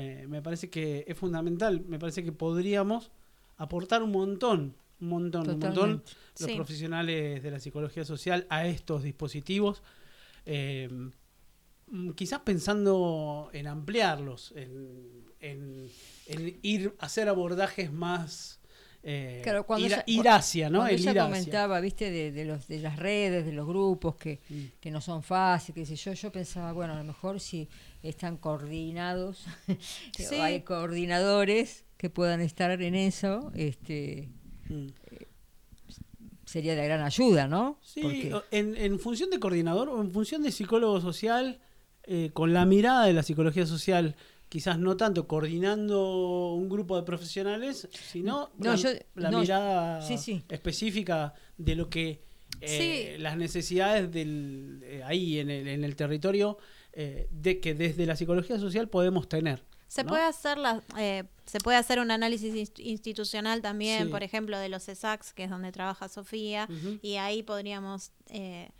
[SPEAKER 2] Eh, me parece que es fundamental. Me parece que podríamos aportar un montón, un montón, un montón los
[SPEAKER 3] Sí.
[SPEAKER 2] profesionales de la psicología social a estos dispositivos. Eh, mm, quizás pensando en ampliarlos, en, en- en ir a hacer abordajes más. eh,
[SPEAKER 4] Claro, cuando
[SPEAKER 2] ir,
[SPEAKER 4] ella-
[SPEAKER 2] ir hacia, ¿no?
[SPEAKER 4] Cuando
[SPEAKER 2] El
[SPEAKER 4] ella
[SPEAKER 2] ir hacia.
[SPEAKER 4] comentaba, viste, de, de los, de las redes, de los grupos, que,
[SPEAKER 2] Mm.
[SPEAKER 4] que no son fáciles, qué sé yo, yo pensaba, bueno, a lo mejor si están coordinados,
[SPEAKER 3] Sí.
[SPEAKER 4] hay coordinadores que puedan estar en eso, este
[SPEAKER 2] Mm.
[SPEAKER 4] sería de gran ayuda, ¿no?
[SPEAKER 2] Sí,
[SPEAKER 4] Porque-
[SPEAKER 2] en, en función de coordinador o en función de psicólogo social, eh, con la mirada de la psicología social, quizás no tanto coordinando un grupo de profesionales, sino
[SPEAKER 4] No,
[SPEAKER 2] la,
[SPEAKER 4] yo-
[SPEAKER 2] la
[SPEAKER 4] no,
[SPEAKER 2] mirada
[SPEAKER 4] sí, sí.
[SPEAKER 2] específica de lo que eh, las necesidades del eh, ahí en el, en el territorio eh, de que desde la psicología social podemos tener.
[SPEAKER 3] Se
[SPEAKER 2] ¿no?
[SPEAKER 3] puede hacer la, eh, se puede hacer un análisis inst- institucional también,
[SPEAKER 2] Sí.
[SPEAKER 3] por ejemplo, de los ESACs, que es donde trabaja Sofía, y ahí podríamos eh,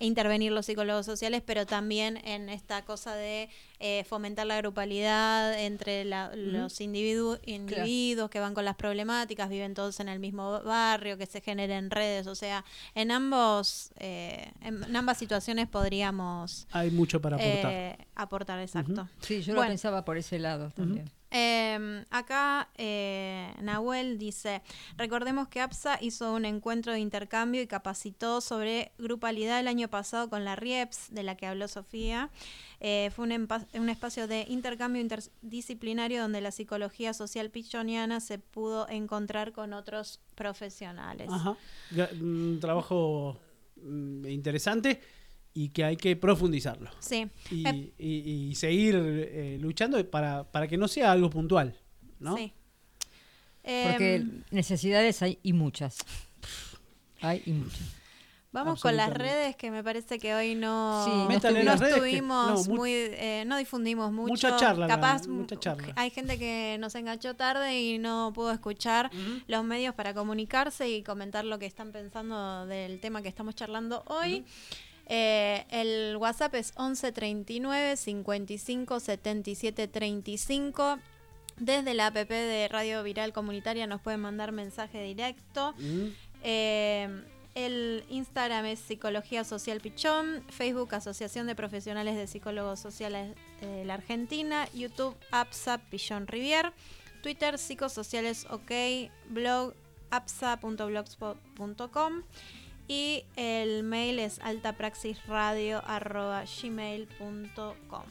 [SPEAKER 3] intervenir los psicólogos sociales, pero también en esta cosa de eh, fomentar la grupalidad entre la- los individu- individuos que van con las problemáticas, viven todos en el mismo barrio, que se generen redes, o sea, en ambos, eh, en, ambas situaciones podríamos
[SPEAKER 2] Hay mucho para aportar.
[SPEAKER 3] eh, aportar, exacto.
[SPEAKER 4] sí, yo
[SPEAKER 3] Bueno.
[SPEAKER 4] lo pensaba por ese lado también.
[SPEAKER 3] Eh, acá eh, Nahuel dice, recordemos que APSA hizo un encuentro de intercambio y capacitó sobre grupalidad el año pasado con la RIEPS, de la que habló Sofía. Eh, fue un, un espacio de intercambio interdisciplinario donde la psicología social pichoniana se pudo encontrar con otros profesionales.
[SPEAKER 2] Ajá. Un trabajo mm, interesante y que hay que profundizarlo.
[SPEAKER 3] Sí.
[SPEAKER 2] y,
[SPEAKER 3] Eh,
[SPEAKER 2] y- y seguir eh, luchando para, para que no sea algo puntual, ¿no?
[SPEAKER 3] sí.
[SPEAKER 4] Porque
[SPEAKER 3] Em,
[SPEAKER 4] necesidades hay y muchas. Hay y muchas.
[SPEAKER 3] Vamos con las redes que me parece que hoy no,
[SPEAKER 4] Sí, no
[SPEAKER 2] Métanle en
[SPEAKER 3] no
[SPEAKER 2] las redes que-
[SPEAKER 3] estuvimos
[SPEAKER 2] no,
[SPEAKER 3] muy, eh, no difundimos mucho.
[SPEAKER 2] Mucha charla,
[SPEAKER 3] Capaz
[SPEAKER 2] mucha
[SPEAKER 3] mm,
[SPEAKER 2] charla.
[SPEAKER 3] hay gente que nos enganchó tarde y no pudo escuchar los medios para comunicarse y comentar lo que están pensando del tema que estamos charlando hoy. Eh, el WhatsApp es 11 39 55 77 35. Desde la app de Radio Viral Comunitaria nos pueden mandar mensaje directo.
[SPEAKER 2] Mm.
[SPEAKER 3] Eh, el Instagram es Psicología Social Pichón, Facebook Asociación de Profesionales de Psicólogos Sociales de la Argentina, YouTube APSA Pichón Rivier, Twitter Psicosociales OK, blog apsa.blogspot.com y el mail es altapraxisradio.gmail.com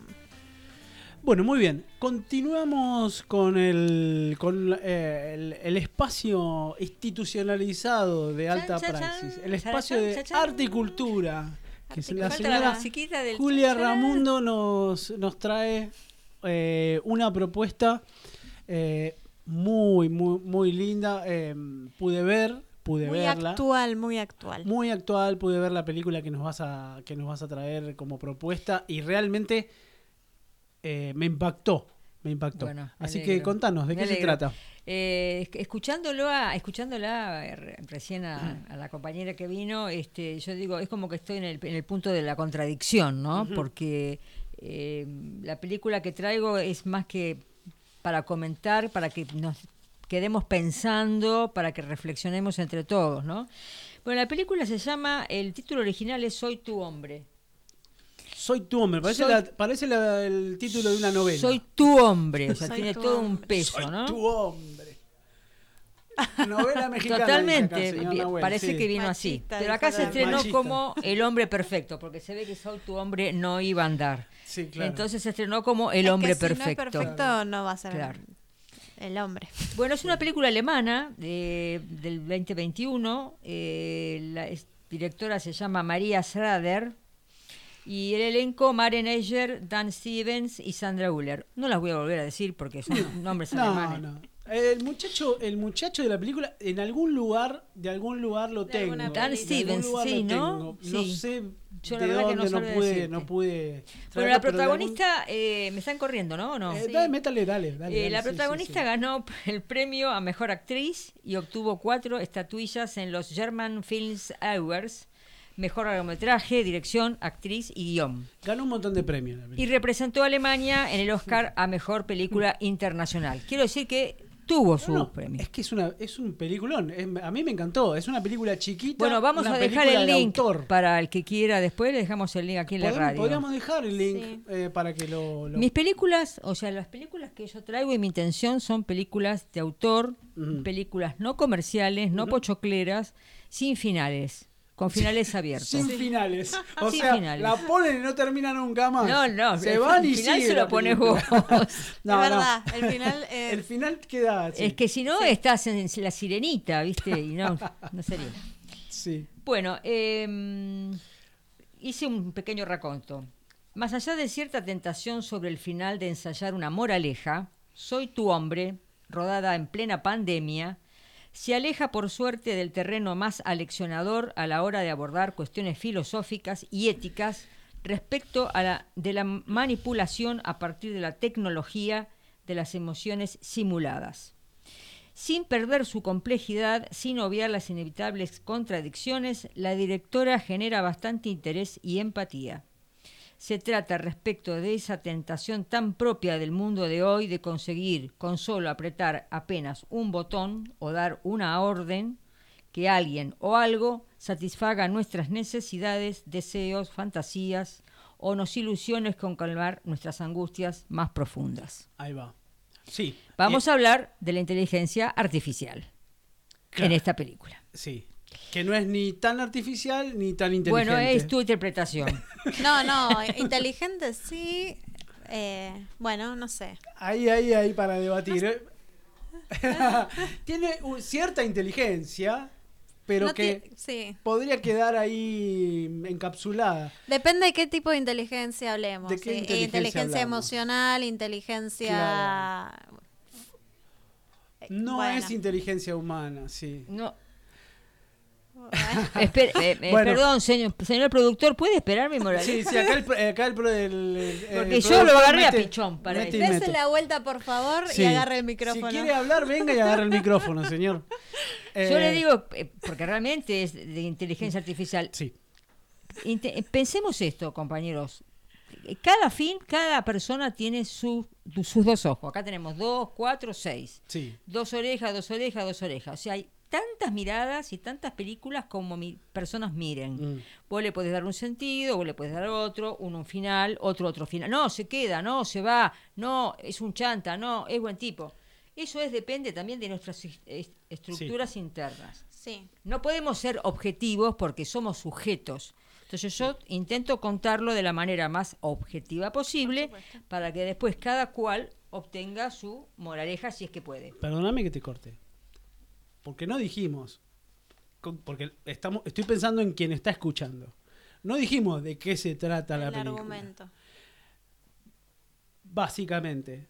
[SPEAKER 2] Bueno, muy bien. Continuamos con el, con eh, el, el espacio institucionalizado de alta
[SPEAKER 4] Chan,
[SPEAKER 2] praxis.
[SPEAKER 4] chan.
[SPEAKER 2] El espacio
[SPEAKER 4] Chan,
[SPEAKER 2] de arte y cultura. Que la señora
[SPEAKER 4] la del
[SPEAKER 2] Julia. Ramundo nos, nos trae eh, una propuesta eh, muy, muy, muy linda. Eh, pude ver, pude
[SPEAKER 3] Muy
[SPEAKER 2] verla.
[SPEAKER 3] actual, muy actual.
[SPEAKER 2] Muy actual, pude ver la película que nos vas a, que nos vas a traer como propuesta y realmente eh, me impactó. Me impactó.
[SPEAKER 4] Bueno, me
[SPEAKER 2] Así que contanos, ¿de
[SPEAKER 4] Me
[SPEAKER 2] qué se trata?
[SPEAKER 4] Eh, esc- escuchándolo a, escuchándola eh, re- recién a, a la compañera que vino, este, yo digo, es como que estoy en el, en el punto de la contradicción, ¿no? Porque eh, la película que traigo es más que para comentar, para que nos quedemos pensando, para que reflexionemos entre todos, ¿no? Bueno, la película se llama, el título original es Soy tu hombre.
[SPEAKER 2] Soy tu hombre. Parece,
[SPEAKER 4] Soy-
[SPEAKER 2] la- parece la- el título de una novela.
[SPEAKER 4] Soy tu hombre, o sea,
[SPEAKER 3] Soy
[SPEAKER 4] tiene
[SPEAKER 3] tu
[SPEAKER 4] todo un
[SPEAKER 3] hombre.
[SPEAKER 4] peso,
[SPEAKER 2] Soy
[SPEAKER 4] ¿no?
[SPEAKER 2] tu hombre. Novela mexicana. acá
[SPEAKER 4] Totalmente,
[SPEAKER 2] Nahuel,
[SPEAKER 4] parece
[SPEAKER 2] sí.
[SPEAKER 4] que vino así. Pero acá se estrenó
[SPEAKER 2] Machista.
[SPEAKER 4] como El hombre perfecto, porque se ve que Soy tu hombre no iba a andar.
[SPEAKER 2] Sí, claro.
[SPEAKER 4] Entonces se estrenó como El
[SPEAKER 3] Es que
[SPEAKER 4] hombre
[SPEAKER 3] si no es
[SPEAKER 4] perfecto.
[SPEAKER 3] perfecto, no va a ser
[SPEAKER 4] Claro.
[SPEAKER 3] El hombre.
[SPEAKER 4] Bueno, es una película alemana de- del 2021. eh, la directora se llama María Schrader. Y el elenco, Maren Eger, Dan Stevens y Sandra Uller. No las voy a volver a decir porque son nombres
[SPEAKER 2] No,
[SPEAKER 4] alemanes.
[SPEAKER 2] no. El muchacho, el muchacho de la película, en algún lugar, de algún lugar lo
[SPEAKER 3] De
[SPEAKER 2] tengo. algún
[SPEAKER 4] Stevens, sí, ¿no?
[SPEAKER 2] tengo. No
[SPEAKER 4] Sí.
[SPEAKER 2] sé
[SPEAKER 4] Yo la
[SPEAKER 2] de
[SPEAKER 4] que no
[SPEAKER 2] pude,
[SPEAKER 4] decirte.
[SPEAKER 2] no pude.
[SPEAKER 4] La
[SPEAKER 2] pero algún-
[SPEAKER 4] protagonista, eh, me están corriendo, ¿no? ¿O no?
[SPEAKER 2] Eh,
[SPEAKER 3] Sí.
[SPEAKER 2] dale, métale, dale, dale,
[SPEAKER 4] Eh,
[SPEAKER 2] dale,
[SPEAKER 4] la
[SPEAKER 2] sí, sí,
[SPEAKER 4] protagonista
[SPEAKER 2] sí.
[SPEAKER 4] ganó el premio a mejor actriz y obtuvo cuatro estatuillas en los German Films Awards, mejor largometraje, dirección, actriz y guion.
[SPEAKER 2] Ganó un montón de premios. la
[SPEAKER 4] Y representó a Alemania en el Oscar a mejor película internacional. Quiero decir que tuvo su
[SPEAKER 2] No,
[SPEAKER 4] premio.
[SPEAKER 2] Es que es, una, es un peliculón. es- a mí me encantó. Es una película chiquita.
[SPEAKER 4] Bueno, vamos a dejar el
[SPEAKER 2] de
[SPEAKER 4] link
[SPEAKER 2] autor.
[SPEAKER 4] para el que quiera después, le dejamos el link aquí en la radio.
[SPEAKER 2] Podríamos dejar el link
[SPEAKER 3] Sí.
[SPEAKER 2] eh, para que lo. lo-
[SPEAKER 4] Mis películas, o sea, las películas que yo traigo y mi intención son películas de autor, películas no comerciales, no pochocleras, sin finales, con finales abiertos.
[SPEAKER 2] Sin finales. O
[SPEAKER 4] Sin
[SPEAKER 2] sea,
[SPEAKER 4] finales.
[SPEAKER 2] la ponen y no termina nunca más.
[SPEAKER 4] No, no,
[SPEAKER 2] Se
[SPEAKER 4] el
[SPEAKER 2] van y
[SPEAKER 4] final
[SPEAKER 2] sigue
[SPEAKER 4] se
[SPEAKER 2] la
[SPEAKER 4] lo pones vos.
[SPEAKER 2] No,
[SPEAKER 3] es
[SPEAKER 2] no.
[SPEAKER 3] verdad, el final eh,
[SPEAKER 2] El final queda. así.
[SPEAKER 4] Es que si no estás en la sirenita, ¿viste? Y no, no sería.
[SPEAKER 2] Sí.
[SPEAKER 4] Bueno, eh, hice un pequeño raconto. Más allá de cierta tentación sobre el final de ensayar una moraleja, Soy tu hombre, rodada en plena pandemia, se aleja por suerte del terreno más aleccionador a la hora de abordar cuestiones filosóficas y éticas respecto a la, de la manipulación a partir de la tecnología de las emociones simuladas sin perder su complejidad, sin obviar las inevitables contradicciones, la directora genera bastante interés y empatía. Se trata respecto de esa tentación tan propia del mundo de hoy de conseguir con solo apretar apenas un botón o dar una orden que alguien o algo satisfaga nuestras necesidades, deseos, fantasías o nos ilusiones con calmar nuestras angustias más profundas.
[SPEAKER 2] Ahí va. Sí.
[SPEAKER 4] Vamos
[SPEAKER 2] Eh,
[SPEAKER 4] a hablar de la inteligencia artificial
[SPEAKER 2] claro,
[SPEAKER 4] en esta película.
[SPEAKER 2] Sí. Que no es ni tan artificial ni tan inteligente.
[SPEAKER 4] Bueno, es tu interpretación.
[SPEAKER 3] No, no, inteligente sí. eh, bueno, no sé.
[SPEAKER 2] Ahí, ahí, ahí para debatir. ¿eh? Tiene un- cierta inteligencia, pero
[SPEAKER 3] No
[SPEAKER 2] que
[SPEAKER 3] sí.
[SPEAKER 2] podría quedar ahí encapsulada.
[SPEAKER 3] Depende de qué tipo de inteligencia hablemos.
[SPEAKER 2] ¿De qué
[SPEAKER 3] sí,
[SPEAKER 2] inteligencia hablamos?
[SPEAKER 3] emocional, inteligencia. Eh,
[SPEAKER 2] No
[SPEAKER 3] bueno.
[SPEAKER 2] es inteligencia humana, sí.
[SPEAKER 4] No, Eh, eh,
[SPEAKER 2] Bueno.
[SPEAKER 4] perdón, señor, señor productor, ¿puede esperar mi moral?
[SPEAKER 2] Sí, sí, acá el, acá el, el- el-
[SPEAKER 4] Porque
[SPEAKER 2] el
[SPEAKER 4] yo lo agarré a pichón para
[SPEAKER 3] Dese la vuelta, por favor,
[SPEAKER 2] Sí.
[SPEAKER 3] y agarre el micrófono.
[SPEAKER 2] Si quiere hablar, venga y agarre el micrófono, señor.
[SPEAKER 4] Yo
[SPEAKER 2] Eh,
[SPEAKER 4] le digo, eh, porque realmente es de inteligencia artificial.
[SPEAKER 2] Sí.
[SPEAKER 4] Inte- pensemos esto, compañeros. Cada fin, cada persona tiene su- sus dos ojos. Acá tenemos dos, cuatro, seis.
[SPEAKER 2] Sí.
[SPEAKER 4] Dos orejas, dos orejas, dos orejas. O sea, hay tantas miradas y tantas películas como mi- personas miren.
[SPEAKER 2] Mm.
[SPEAKER 4] Vos le podés dar un sentido, vos le podés dar otro, uno un final, otro otro final. No, se queda, no, se va, no, es un chanta, no, es buen tipo. Eso es depende también de nuestras est- est- estructuras internas.
[SPEAKER 3] Sí.
[SPEAKER 4] No podemos ser objetivos porque somos sujetos. Entonces yo intento contarlo de la manera más objetiva posible para que después cada cual obtenga su moraleja si es que puede.
[SPEAKER 2] Perdóname que te corte. Porque no dijimos. Porque estamos, estoy pensando en quien está escuchando. No dijimos de qué se trata la
[SPEAKER 3] el
[SPEAKER 2] película.
[SPEAKER 3] argumento.
[SPEAKER 2] Básicamente,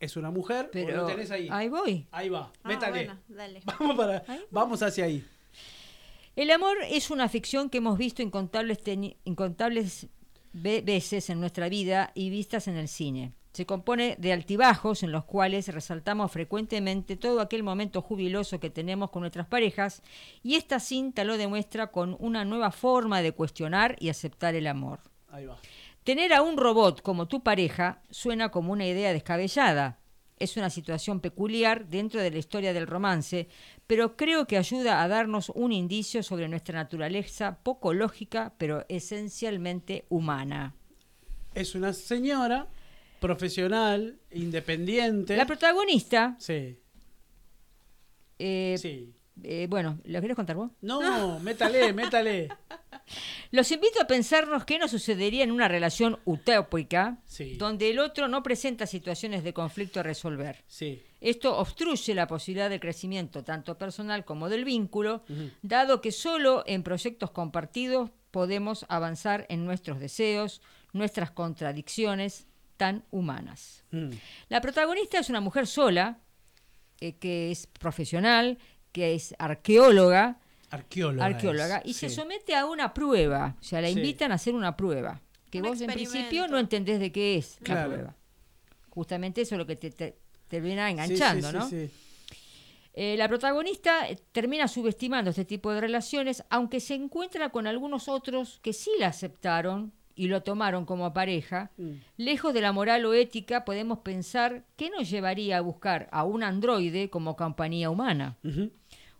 [SPEAKER 2] es una mujer.
[SPEAKER 4] Pero
[SPEAKER 2] lo tenés ahí.
[SPEAKER 4] ahí voy.
[SPEAKER 2] Ahí va,
[SPEAKER 3] Ah,
[SPEAKER 2] métale.
[SPEAKER 3] bueno, dale.
[SPEAKER 2] Vamos, para, vamos hacia ahí.
[SPEAKER 4] El amor es una ficción que hemos visto incontables, incontables ve- veces en nuestra vida y vistas en el cine. Se compone de altibajos en los cuales resaltamos frecuentemente todo aquel momento jubiloso que tenemos con nuestras parejas y esta cinta lo demuestra con una nueva forma de cuestionar y aceptar el amor.
[SPEAKER 2] Ahí va.
[SPEAKER 4] Tener a un robot como tu pareja suena como una idea descabellada. Es una situación peculiar dentro de la historia del romance, pero creo que ayuda a darnos un indicio sobre nuestra naturaleza poco lógica, pero esencialmente humana.
[SPEAKER 2] Es una señora profesional, independiente.
[SPEAKER 4] La protagonista
[SPEAKER 2] Sí.
[SPEAKER 4] Eh,
[SPEAKER 2] Sí.
[SPEAKER 4] eh, bueno, ¿lo querés contar vos?
[SPEAKER 2] No, métale, métale.
[SPEAKER 4] Los invito a pensarnos qué nos sucedería en una relación utópica
[SPEAKER 2] Sí.
[SPEAKER 4] donde el otro no presenta situaciones de conflicto a resolver.
[SPEAKER 2] Sí.
[SPEAKER 4] Esto obstruye la posibilidad de crecimiento tanto personal como del vínculo, dado que solo en proyectos compartidos podemos avanzar en nuestros deseos, nuestras contradicciones tan humanas.
[SPEAKER 2] Mm.
[SPEAKER 4] La protagonista es una mujer sola, eh, que es profesional, que es arqueóloga,
[SPEAKER 2] Arqueóloga.
[SPEAKER 4] arqueóloga
[SPEAKER 2] es,
[SPEAKER 4] y se somete a una prueba, o sea, la
[SPEAKER 2] Sí.
[SPEAKER 4] invitan a hacer una prueba, que
[SPEAKER 3] Un
[SPEAKER 4] vos en principio no entendés de qué es la prueba. Justamente eso es lo que te, te termina enganchando,
[SPEAKER 2] sí,
[SPEAKER 4] ¿no?
[SPEAKER 2] sí, sí.
[SPEAKER 4] Eh, la protagonista eh, termina subestimando este tipo de relaciones, aunque se encuentra con algunos otros que sí la aceptaron y lo tomaron como pareja.
[SPEAKER 2] Mm.
[SPEAKER 4] Lejos de la moral o ética, podemos pensar qué nos llevaría a buscar a un androide como compañía humana.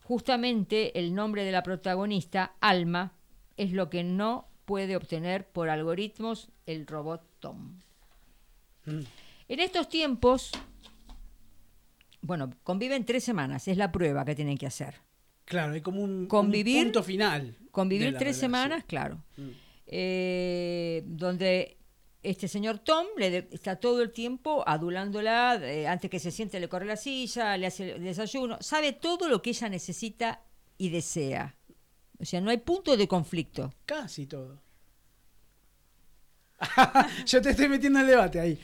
[SPEAKER 4] Justamente el nombre de la protagonista, Alma, es lo que no puede obtener por algoritmos el robot Tom.
[SPEAKER 2] Mm.
[SPEAKER 4] En estos tiempos, bueno, conviven tres semanas, es la prueba que tienen que hacer.
[SPEAKER 2] Claro, hay como un, punto final.
[SPEAKER 4] Convivir tres
[SPEAKER 2] relación.
[SPEAKER 4] semanas, claro.
[SPEAKER 2] Mm.
[SPEAKER 4] Eh, donde este señor Tom le de- está todo el tiempo adulándola, eh, antes que se siente le corre la silla, le hace el desayuno, sabe todo lo que ella necesita y desea. O sea, no hay punto de conflicto.
[SPEAKER 2] Casi todo. Yo te estoy metiendo en el debate ahí.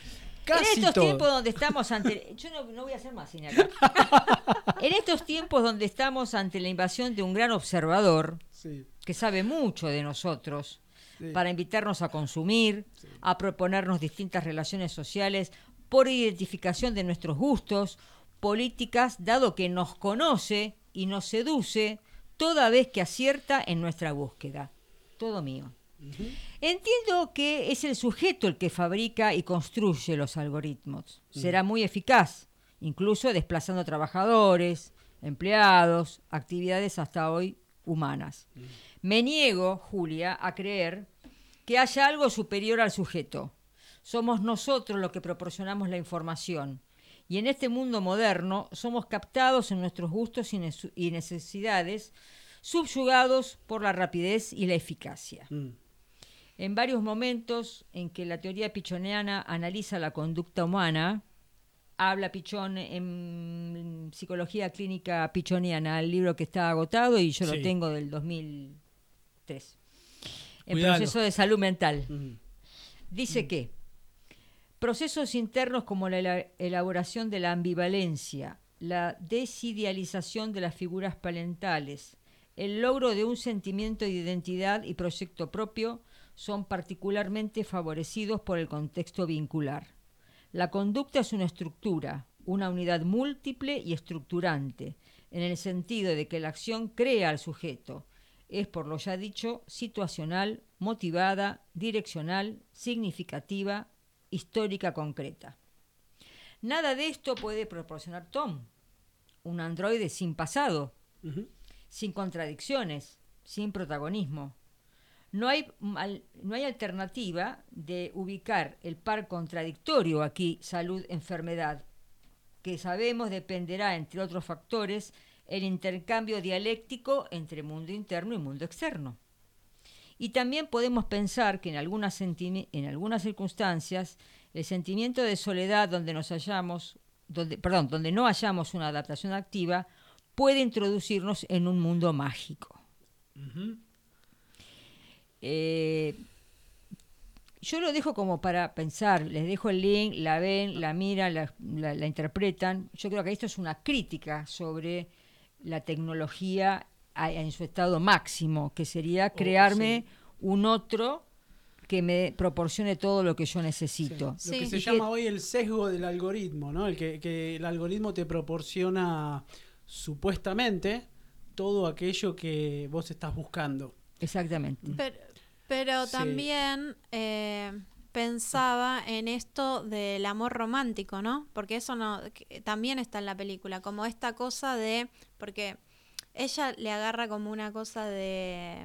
[SPEAKER 2] Casi
[SPEAKER 4] en estos
[SPEAKER 2] todo.
[SPEAKER 4] tiempos donde estamos ante... Yo no, no voy a hacer más cine acá. en estos tiempos donde estamos ante la invasión de un gran observador,
[SPEAKER 2] Sí,
[SPEAKER 4] que sabe mucho de nosotros,
[SPEAKER 2] sí.
[SPEAKER 4] para invitarnos a consumir, a proponernos distintas relaciones sociales por identificación de nuestros gustos, políticas, dado que nos conoce y nos seduce toda vez que acierta en nuestra búsqueda. Todo mío. Entiendo que es el sujeto el que fabrica y construye los algoritmos. Será muy eficaz, incluso desplazando trabajadores, empleados, actividades hasta hoy humanas. Me niego, Julia, a creer que haya algo superior al sujeto. Somos nosotros los que proporcionamos la información. Y en este mundo moderno somos captados en nuestros gustos y necesidades, subyugados por la rapidez y la eficacia.
[SPEAKER 2] Mm.
[SPEAKER 4] En varios momentos en que la teoría pichoneana analiza la conducta humana, habla Pichón en Psicología Clínica Pichoniana, el libro que está agotado y yo
[SPEAKER 2] Sí.
[SPEAKER 4] lo tengo del 2003. En proceso de salud mental.
[SPEAKER 2] Mm.
[SPEAKER 4] Dice que procesos internos como la ela- elaboración de la ambivalencia, la desidealización de las figuras parentales, el logro de un sentimiento de identidad y proyecto propio son particularmente favorecidos por el contexto vincular. La conducta es una estructura, una unidad múltiple y estructurante, en el sentido de que la acción crea al sujeto. Es, por lo ya dicho, situacional, motivada, direccional, significativa, histórica concreta. Nada de esto puede proporcionar Tom, un androide sin pasado, sin contradicciones, sin protagonismo. No hay, no hay alternativa de ubicar el par contradictorio aquí, salud-enfermedad, que sabemos dependerá, entre otros factores, el intercambio dialéctico entre mundo interno y mundo externo. Y también podemos pensar que en algunas, en algunas circunstancias el sentimiento de soledad donde nos hallamos, donde, perdón, donde no hallamos una adaptación activa, puede introducirnos en un mundo mágico. Eh, yo lo dejo como para pensar, les dejo el link, la ven, la miran, la, la- la interpretan. Yo creo que esto es una crítica sobre la tecnología en su estado máximo, que sería crearme un otro que me proporcione todo lo que yo necesito.
[SPEAKER 2] Lo que
[SPEAKER 3] Sí.
[SPEAKER 2] se
[SPEAKER 4] Y que-
[SPEAKER 2] llama hoy el sesgo del algoritmo, ¿no? El que, que el algoritmo te proporciona supuestamente todo aquello que vos estás buscando.
[SPEAKER 4] Exactamente.
[SPEAKER 3] Pero, pero
[SPEAKER 2] Sí.
[SPEAKER 3] también eh, pensaba en esto del amor romántico, ¿no? Porque eso no también está en la película, como esta cosa de porque ella le agarra como una cosa de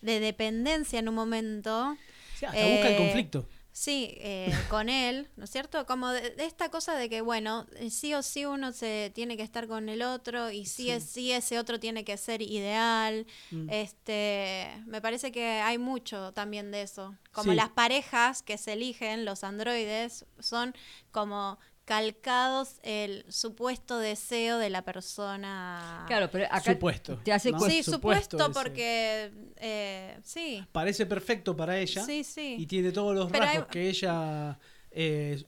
[SPEAKER 3] de dependencia en un momento.
[SPEAKER 2] Sea, hasta busca el
[SPEAKER 3] Eh,
[SPEAKER 2] conflicto.
[SPEAKER 3] Sí, eh, con él, ¿no es cierto? Como de, de esta cosa de que, bueno, eh, sí o sí uno se tiene que estar con el otro y sí, es sí ese otro tiene que ser ideal.
[SPEAKER 2] Mm.
[SPEAKER 3] Este, me parece que hay mucho también de eso. Como
[SPEAKER 2] Sí.
[SPEAKER 3] las parejas que se eligen, los androides, son como calcados el supuesto deseo de la persona.
[SPEAKER 4] Claro, pero acá
[SPEAKER 2] Supuesto,
[SPEAKER 4] te hace
[SPEAKER 2] ¿no?
[SPEAKER 3] Sí,
[SPEAKER 2] supuesto
[SPEAKER 3] porque eh, sí,
[SPEAKER 2] Parece perfecto para ella.
[SPEAKER 3] sí, sí.
[SPEAKER 2] y tiene todos los
[SPEAKER 3] Pero
[SPEAKER 2] rasgos
[SPEAKER 3] hay-
[SPEAKER 2] que ella eh,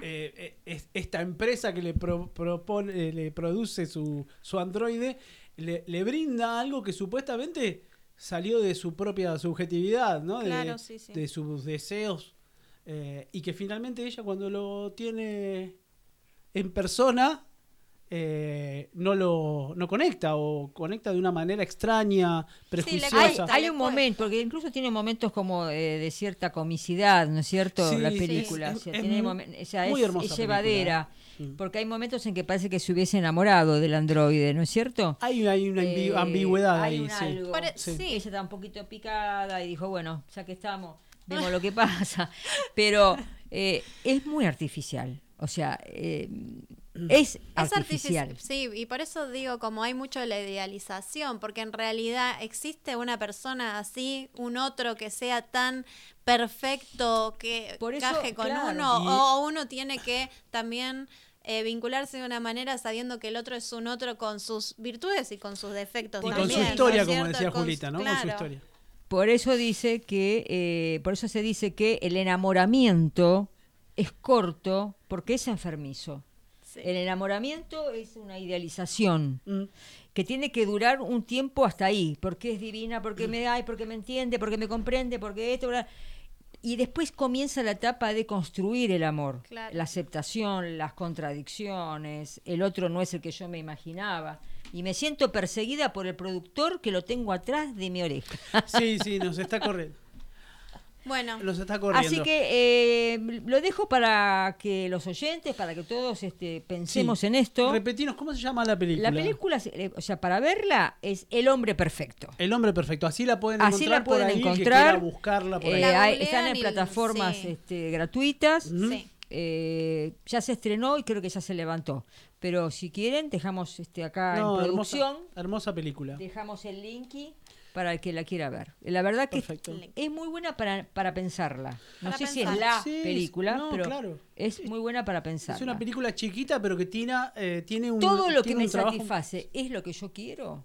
[SPEAKER 2] eh, eh, es- esta empresa que le pro- propone eh, le produce su, su androide le, le brinda algo que supuestamente salió de su propia subjetividad no de,
[SPEAKER 3] Claro, sí, sí.
[SPEAKER 2] de sus deseos eh, y que finalmente ella cuando lo tiene en persona eh, no lo no conecta o conecta de una manera extraña prejuiciosa
[SPEAKER 4] Hay,
[SPEAKER 3] cuesta,
[SPEAKER 4] hay un momento, porque incluso tiene momentos como eh, de cierta comicidad, ¿no es cierto?
[SPEAKER 2] Sí,
[SPEAKER 4] la
[SPEAKER 2] sí,
[SPEAKER 4] película.
[SPEAKER 2] es-
[SPEAKER 4] o sea,
[SPEAKER 2] es
[SPEAKER 4] tiene
[SPEAKER 2] mu-
[SPEAKER 4] momen- o sea,
[SPEAKER 2] muy
[SPEAKER 4] es,
[SPEAKER 2] hermosa
[SPEAKER 4] es llevadera. Porque hay momentos en que parece que se hubiese enamorado del androide, ¿no es cierto?
[SPEAKER 2] Hay, hay una ambi-
[SPEAKER 4] Eh,
[SPEAKER 2] ambigüedad
[SPEAKER 4] hay
[SPEAKER 2] ahí,
[SPEAKER 4] un
[SPEAKER 2] sí.
[SPEAKER 4] algo.
[SPEAKER 3] Pare-
[SPEAKER 2] Sí.
[SPEAKER 3] sí.
[SPEAKER 4] Ella está un poquito picada y dijo, bueno, ya que estamos, vemos lo que pasa. Pero eh, es muy artificial. O sea, eh, es
[SPEAKER 3] Es
[SPEAKER 4] artificial.
[SPEAKER 3] artifici- Sí, y por eso digo, como hay mucho de la idealización, porque en realidad existe una persona así, un otro que sea tan perfecto que
[SPEAKER 4] Por eso,
[SPEAKER 3] caje con
[SPEAKER 4] claro.
[SPEAKER 3] uno,
[SPEAKER 2] Y-
[SPEAKER 3] o uno tiene que también eh, vincularse de una manera sabiendo que el otro es un otro con sus virtudes y con sus defectos
[SPEAKER 2] Y con su
[SPEAKER 3] ¿no
[SPEAKER 2] historia, como decía
[SPEAKER 3] Con
[SPEAKER 2] Julita, ¿no? Con su historia.
[SPEAKER 4] Por eso dice que, eh, por eso se dice que el enamoramiento es corto porque es enfermizo.
[SPEAKER 3] Sí.
[SPEAKER 4] El enamoramiento es una idealización
[SPEAKER 2] Mm.
[SPEAKER 4] que tiene que durar un tiempo hasta ahí, porque es divina, porque me da, porque me entiende, porque me comprende, porque esto, bla. y después comienza la etapa de construir el amor,
[SPEAKER 3] Claro.
[SPEAKER 4] la aceptación, las contradicciones, el otro no es el que yo me imaginaba, y me siento perseguida por el productor que lo tengo atrás de mi oreja.
[SPEAKER 2] Sí, sí, nos está corriendo.
[SPEAKER 3] Bueno,
[SPEAKER 2] Nos está corriendo.
[SPEAKER 4] Así que eh, lo dejo para que los oyentes, para que todos este, pensemos
[SPEAKER 2] Sí.
[SPEAKER 4] en esto.
[SPEAKER 2] Repetinos, ¿cómo se llama la película?
[SPEAKER 4] La película, eh, o sea, para verla es El hombre perfecto.
[SPEAKER 2] El hombre perfecto. Así la pueden
[SPEAKER 4] Así
[SPEAKER 2] encontrar
[SPEAKER 4] la pueden
[SPEAKER 2] por ahí, el que
[SPEAKER 4] encontrar.
[SPEAKER 2] buscarla por ahí.
[SPEAKER 4] Eh, hay-
[SPEAKER 3] googlean
[SPEAKER 4] están en
[SPEAKER 3] y-
[SPEAKER 4] plataformas
[SPEAKER 3] sí.
[SPEAKER 4] este, gratuitas.
[SPEAKER 3] Sí.
[SPEAKER 4] Eh, ya se estrenó y creo que ya se levantó. Pero si quieren, dejamos este acá
[SPEAKER 2] No,
[SPEAKER 4] en
[SPEAKER 2] hermosa,
[SPEAKER 4] producción,
[SPEAKER 2] hermosa película.
[SPEAKER 4] dejamos el link para el que la quiera ver. La verdad que
[SPEAKER 2] Perfecto.
[SPEAKER 4] es muy buena para, para pensarla. No
[SPEAKER 3] Para
[SPEAKER 4] sé si es
[SPEAKER 3] pensar.
[SPEAKER 4] la
[SPEAKER 2] Sí,
[SPEAKER 4] película,
[SPEAKER 2] no,
[SPEAKER 4] pero
[SPEAKER 2] claro.
[SPEAKER 4] es muy buena para pensarla.
[SPEAKER 2] Es una película chiquita, pero que tiene, eh, tiene un.
[SPEAKER 4] Todo lo que me satisface es lo que yo quiero.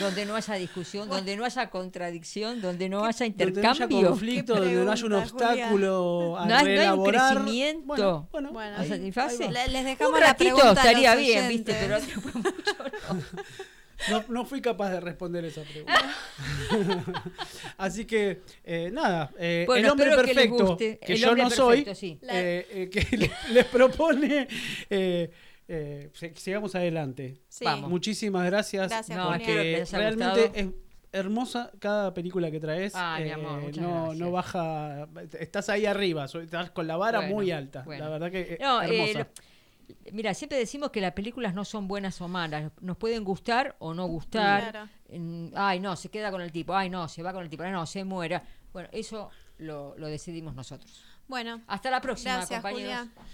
[SPEAKER 4] Donde no haya discusión, donde no haya contradicción, donde no haya
[SPEAKER 2] Donde no haya
[SPEAKER 4] intercambio.
[SPEAKER 2] conflicto, donde no haya un obstáculo a
[SPEAKER 4] No hay- no hay un
[SPEAKER 2] reelaborar.
[SPEAKER 4] crecimiento.
[SPEAKER 2] Bueno, bueno,
[SPEAKER 3] Bueno,
[SPEAKER 4] ¿No
[SPEAKER 2] ahí-
[SPEAKER 4] satisface?
[SPEAKER 3] les dejamos
[SPEAKER 4] Un
[SPEAKER 3] la
[SPEAKER 4] ratito
[SPEAKER 3] pregunta a
[SPEAKER 4] estaría
[SPEAKER 3] los
[SPEAKER 4] bien,
[SPEAKER 3] oyentes.
[SPEAKER 4] viste, pero después mucho no.
[SPEAKER 2] No, no fui capaz de responder esa pregunta. Así que, eh, nada, eh,
[SPEAKER 4] Bueno,
[SPEAKER 2] el hombre
[SPEAKER 4] que
[SPEAKER 2] perfecto,
[SPEAKER 4] guste.
[SPEAKER 2] que
[SPEAKER 4] El
[SPEAKER 2] yo
[SPEAKER 4] hombre
[SPEAKER 2] no soy,
[SPEAKER 4] sí.
[SPEAKER 2] eh, eh, que le- les propone eh, sigamos adelante.
[SPEAKER 3] Sí.
[SPEAKER 4] Vamos.
[SPEAKER 2] Muchísimas gracias.
[SPEAKER 3] Gracias,
[SPEAKER 4] No, que
[SPEAKER 2] realmente
[SPEAKER 4] gustado.
[SPEAKER 2] es hermosa cada película que traes.
[SPEAKER 4] Ay, mi
[SPEAKER 2] eh,
[SPEAKER 4] amor,
[SPEAKER 2] no,
[SPEAKER 4] gracias.
[SPEAKER 2] no baja, estás ahí arriba, estás con la vara
[SPEAKER 4] Bueno,
[SPEAKER 2] muy alta.
[SPEAKER 4] bueno.
[SPEAKER 2] La verdad que
[SPEAKER 4] No, eh,
[SPEAKER 2] hermosa.
[SPEAKER 4] lo- mira, siempre decimos que las películas no son buenas o malas, nos pueden gustar o no gustar.
[SPEAKER 3] Claro.
[SPEAKER 4] En- ay, no, se queda con el tipo, ay, no, se va con el tipo, ay, no, se muera. Bueno, eso lo, lo decidimos nosotros.
[SPEAKER 3] Bueno,
[SPEAKER 4] Hasta la próxima,
[SPEAKER 3] gracias,
[SPEAKER 4] compañeros.
[SPEAKER 3] Julia.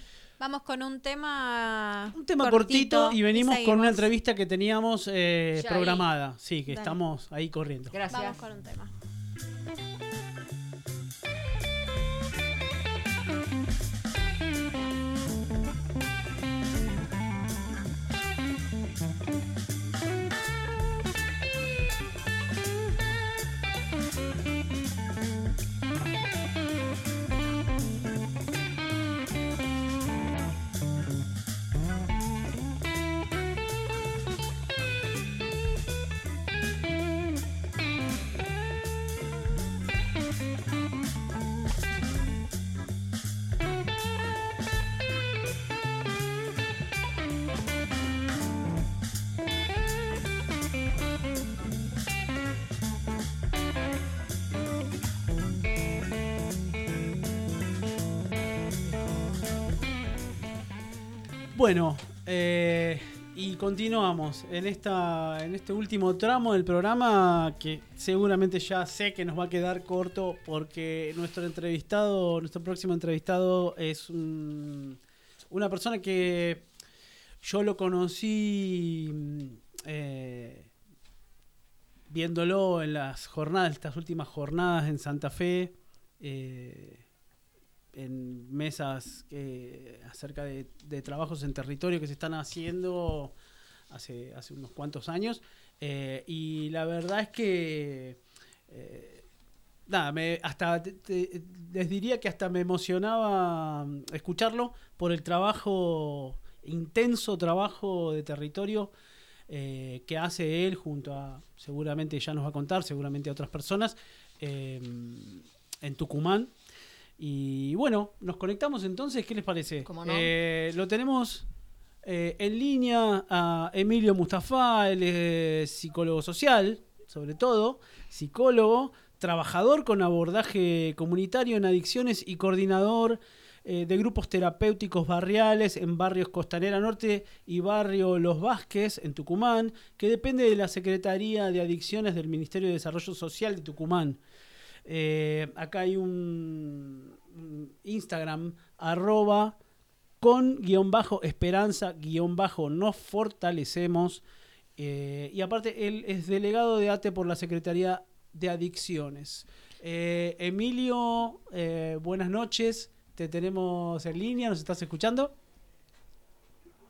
[SPEAKER 3] Vamos con un tema.
[SPEAKER 2] Un tema cortito, y venimos con una entrevista que teníamos eh, programada. Sí, que
[SPEAKER 3] Dale.
[SPEAKER 2] estamos ahí corriendo.
[SPEAKER 4] Gracias.
[SPEAKER 3] Vamos con un tema.
[SPEAKER 2] Bueno, eh, Y continuamos. En esta en este último tramo del programa que seguramente ya sé que nos va a quedar corto porque nuestro entrevistado, nuestro próximo entrevistado es un- una persona que yo lo conocí mm, eh, viéndolo en las jornadas, estas últimas jornadas en Santa Fe, eh, en mesas eh, acerca de, trabajos en territorio que se están haciendo hace, hace unos cuantos años. eh, y la verdad es que eh, nada, me, hasta les diría que hasta me emocionaba escucharlo por el trabajo, intenso trabajo de territorio que hace él junto a, seguramente ya nos va a contar, seguramente a otras personas, en Tucumán. Y bueno, nos conectamos entonces, ¿qué les parece?
[SPEAKER 4] ¿Cómo no?
[SPEAKER 2] Eh, lo tenemos eh, en línea a Emilio Mustafa, él es psicólogo social, sobre todo, psicólogo, trabajador con abordaje comunitario en adicciones y coordinador eh, de grupos terapéuticos barriales en barrios Costanera Norte y barrio Los Vázquez en Tucumán, que depende de la Secretaría de Adicciones del Ministerio de Desarrollo Social de Tucumán. Eh, acá hay un, un Instagram, arroba con guion bajo esperanza guion bajo nos fortalecemos. Eh, y aparte, él es delegado de ATE por la Secretaría de Adicciones. Eh, Emilio, eh, buenas noches. Te tenemos en línea, ¿nos estás escuchando?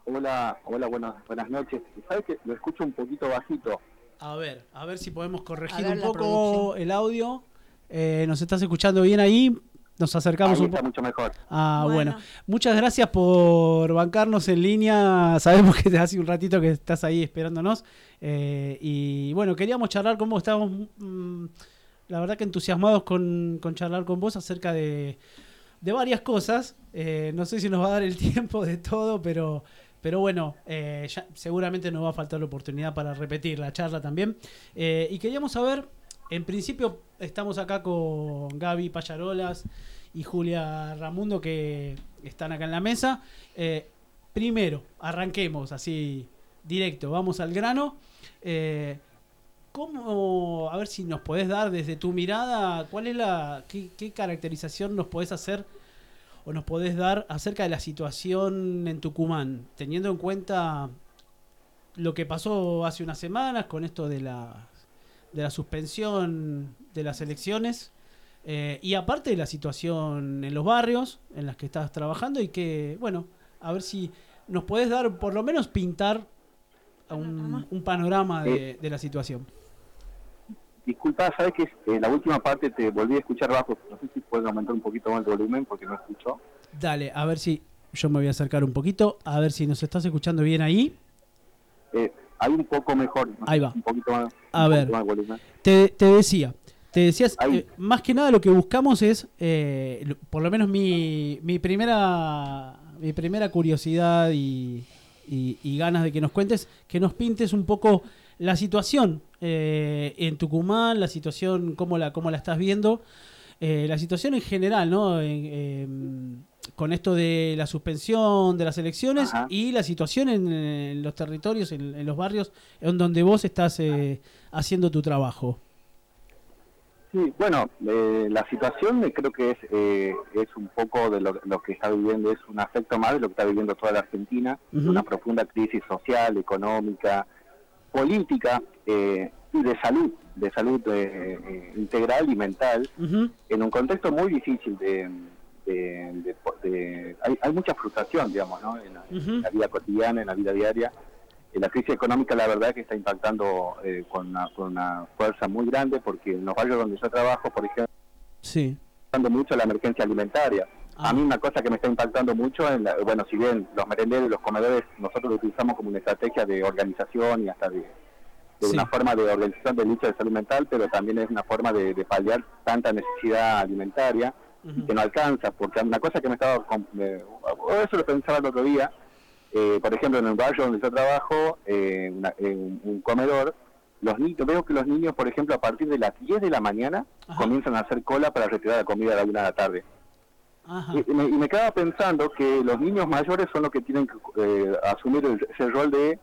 [SPEAKER 8] Hola, hola, buenas, buenas noches. ¿Sabes que lo escucho un poquito bajito?
[SPEAKER 2] A ver, a ver si podemos corregir
[SPEAKER 4] ver
[SPEAKER 2] un poco
[SPEAKER 4] producción.
[SPEAKER 2] el audio. Eh, ¿Nos estás escuchando bien ahí? Nos acercamos
[SPEAKER 8] Ahí
[SPEAKER 2] un poco.
[SPEAKER 8] mucho mejor.
[SPEAKER 2] Ah, bueno.
[SPEAKER 3] Bueno.
[SPEAKER 2] Muchas gracias por bancarnos en línea. Sabemos que hace un ratito que estás ahí esperándonos. Eh, y bueno, queríamos charlar con vos. Estábamos, mm, la verdad que entusiasmados con, con charlar con vos acerca de, de varias cosas. Eh, no sé si nos va a dar el tiempo de todo, pero, pero bueno, eh, ya- seguramente nos va a faltar la oportunidad para repetir la charla también. Eh, y queríamos saber, en principio estamos acá con Gaby Payarolas y Julia Ramundo que están acá en la mesa. Eh, primero, arranquemos así directo, vamos al grano. Eh, ¿Cómo, a ver si nos podés dar desde tu mirada, cuál es la, qué, qué caracterización nos podés hacer o nos podés dar acerca de la situación en Tucumán, teniendo en cuenta lo que pasó hace unas semanas con esto de la, de la suspensión de las elecciones eh, y aparte de la situación en los barrios en las que estás trabajando y que, bueno, a ver si nos podés dar, por lo menos pintar a un,
[SPEAKER 3] Panorama.
[SPEAKER 2] un panorama de, de la situación.
[SPEAKER 8] Disculpa, ¿sabes que eh, la última parte te volví a escuchar bajo? No sé si puedes aumentar un poquito más el volumen porque no escucho.
[SPEAKER 2] Dale, a ver si yo me voy a acercar un poquito, a ver si nos estás escuchando bien ahí.
[SPEAKER 8] Eh, hay un poco mejor.
[SPEAKER 2] Ahí va.
[SPEAKER 8] Un poquito más,
[SPEAKER 2] A ver.
[SPEAKER 8] más.
[SPEAKER 2] Te, te decía, te decías, eh, más que nada lo que buscamos es, eh, por lo menos mi, mi primera mi primera curiosidad y, y- y ganas de que nos cuentes, que nos pintes un poco la situación eh, en Tucumán, la situación, cómo la, cómo la estás viendo, eh, la situación en general, ¿no? En- em, con esto de la suspensión de las elecciones
[SPEAKER 8] Ajá.
[SPEAKER 2] y la situación en, en los territorios, en, en los barrios en donde vos estás eh, haciendo tu trabajo.
[SPEAKER 8] Sí, bueno, eh, la situación eh, creo que es eh, es un poco de lo, lo que está viviendo, es un afecto más de lo que está viviendo toda la Argentina, una profunda crisis social, económica, política eh, y de salud, de salud eh, eh, integral y mental, en un contexto muy difícil de... de- de- de- hay, hay mucha frustración, digamos, ¿no? en, la, en vida cotidiana, en la vida diaria. Eh, la crisis económica, la verdad, que está impactando eh, con, una, con una fuerza muy grande, porque en los barrios donde yo trabajo, por ejemplo,
[SPEAKER 2] Sí.
[SPEAKER 8] impactando mucho la emergencia alimentaria.
[SPEAKER 2] Ah.
[SPEAKER 8] A mí una cosa que me está impactando mucho, en la- bueno, si bien los merenderos y los comedores nosotros lo utilizamos como una estrategia de organización y hasta de, de
[SPEAKER 2] Sí.
[SPEAKER 8] una forma de organización de lucha de salud mental, pero también es una forma de, de paliar tanta necesidad alimentaria
[SPEAKER 2] Ujú.
[SPEAKER 8] que no alcanza, porque una cosa que me estaba, eh, eso lo pensaba el otro día, eh, por ejemplo en el barrio donde yo trabajo, eh, una- en un comedor, los niños, veo que los niños, por ejemplo, a partir de las 10 de la mañana
[SPEAKER 2] Ajá.
[SPEAKER 8] comienzan a hacer cola para retirar la comida a la una de la tarde.
[SPEAKER 2] Ajá.
[SPEAKER 8] Y, y me, y me quedaba pensando que los niños mayores son los que tienen que eh, asumir el- ese rol de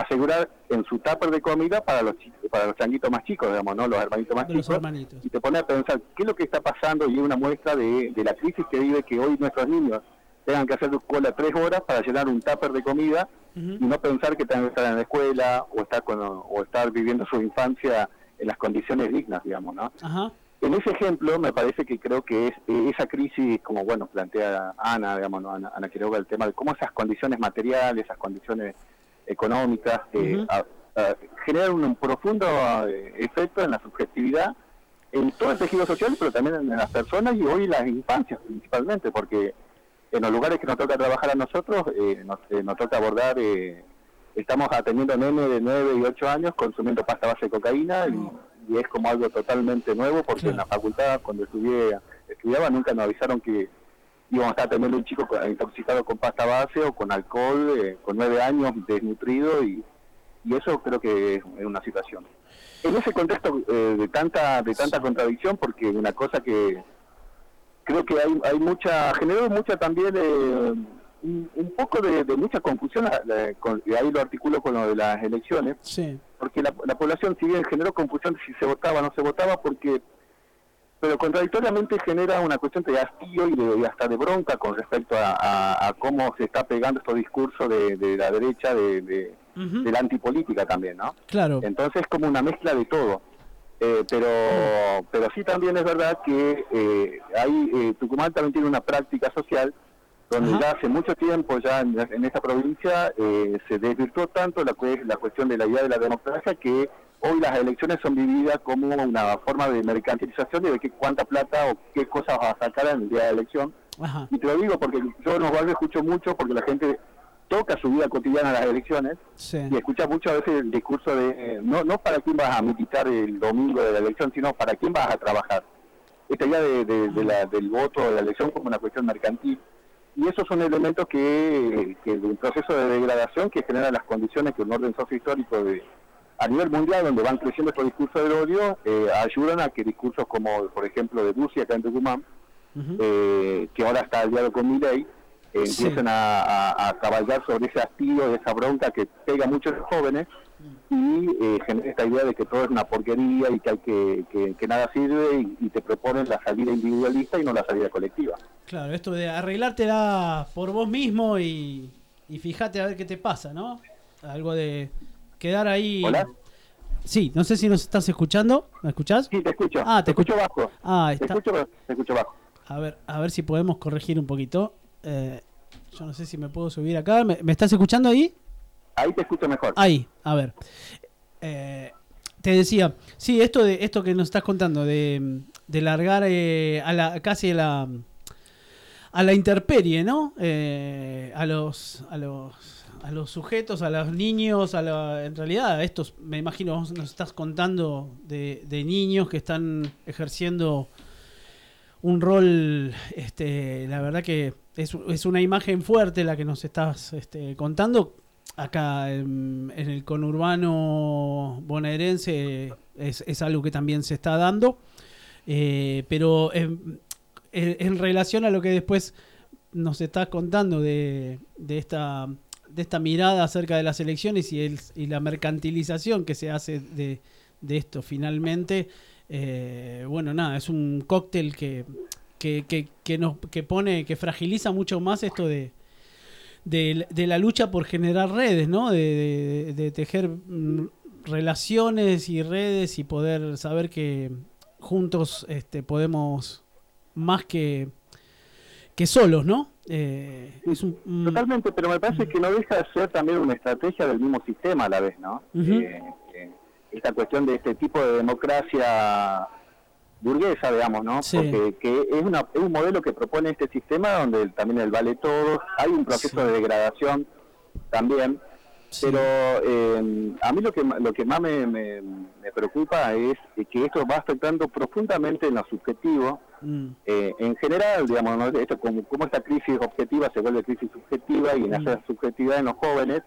[SPEAKER 8] asegurar en su tupper de comida para los para los changuitos más chicos, digamos, ¿no? Los hermanitos más
[SPEAKER 2] los
[SPEAKER 8] chicos.
[SPEAKER 2] hermanitos.
[SPEAKER 8] Y te pone a pensar qué es lo que está pasando y es una muestra de, de la crisis que vive que hoy nuestros niños tengan que hacer cola tres horas para llenar un tupper de comida y no pensar que tengan que estar en la escuela o estar con, o estar viviendo su infancia en las condiciones dignas, digamos, ¿no?
[SPEAKER 2] Ajá.
[SPEAKER 8] En ese ejemplo, me parece que creo que es eh, esa crisis, como bueno plantea Ana, digamos, ¿no? Ana, Ana Quiroga, el tema de cómo esas condiciones materiales, esas condiciones económicas, eh,
[SPEAKER 2] Ujú.
[SPEAKER 8] a- a- generan un, profundo eh, efecto en la subjetividad en todo el tejido social, pero también en las personas y hoy las infancias principalmente, porque en los lugares que nos toca trabajar a nosotros, eh, nos, eh, nos toca abordar, eh, estamos atendiendo nenes de 9 y 8 años consumiendo pasta base de cocaína y, y es como algo totalmente nuevo porque en la facultad, cuando estudié, estudiaba, nunca nos avisaron que íbamos a estar atendiendo un chico co- intoxicado con pasta base o con alcohol, eh, con 9 años, desnutrido y, y eso creo que es, una situación. En ese contexto eh, de tanta de tanta contradicción, porque una cosa que creo que hay, hay mucha, generó mucha también, eh, un, un poco de, de mucha confusión, con- y ahí lo articulo con lo de las elecciones,
[SPEAKER 2] Sí.
[SPEAKER 8] porque la, la población, si bien generó confusión de si se votaba o no se votaba, porque, pero contradictoriamente genera una cuestión de hastío y, de, y hasta de bronca con respecto a, a- a cómo se está pegando estos discursos de, de la derecha, de, de, la antipolítica también, ¿no?
[SPEAKER 2] Claro.
[SPEAKER 8] Entonces es como una mezcla de todo. Eh, pero pero sí también es verdad que eh, hay, eh, Tucumán también tiene una práctica social donde ya hace mucho tiempo ya en, en esta provincia eh, se desvirtuó tanto la, la cuestión de la idea de la democracia que hoy las elecciones son vividas como una forma de mercantilización y de que cuánta plata o qué cosas vas a sacar en el día de la elección.
[SPEAKER 2] Ajá.
[SPEAKER 8] Y te lo digo porque yo en barrios escucho mucho porque la gente toca su vida cotidiana las elecciones
[SPEAKER 2] Sí.
[SPEAKER 8] y escucha mucho a veces el discurso de eh, no no para quién vas a militar el domingo de la elección, sino para quién vas a trabajar. Esta idea de, de- de la- del voto de la elección como una cuestión mercantil. Y esos son elementos que, que de un proceso de degradación que genera las condiciones que un orden sociohistórico de, a nivel mundial, donde van creciendo estos discursos del odio, eh, ayudan a que discursos como, por ejemplo, de Rusia, acá en Tucumán, eh, que ahora está aliado con Milei, eh,
[SPEAKER 2] Sí.
[SPEAKER 8] empiezan a, a- a cabalgar sobre ese hastío, esa bronca que pega mucho a los jóvenes y eh, genera esta idea de que todo es una porquería y que, hay que, que, que nada sirve y, y te proponen la salida individualista y no la salida colectiva.
[SPEAKER 2] Claro, esto de arreglártela por vos mismo y, y fíjate a ver qué te pasa, ¿no? Algo de quedar ahí.
[SPEAKER 8] ¿Hola?
[SPEAKER 2] Sí, no sé si nos estás escuchando. ¿Me escuchás?
[SPEAKER 8] Sí, te escucho.
[SPEAKER 2] Ah, te
[SPEAKER 8] escucho
[SPEAKER 2] escucho.
[SPEAKER 8] bajo.
[SPEAKER 2] Ah,
[SPEAKER 8] Te
[SPEAKER 2] está.
[SPEAKER 8] escucho, te escucho bajo.
[SPEAKER 2] A ver, a ver si podemos corregir un poquito. Eh, yo no sé si me puedo subir acá. ¿Me, me estás escuchando ahí?
[SPEAKER 8] Ahí te escucho mejor.
[SPEAKER 2] Ahí, a ver. Eh, te decía, sí, esto de esto que nos estás contando de, de largar eh, a la casi a la a la intemperie, ¿no? Eh, a los a los a los sujetos, a los niños, a la, en realidad estos, me imagino, vos nos estás contando de, niños que están ejerciendo un rol, este, la verdad que es, es una imagen fuerte la que nos estás este, contando. Acá en, en el conurbano bonaerense es, es algo que también se está dando, Eh, pero en, en- en relación a lo que después nos estás contando de, de esta de esta mirada acerca de las elecciones y, el, y la mercantilización que se hace de, de esto finalmente, eh, bueno, nada, es un cóctel que, que, que, que nos, que pone, que fragiliza mucho más esto de, de, la lucha por generar redes, ¿no? De, de- de tejer mm, relaciones y redes y poder saber que juntos este, podemos más que, que solos, ¿no? Eh, es un, mm,
[SPEAKER 8] Totalmente, pero me parece que no deja de ser también una estrategia del mismo sistema a la vez, ¿no? Eh, eh, esta cuestión de este tipo de democracia burguesa, digamos, ¿no?
[SPEAKER 2] Sí.
[SPEAKER 8] Porque que es, una, es un modelo que propone este sistema donde el- también el vale todo, hay un proceso
[SPEAKER 2] Sí.
[SPEAKER 8] de degradación también. Pero eh, a mí lo que lo que más me, me- me preocupa es que esto va afectando profundamente en lo subjetivo,
[SPEAKER 2] Mm,
[SPEAKER 8] eh, en general, digamos, ¿no? esto como, como esta crisis objetiva se vuelve crisis subjetiva y en
[SPEAKER 2] Mm.
[SPEAKER 8] esa subjetividad en los jóvenes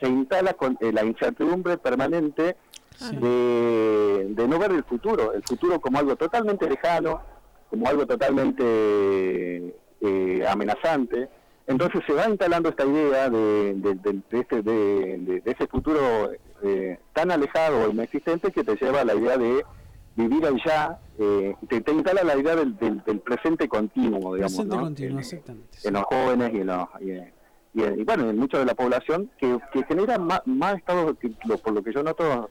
[SPEAKER 8] se instala con eh, la incertidumbre permanente
[SPEAKER 2] sí.
[SPEAKER 8] de, de no ver el futuro, el futuro como algo totalmente lejano, como algo totalmente eh, amenazante, Entonces se va instalando esta idea de, de, de- de este, de, de- de ese futuro eh, tan alejado o inexistente que te lleva a la idea de vivir allá, eh, te, te instala la idea del, del- del presente continuo, digamos,
[SPEAKER 2] Presente
[SPEAKER 8] ¿no?
[SPEAKER 2] continuo,
[SPEAKER 8] En-
[SPEAKER 2] exactamente.
[SPEAKER 8] en los jóvenes y en los y, y en- y bueno en mucha de la población que, que genera más, más estados que lo- por lo que yo noto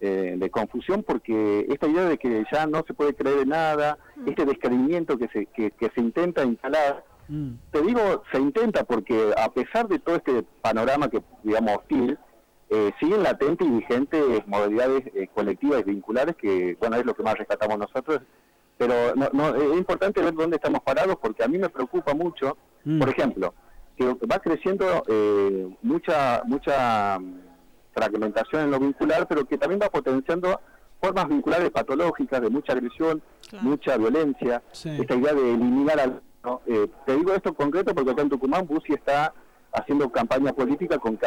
[SPEAKER 8] eh, de confusión porque esta idea de que ya no se puede creer en nada este descreimiento que se que, que se intenta instalar
[SPEAKER 2] Mm.
[SPEAKER 8] te digo se intenta porque a pesar de todo este panorama que digamos hostil eh, siguen latentes y vigentes modalidades eh, colectivas y vinculares que bueno es lo que más rescatamos nosotros pero no, no, es importante ver dónde estamos parados porque a mí me preocupa mucho
[SPEAKER 2] Mm.
[SPEAKER 8] por ejemplo, que va creciendo eh, mucha mucha mm, fragmentación en lo vincular, pero que también va potenciando formas vinculares patológicas de mucha agresión,
[SPEAKER 3] Claro.
[SPEAKER 8] mucha violencia,
[SPEAKER 2] Sí.
[SPEAKER 8] esta idea de eliminar al... ¿no? Eh, te digo esto en concreto porque acá en Tucumán Bussi está haciendo campaña política con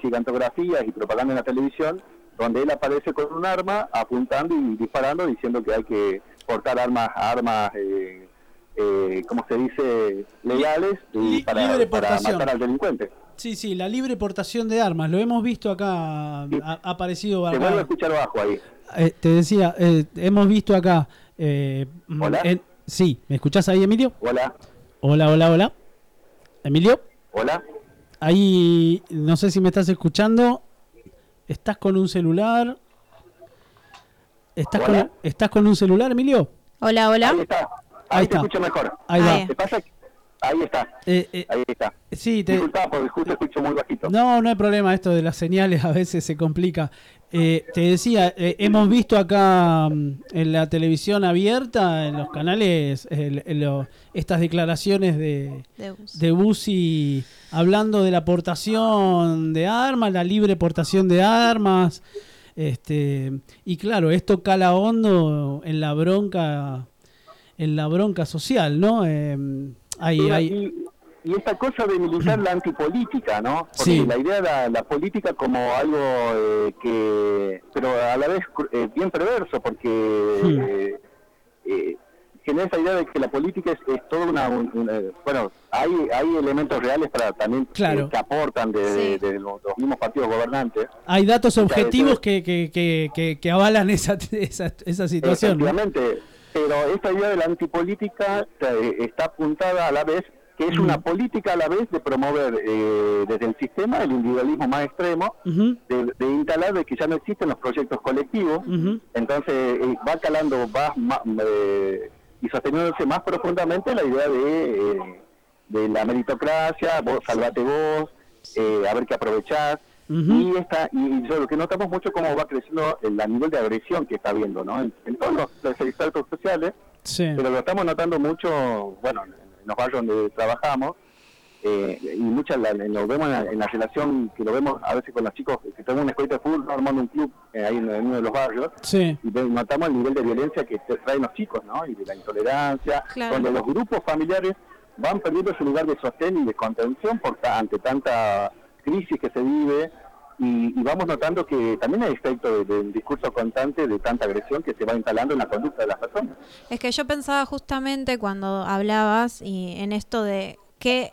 [SPEAKER 8] gigantografías y propaganda en la televisión, donde él aparece con un arma apuntando y disparando, diciendo que hay que portar armas, armas eh, eh, ¿cómo se dice?, legales y para, para matar al delincuente.
[SPEAKER 2] Sí, sí, la libre portación de armas, lo hemos visto acá, ha, ha aparecido
[SPEAKER 8] Te vuelvo a escuchar bajo ahí.
[SPEAKER 2] Eh, te decía, eh, hemos visto acá. eh,
[SPEAKER 8] Hola.
[SPEAKER 2] en- sí, ¿me escuchás ahí, Emilio?
[SPEAKER 8] Hola,
[SPEAKER 2] Hola, hola, hola. Emilio,
[SPEAKER 8] hola.
[SPEAKER 2] ahí no sé si me estás escuchando. ¿Estás con un celular? ¿Estás,
[SPEAKER 8] Hola.
[SPEAKER 2] con, ¿estás con un celular, Emilio?
[SPEAKER 3] Hola, hola.
[SPEAKER 8] Ahí está. Ahí,
[SPEAKER 2] Ahí
[SPEAKER 8] te
[SPEAKER 2] está.
[SPEAKER 8] escucho mejor.
[SPEAKER 2] Ahí va.
[SPEAKER 8] ¿Qué pasa? Ahí está.
[SPEAKER 2] Eh, eh,
[SPEAKER 8] Ahí está.
[SPEAKER 2] sí, te,
[SPEAKER 8] Disculpa, porque justo escucho muy bajito.
[SPEAKER 2] No, no hay problema, esto de las señales a veces se complica. Eh, te decía, eh, hemos visto acá mm, en la televisión abierta, en los canales, el- el- lo- estas declaraciones de,
[SPEAKER 3] De bus.
[SPEAKER 2] de Bussi hablando de la portación de armas, la libre portación de armas. Este, y claro, esto cala hondo en la bronca, en la bronca social, ¿no? Eh, hay,
[SPEAKER 8] Mira,
[SPEAKER 2] hay,
[SPEAKER 8] y, y esta cosa de militar la antipolítica, ¿no? Porque
[SPEAKER 2] Sí.
[SPEAKER 8] la idea de la, política como algo eh, que, pero a la vez eh, bien perverso, porque eh, eh, genera esa idea de que la política es, es toda una, un- una- bueno, hay hay elementos reales para también
[SPEAKER 2] Claro.
[SPEAKER 8] que, aportan de,
[SPEAKER 3] Sí.
[SPEAKER 8] de- de los, los mismos partidos gobernantes.
[SPEAKER 2] Hay datos
[SPEAKER 8] sea,
[SPEAKER 2] objetivos
[SPEAKER 8] eso-
[SPEAKER 2] que, que, que, que, que avalan esa, esa, esa situación. ¿no?
[SPEAKER 8] Pero esta idea de la antipolítica eh, está apuntada a la vez que es
[SPEAKER 2] Mm.
[SPEAKER 8] una política a la vez de promover eh, desde el sistema el individualismo más extremo, de, de instalar de que ya no existen los proyectos colectivos, entonces eh, va calando va, ma- eh, y sosteniéndose más profundamente la idea de, eh, de la meritocracia, vos salvate vos, eh, a ver qué aprovechás. Y esta y yo lo que notamos mucho cómo va creciendo el a nivel de agresión que está habiendo, ¿no? En, en todos los, los sociales,
[SPEAKER 2] Sí.
[SPEAKER 8] pero lo estamos notando mucho, bueno, en, en los barrios donde trabajamos, eh, y muchas la- lo vemos en la, en la relación que lo vemos a veces con los chicos que tenemos una escuela de fútbol, armando un club eh, ahí en, en uno de los barrios,
[SPEAKER 2] Sí.
[SPEAKER 8] y notamos el nivel de violencia que traen los chicos, ¿no? Y de la intolerancia,
[SPEAKER 3] Claro.
[SPEAKER 8] donde los grupos familiares van perdiendo su lugar de sostén y de contención por ta- ante tanta crisis que se vive y, y vamos notando que también hay efecto de- discurso constante de tanta agresión que se va instalando en la conducta de las personas.
[SPEAKER 3] Es que yo pensaba justamente cuando hablabas y en esto de qué,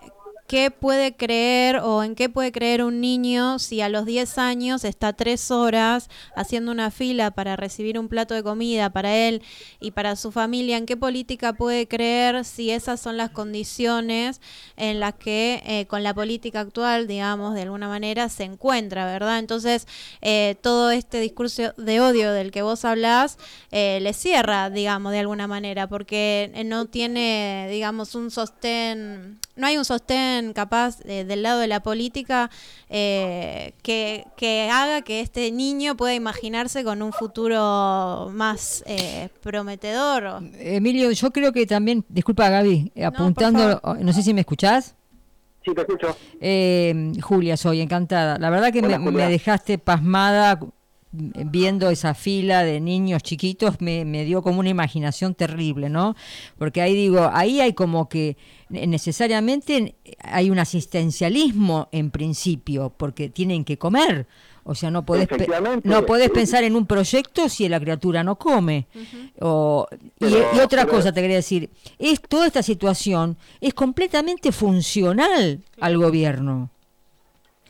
[SPEAKER 3] qué puede creer o en qué puede creer un niño si a los 10 años está tres horas haciendo una fila para recibir un plato de comida para él y para su familia, en qué política puede creer si esas son las condiciones en las que eh, con la política actual, digamos, de alguna manera se encuentra, ¿verdad? Entonces, eh, todo este discurso de odio del que vos hablás eh, le cierra, digamos, de alguna manera, porque eh, no tiene, digamos, un sostén, no hay un sostén capaz eh, del lado de la política eh, que, que haga que este niño pueda imaginarse con un futuro más eh, prometedor.
[SPEAKER 4] Emilio, yo creo que también, disculpa Gaby, apuntando,
[SPEAKER 3] por
[SPEAKER 4] no, sé si me escuchás.
[SPEAKER 8] Sí, te escucho.
[SPEAKER 4] Eh, Julia, soy encantada. La verdad que
[SPEAKER 8] Hola,
[SPEAKER 4] me, dejaste pasmada viendo esa fila de niños chiquitos, me, me dio como una imaginación terrible, ¿no? Porque ahí digo, ahí hay como que ne- necesariamente hay un asistencialismo en principio, porque tienen que comer. O sea, no podés, no podés
[SPEAKER 8] eh,
[SPEAKER 4] pensar en un proyecto si la criatura no come. O- y,
[SPEAKER 8] Pero-
[SPEAKER 4] y otra
[SPEAKER 8] pero-
[SPEAKER 4] cosa te quería decir, es toda esta situación es completamente funcional al gobierno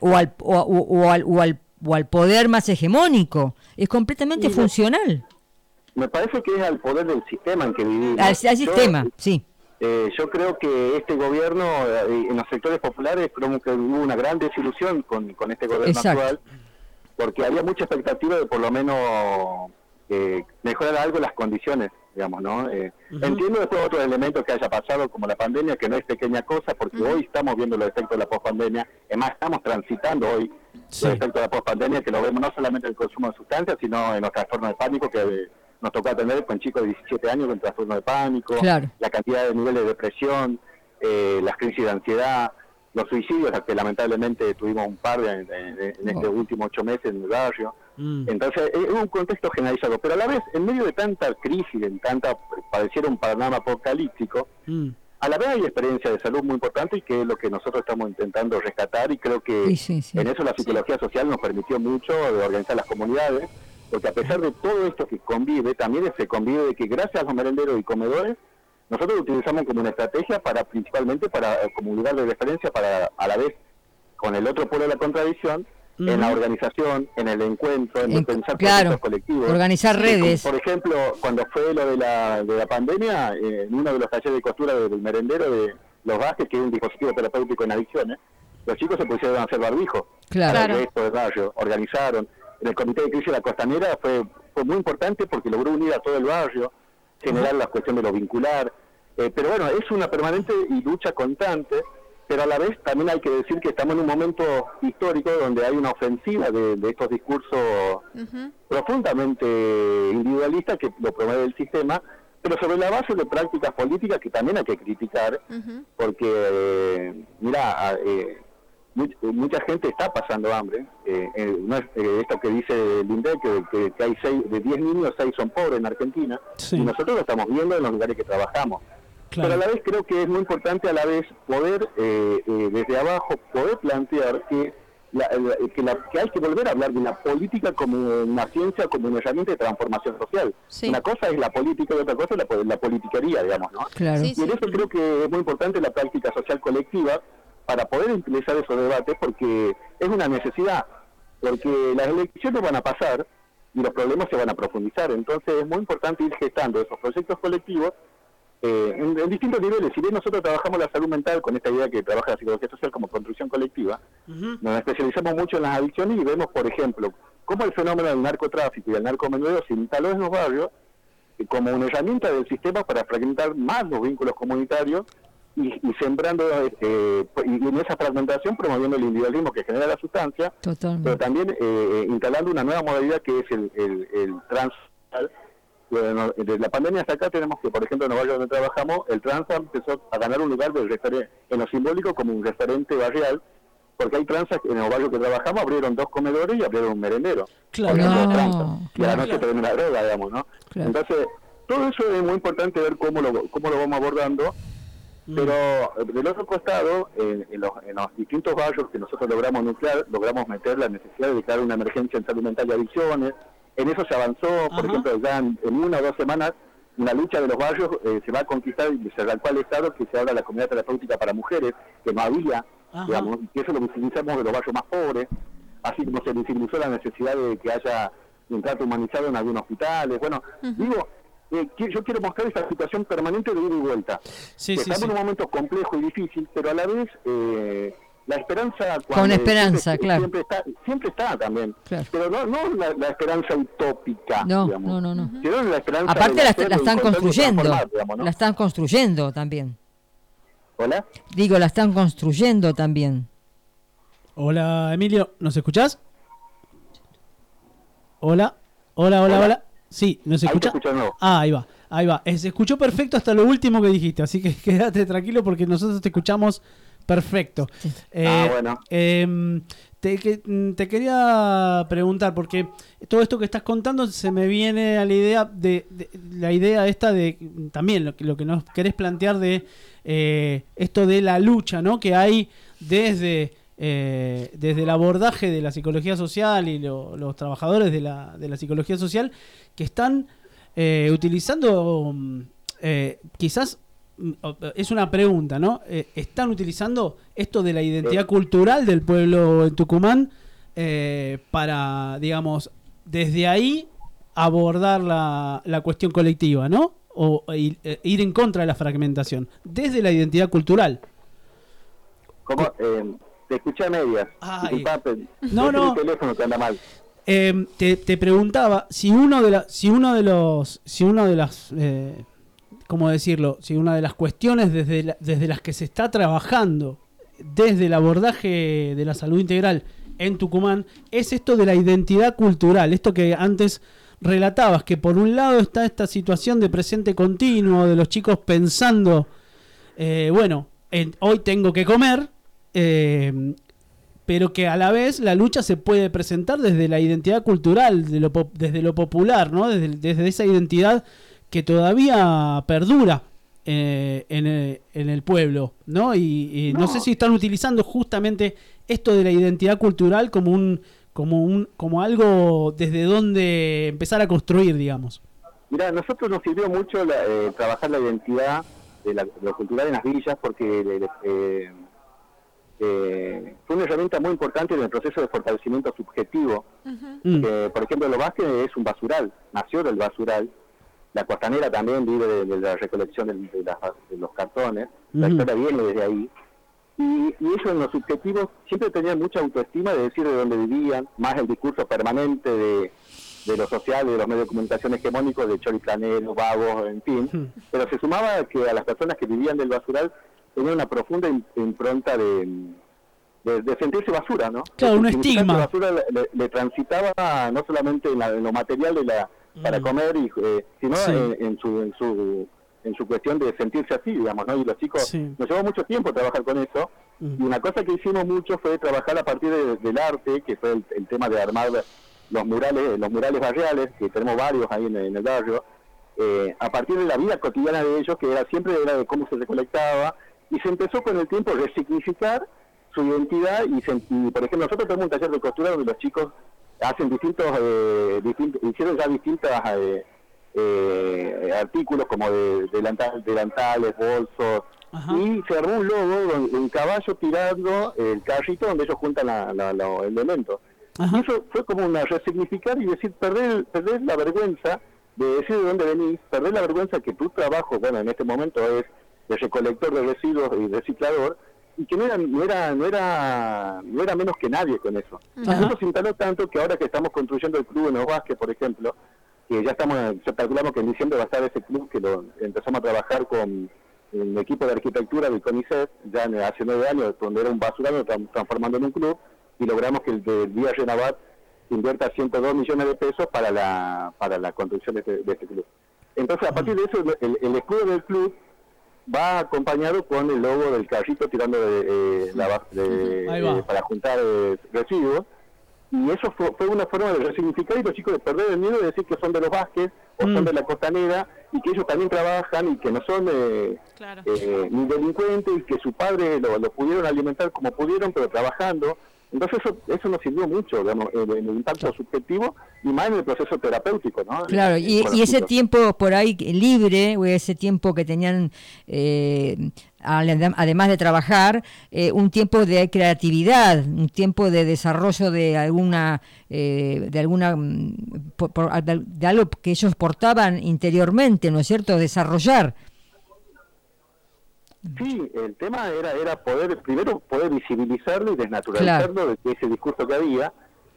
[SPEAKER 4] o al, o, o- o al, o al, o al poder más hegemónico. Es completamente funcional
[SPEAKER 8] Me parece que es al poder del sistema en que vivimos.
[SPEAKER 4] al, al
[SPEAKER 8] Yo-
[SPEAKER 4] sistema, sí.
[SPEAKER 8] Eh, yo creo que este gobierno, eh, en los sectores populares, creo que hubo una gran desilusión con, con este gobierno
[SPEAKER 4] Exacto.
[SPEAKER 8] actual, porque había mucha expectativa de por lo menos eh, mejorar algo las condiciones, digamos, ¿no? Eh, Entiendo después otros elementos que haya pasado, como la pandemia, que no es pequeña cosa, porque hoy estamos viendo los efectos de la pospandemia, es más, estamos transitando hoy
[SPEAKER 2] Sí.
[SPEAKER 8] los efectos de la pospandemia, que lo vemos no solamente en el consumo de sustancias, sino en los trastornos de pánico que eh, nos tocó atender con chicos de 17 años con trastornos de pánico,
[SPEAKER 4] Claro.
[SPEAKER 8] la cantidad de niveles de depresión, eh, las crisis de ansiedad, los suicidios, que lamentablemente tuvimos un par de, de- de- en estos últimos ocho meses en el barrio.
[SPEAKER 2] Mm.
[SPEAKER 8] Entonces, es un contexto generalizado, pero a la vez, en medio de tanta crisis, en tanta, pareciera un panorama apocalíptico,
[SPEAKER 2] Mm.
[SPEAKER 8] a la vez hay experiencia de salud muy importante y que es lo que nosotros estamos intentando rescatar y creo que
[SPEAKER 4] Sí, sí, sí.
[SPEAKER 8] en eso la psicología social nos permitió mucho de organizar las comunidades, porque a pesar de todo esto que convive, también se convive de que gracias a los merenderos y comedores, nosotros lo utilizamos como una estrategia para principalmente para como lugar de referencia para a la vez con el otro polo de la contradicción en la organización, en el encuentro, en,
[SPEAKER 4] En-
[SPEAKER 8] pensar
[SPEAKER 4] claro,
[SPEAKER 8] procesos colectivos.
[SPEAKER 4] organizar redes.
[SPEAKER 8] Por ejemplo, cuando fue lo de la, de la pandemia, eh, en uno de los talleres de costura del merendero de Los Bajes, que es un dispositivo terapéutico en adicciones, los chicos se pusieron a hacer barbijo.
[SPEAKER 4] Claro.
[SPEAKER 8] Esto de barrio, organizaron. En el Comité de Crisis de la Costanera fue, fue muy importante porque logró unir a todo el barrio, generar la cuestión de lo vincular. Eh, pero bueno, es una permanente y lucha constante, pero a la vez también hay que decir que estamos en un momento histórico donde hay una ofensiva de, de estos discursos profundamente individualistas que lo promueve el sistema, pero sobre la base de prácticas políticas que también hay que criticar, porque, eh, mira, eh, much- mucha gente está pasando hambre. eh, eh, no es eh, esto que dice el INDEC, que, que- que hay seis, de 10 niños, 6 son pobres en Argentina,
[SPEAKER 2] Sí.
[SPEAKER 8] y nosotros lo estamos viendo en los lugares que trabajamos.
[SPEAKER 2] Claro.
[SPEAKER 8] Pero a la vez creo que es muy importante a la vez poder, eh, eh, desde abajo, poder plantear que, la- la- que, la- que hay que volver a hablar de la política como una ciencia, como una herramienta de transformación social.
[SPEAKER 3] Sí.
[SPEAKER 8] Una cosa es la política y otra cosa es la, la politiquería, digamos, ¿no?
[SPEAKER 4] Claro.
[SPEAKER 3] Sí,
[SPEAKER 8] Y en eso creo que es muy importante la práctica social colectiva para poder utilizar esos debates porque es una necesidad, porque las elecciones van a pasar y los problemas se van a profundizar. Entonces es muy importante ir gestando esos proyectos colectivos eh, en, en distintos niveles. Si bien nosotros trabajamos la salud mental con esta idea que trabaja la psicología social como construcción colectiva, nos especializamos mucho en las adicciones y vemos, por ejemplo, cómo el fenómeno del narcotráfico y el narcomenudeo se instaló en los barrios eh, como una herramienta del sistema para fragmentar más los vínculos comunitarios y, y sembrando, eh, y en esa fragmentación promoviendo el individualismo que genera la sustancia, pero también eh, instalando una nueva modalidad que es el, el, el trans. Bueno, desde la pandemia hasta acá tenemos que, por ejemplo, en los barrios donde trabajamos, el trans empezó a ganar un lugar de referen- en lo simbólico como un referente barrial, porque hay transas que en los barrios que trabajamos abrieron dos comedores y abrieron un merendero.
[SPEAKER 2] Claro.
[SPEAKER 4] No,
[SPEAKER 8] transas. Y a la
[SPEAKER 4] claro.
[SPEAKER 8] noche venden la droga, digamos, ¿no?
[SPEAKER 4] Claro.
[SPEAKER 8] Entonces, todo eso es muy importante ver cómo lo, cómo lo vamos abordando
[SPEAKER 2] Mm.
[SPEAKER 8] pero eh, del otro costado, en, en los, en los distintos barrios que nosotros logramos nuclear, logramos meter la necesidad de declarar una emergencia en salud mental y adicciones. En eso se avanzó, por
[SPEAKER 2] Ajá.
[SPEAKER 8] ejemplo, ya en, en una o dos semanas, una lucha de los barrios eh, se va a conquistar y se radicó al Estado que se abra la comunidad terapéutica para mujeres, que no había,
[SPEAKER 2] Ajá.
[SPEAKER 8] digamos, y eso lo visibilizamos de los barrios más pobres, así como se visibilizó la necesidad de que haya un trato humanizado en algunos hospitales. Bueno, digo, eh, yo quiero mostrar esta situación permanente de ida y vuelta
[SPEAKER 2] Sí,
[SPEAKER 8] que
[SPEAKER 2] sí,
[SPEAKER 8] estamos
[SPEAKER 2] sí.
[SPEAKER 8] en un momento complejo y difícil, pero a la vez eh, la esperanza
[SPEAKER 4] Con esperanza,
[SPEAKER 8] siempre,
[SPEAKER 4] claro.
[SPEAKER 8] siempre está siempre está también
[SPEAKER 4] Claro.
[SPEAKER 8] pero no no la, la esperanza utópica
[SPEAKER 4] No,
[SPEAKER 8] digamos,
[SPEAKER 4] no, no, no.
[SPEAKER 8] sino la esperanza
[SPEAKER 4] Aparte
[SPEAKER 8] de
[SPEAKER 4] la, la están construyendo,
[SPEAKER 8] digamos, ¿no?
[SPEAKER 4] la están construyendo también.
[SPEAKER 8] hola
[SPEAKER 4] Digo, la están construyendo también.
[SPEAKER 2] Hola, Emilio, ¿nos escuchás? Hola, hola, hola,
[SPEAKER 8] Hola.
[SPEAKER 2] hola. Sí, ¿nos
[SPEAKER 8] Ahí te
[SPEAKER 2] escucha?
[SPEAKER 8] escucho de nuevo.
[SPEAKER 2] Ah, ahí va, ahí va. Eh, Se escuchó perfecto hasta lo último que dijiste, así que quédate tranquilo porque nosotros te escuchamos perfecto. Eh,
[SPEAKER 8] Ah, bueno.
[SPEAKER 2] em, te, mm, te quería preguntar, porque todo esto que estás contando se me viene a la idea de, de- la idea esta de mm, también lo que, lo que nos querés plantear de eh, esto de la lucha, ¿no? Que hay desde eh, desde el abordaje de la psicología social y lo- los trabajadores de la, de la psicología social que están eh, utilizando, mm, eh, quizás, es una pregunta, ¿no? Eh, ¿Están utilizando esto de la identidad cultural del pueblo en Tucumán eh, para, digamos, desde ahí abordar la, la cuestión colectiva, ¿no? O eh, ir en contra de la fragmentación, desde la identidad cultural.
[SPEAKER 8] Como, eh, te escuché a medias.
[SPEAKER 2] No, no.
[SPEAKER 8] el teléfono que anda mal.
[SPEAKER 2] Eh, te, te preguntaba si uno de la, si uno de los, si uno de las, eh, ¿cómo decirlo? Si una de las cuestiones desde, la- desde las que se está trabajando desde el abordaje de la salud integral en Tucumán es esto de la identidad cultural, esto que antes relatabas, que por un lado está esta situación de presente continuo de los chicos pensando, eh, bueno, en- hoy tengo que comer, eh, pero que a la vez la lucha se puede presentar desde la identidad cultural, de lo desde lo popular, ¿no? Desde, desde esa identidad que todavía perdura eh, en, el, en el pueblo, ¿no? Y, y no.
[SPEAKER 8] No.
[SPEAKER 2] sé si están utilizando justamente esto de la identidad cultural como un como un como algo desde donde empezar a construir, digamos.
[SPEAKER 8] Mira, a nosotros nos sirvió mucho la- eh, trabajar la identidad de, la, de lo cultural en las villas porque eh, eh, eh, fue una herramienta muy importante en el proceso de fortalecimiento subjetivo.
[SPEAKER 2] Mm.
[SPEAKER 8] Que, por ejemplo, Lo Vázquez es un basural, nació del basural. La costanera también vive de, de la recolección de, de las- de los cartones. La historia viene desde ahí. Y, y ellos en los subjetivos siempre tenían mucha autoestima de decir de dónde vivían, más el discurso permanente de, de lo social, de los medios de comunicación hegemónicos, de choriplaneros, vagos, en fin. Pero se sumaba que a las personas que vivían del basural tenían una profunda im- impronta de, de, de sentirse basura, ¿no?
[SPEAKER 2] Claro, un estigma.
[SPEAKER 8] que basura le, le- le transitaba no solamente en, la- en lo material de la, para
[SPEAKER 2] Mm.
[SPEAKER 8] comer, y, eh, sino
[SPEAKER 2] Sí.
[SPEAKER 8] en, en su, en, su, en su cuestión de sentirse así, digamos, ¿no? Y los chicos,
[SPEAKER 2] Sí.
[SPEAKER 8] nos llevó mucho tiempo trabajar con eso,
[SPEAKER 2] Mm.
[SPEAKER 8] y una cosa que hicimos mucho fue trabajar a partir de- del arte, que fue el, el tema de armar los murales, los murales barriales, que tenemos varios ahí en, en el barrio, eh, a partir de la vida cotidiana de ellos, que era siempre era de cómo se recolectaba, y se empezó con el tiempo a resignificar su identidad, y, se- y, por ejemplo, nosotros tenemos un taller de costura donde los chicos hacen distintos, eh, distintos hicieron ya distintas eh, eh, artículos como de, delantal- delantales, bolsos,
[SPEAKER 2] Ajá.
[SPEAKER 8] y se armó un logo, un caballo tirando el carrito donde ellos juntan la, la- los elementos.
[SPEAKER 2] Ajá.
[SPEAKER 8] Y eso fue como una resignificar y decir, perder, perder la vergüenza de decir de dónde venís, perder la vergüenza que tu trabajo, bueno, en este momento es de recolector de residuos y reciclador, y que no era, no era, no era, no era menos que nadie con eso. Eso se instaló tanto que ahora que estamos construyendo el club en los Vázquez, por ejemplo, que ya estamos, ya calculamos que en diciembre va a estar ese club que lo empezamos a trabajar con un equipo de arquitectura del CONICET, ya hace nueve años, donde era un basurano, lo estamos transformando en un club, y logramos que el del día Renovar invierta 102 millones de pesos para la, para la construcción de este, de este club. Entonces, a partir de eso, el, el escudo del club va acompañado con el logo del carrito tirando de, eh, la de- eh, para juntar eh, residuos. Y eso fue, fue una forma de resignificar y los chicos de perder el miedo de decir que son de los Vázquez o
[SPEAKER 2] Mm.
[SPEAKER 8] son de la costanera y que ellos también trabajan y que no son eh,
[SPEAKER 6] Claro.
[SPEAKER 8] ni delincuentes y que su padre lo, lo pudieron alimentar como pudieron, pero trabajando. Entonces eso, eso nos sirvió mucho, digamos, en, en el impacto subjetivo y más en el proceso terapéutico, ¿no?
[SPEAKER 4] Claro, y, ese tiempo por ahí libre, o ese tiempo que tenían, eh, además de trabajar, eh, un tiempo de creatividad, un tiempo de desarrollo de alguna, eh, de alguna, mm, de algo que ellos portaban interiormente, ¿no es cierto? Desarrollar.
[SPEAKER 8] Sí, el tema era era poder, primero poder visibilizarlo y desnaturalizarlo de ese discurso que había,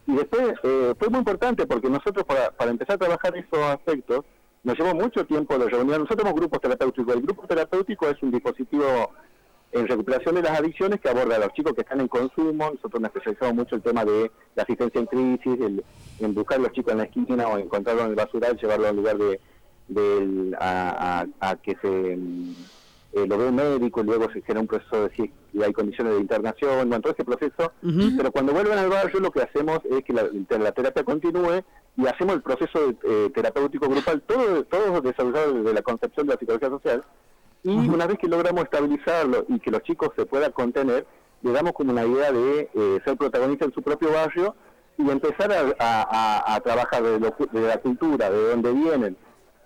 [SPEAKER 8] y después eh, fue muy importante porque nosotros para, para empezar a trabajar esos aspectos nos llevó mucho tiempo de reunión. Nosotros tenemos grupos terapéuticos. El grupo terapéutico es un dispositivo en recuperación de las adicciones que aborda a los chicos que están en consumo. Nosotros nos especializamos mucho el tema de la asistencia en crisis, el, en buscar a los chicos en la esquina o encontrarlos en el basural, llevarlos al lugar de, a, a- a que se mm, eh, lo ve un médico y luego se genera un proceso de si hay condiciones de internación, bueno, todo ese proceso. Pero cuando vuelven al barrio lo que hacemos es que la, la terapia continúe y hacemos el proceso eh, terapéutico grupal, todo, todo desarrollado desde la concepción de la psicología social. Y una vez que logramos estabilizarlo y que los chicos se puedan contener, le damos como una idea de eh, ser protagonista en su propio barrio y empezar a, a- a- a trabajar de, lo de la cultura, de dónde vienen,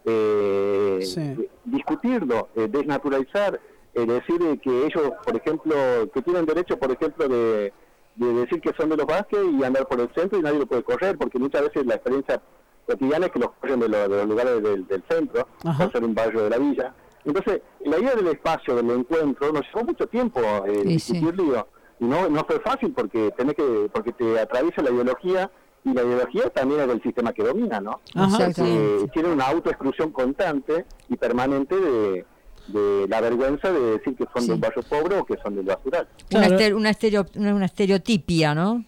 [SPEAKER 8] eh,
[SPEAKER 2] Sí.
[SPEAKER 8] discutirlo, eh, desnaturalizar, eh, decir eh, que ellos, por ejemplo, que tienen derecho, por ejemplo, de, de decir que son de los Vázquez y andar por el centro y nadie lo puede correr, porque muchas veces la experiencia cotidiana es que los corren de, lo- de los lugares del, del centro,
[SPEAKER 2] Ajá.
[SPEAKER 8] por ser un barrio de la villa. Entonces, la idea del espacio, del encuentro, nos llevó mucho tiempo eh,
[SPEAKER 4] Sí, sí.
[SPEAKER 8] discutirlo y no, no fue fácil porque tenés que porque te atraviesa la ideología y la ideología también es del sistema que domina, ¿no?
[SPEAKER 2] Ajá.
[SPEAKER 8] Eh, tiene una autoexclusión constante y permanente de, de la vergüenza de decir que son
[SPEAKER 4] Sí.
[SPEAKER 8] de un barrio pobre o que son del basural.
[SPEAKER 4] Una, estere- una, estereo- una, una estereotipia, ¿no?